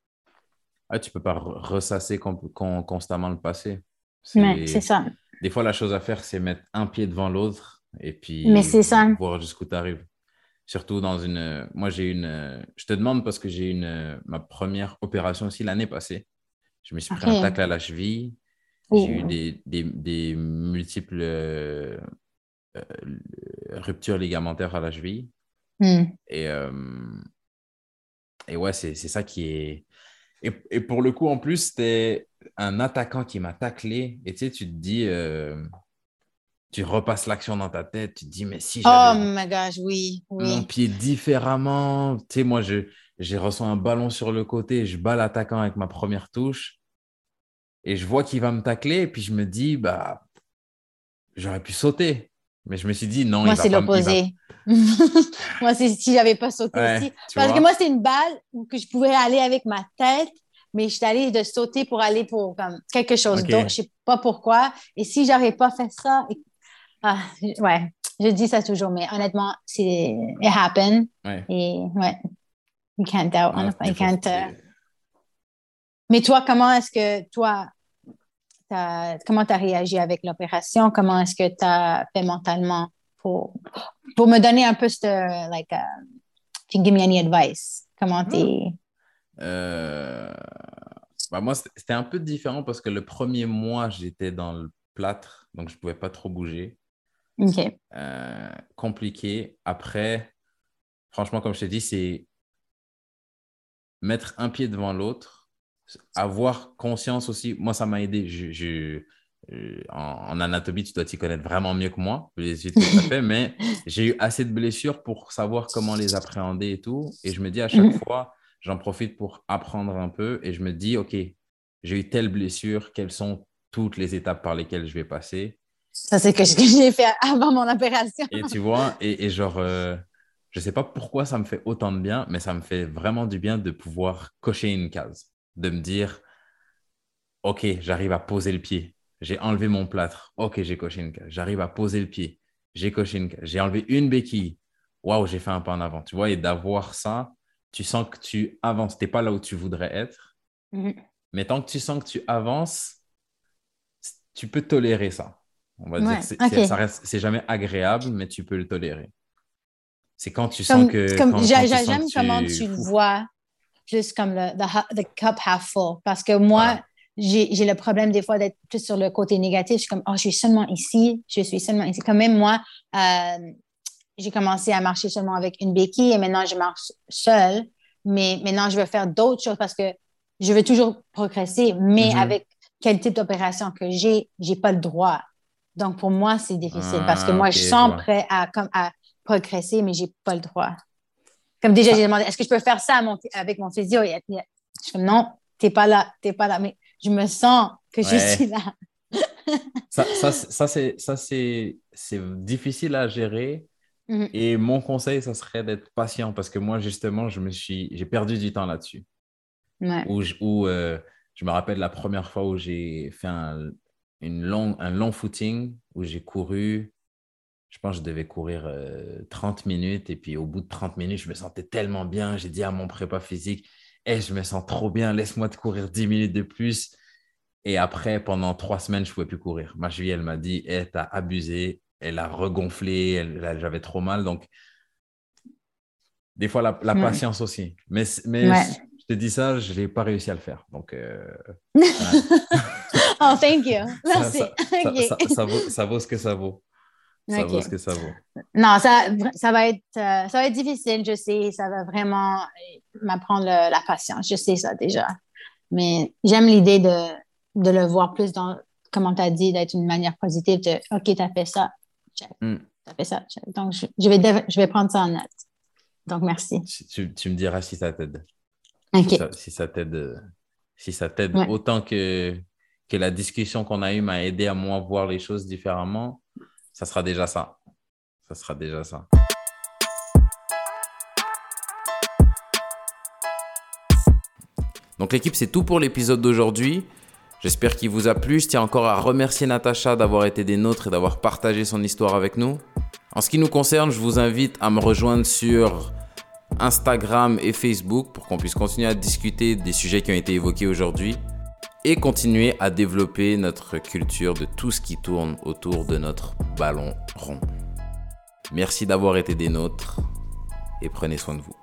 Ah, tu peux pas ressasser constamment le passé. C'est ça. Des fois, la chose à faire, c'est mettre un pied devant l'autre et puis ça. voir jusqu'où tu arrives. Surtout dans une. Moi, j'ai une. Je te demande parce que j'ai une. Ma première opération aussi l'année passée. Je me suis pris un tacle à la cheville. J'ai eu des, des, des multiples rupture ligamentaire à la cheville. Hmm. Et, et ouais, c'est ça qui est. Et, et, pour le coup, en plus, c'était un attaquant qui m'a taclé. Et tu sais, tu te dis, tu repasses l'action dans ta tête, tu te dis, mais si j'avais oh my gosh, oui, mon pied différemment, tu sais, moi, je, j'ai reçu un ballon sur le côté, je bats l'attaquant avec ma première touche et je vois qu'il va me tacler et puis je me dis, bah, j'aurais pu sauter. Mais je me suis dit, non, moi, c'est l'opposé. moi, c'est si j'avais pas sauté aussi. Parce que moi, c'est une balle que je pouvais aller avec ma tête, mais je suis allée de sauter pour aller pour comme, quelque chose d'autre. Je sais pas pourquoi. Et si j'avais pas fait ça, ah, ouais, je dis ça toujours, mais honnêtement, c'est it happened. Et ouais, you can't doubt. you can't, uh, Mais toi, comment est-ce que toi, as, comment tu as réagi avec l'opération? Comment est-ce que tu as fait mentalement pour, pour me donner un peu ce, like, uh, you give me any advice? Comment tu es. Euh, bah moi, c'était un peu différent parce que le premier mois, j'étais dans le plâtre, donc je ne pouvais pas trop bouger. Euh, compliqué. Après, franchement, comme je t'ai dit, c'est mettre un pied devant l'autre, avoir conscience aussi. Moi, ça m'a aidé. Je, euh, en, anatomie, tu dois t'y connaître vraiment mieux que moi. mais j'ai eu assez de blessures pour savoir comment les appréhender et tout. Et je me dis à chaque mhm. fois, j'en profite pour apprendre un peu et je me dis, OK, j'ai eu telle blessure, quelles sont toutes les étapes par lesquelles je vais passer? Ça, c'est ce que j'ai fait avant mon opération. Et tu vois, et, genre, euh, je ne sais pas pourquoi ça me fait autant de bien, mais ça me fait vraiment du bien de pouvoir cocher une case, de me dire, OK, j'arrive à poser le pied. J'ai enlevé mon plâtre. OK, j'ai coché une case. J'arrive à poser le pied. J'ai coché une. J'ai enlevé une béquille. Waouh, j'ai fait un pas en avant. Tu vois, et d'avoir ça, tu sens que tu avances. Tu n'es pas là où tu voudrais être. Mm-hmm. Mais tant que tu sens que tu avances, tu peux tolérer ça. On va dire que ça reste, c'est jamais agréable, mais tu peux le tolérer. C'est quand tu sens que. j'aime comment tu le vois, juste comme le the, cup half full. Parce que moi, j'ai le problème des fois d'être plus sur le côté négatif. Je suis comme, oh, je suis seulement ici, je suis seulement ici. Quand même, moi, euh, j'ai commencé à marcher seulement avec une béquille et maintenant, je marche seule. Mais maintenant, je veux faire d'autres choses parce que je veux toujours progresser. Mais mm-hmm. avec quel type d'opération que j'ai, j'ai pas le droit donc, pour moi, c'est difficile parce que ah, moi, je sens prêt à, comme, à progresser, mais je n'ai pas le droit. Comme déjà, j'ai demandé, est-ce que je peux faire ça avec mon physio? je suis non, tu n'es pas là, tu n'es pas là. Mais je me sens que je suis là. ça, ça, ça c'est difficile à gérer. Mm-hmm. Et mon conseil, ça serait d'être patient parce que moi, justement, je me suis, j'ai perdu du temps là-dessus. Ouais. Où, euh, je me rappelle la première fois où j'ai fait un, une un long footing où j'ai couru, je pense que je devais courir 30 euh, minutes. Et puis au bout de 30 minutes, je me sentais tellement bien. J'ai dit à mon prépa physique, hey, je me sens trop bien, laisse-moi te courir 10 minutes de plus. Et après, pendant trois semaines, je ne pouvais plus courir. Ma cheville, elle m'a dit, hey, t'as abusé. Elle a regonflé, j'avais trop mal. Donc, des fois, la, patience aussi. Mais, mais je te dis ça, je n'ai pas réussi à le faire. Donc, euh, oh, thank you. Merci. Ça, vaut, ça, vaut, ce que ça vaut. Ça vaut ce que ça vaut. Non, ça, ça, va être, euh, ça va être difficile, je sais. Ça va vraiment m'apprendre la patience. Je sais ça déjà. Mais j'aime l'idée de, de le voir plus dans, comme tu as dit, d'être une manière positive de OK, tu as fait ça. Hmm. Tu fait ça. Donc, je, vais, je vais prendre ça en note. Donc, merci. Tu, tu me diras si ça t'aide. Si ça, t'aide, si ça t'aide autant que, que la discussion qu'on a eue m'a aidé à moi voir les choses différemment, ça sera déjà ça. Ça sera déjà ça. Donc l'équipe, c'est tout pour l'épisode d'aujourd'hui. J'espère qu'il vous a plu. Je tiens encore à remercier Natacha d'avoir été des nôtres et d'avoir partagé son histoire avec nous. En ce qui nous concerne, je vous invite à me rejoindre sur Instagram et Facebook pour qu'on puisse continuer à discuter des sujets qui ont été évoqués aujourd'hui et continuer à développer notre culture de tout ce qui tourne autour de notre ballon rond. Merci d'avoir été des nôtres et prenez soin de vous.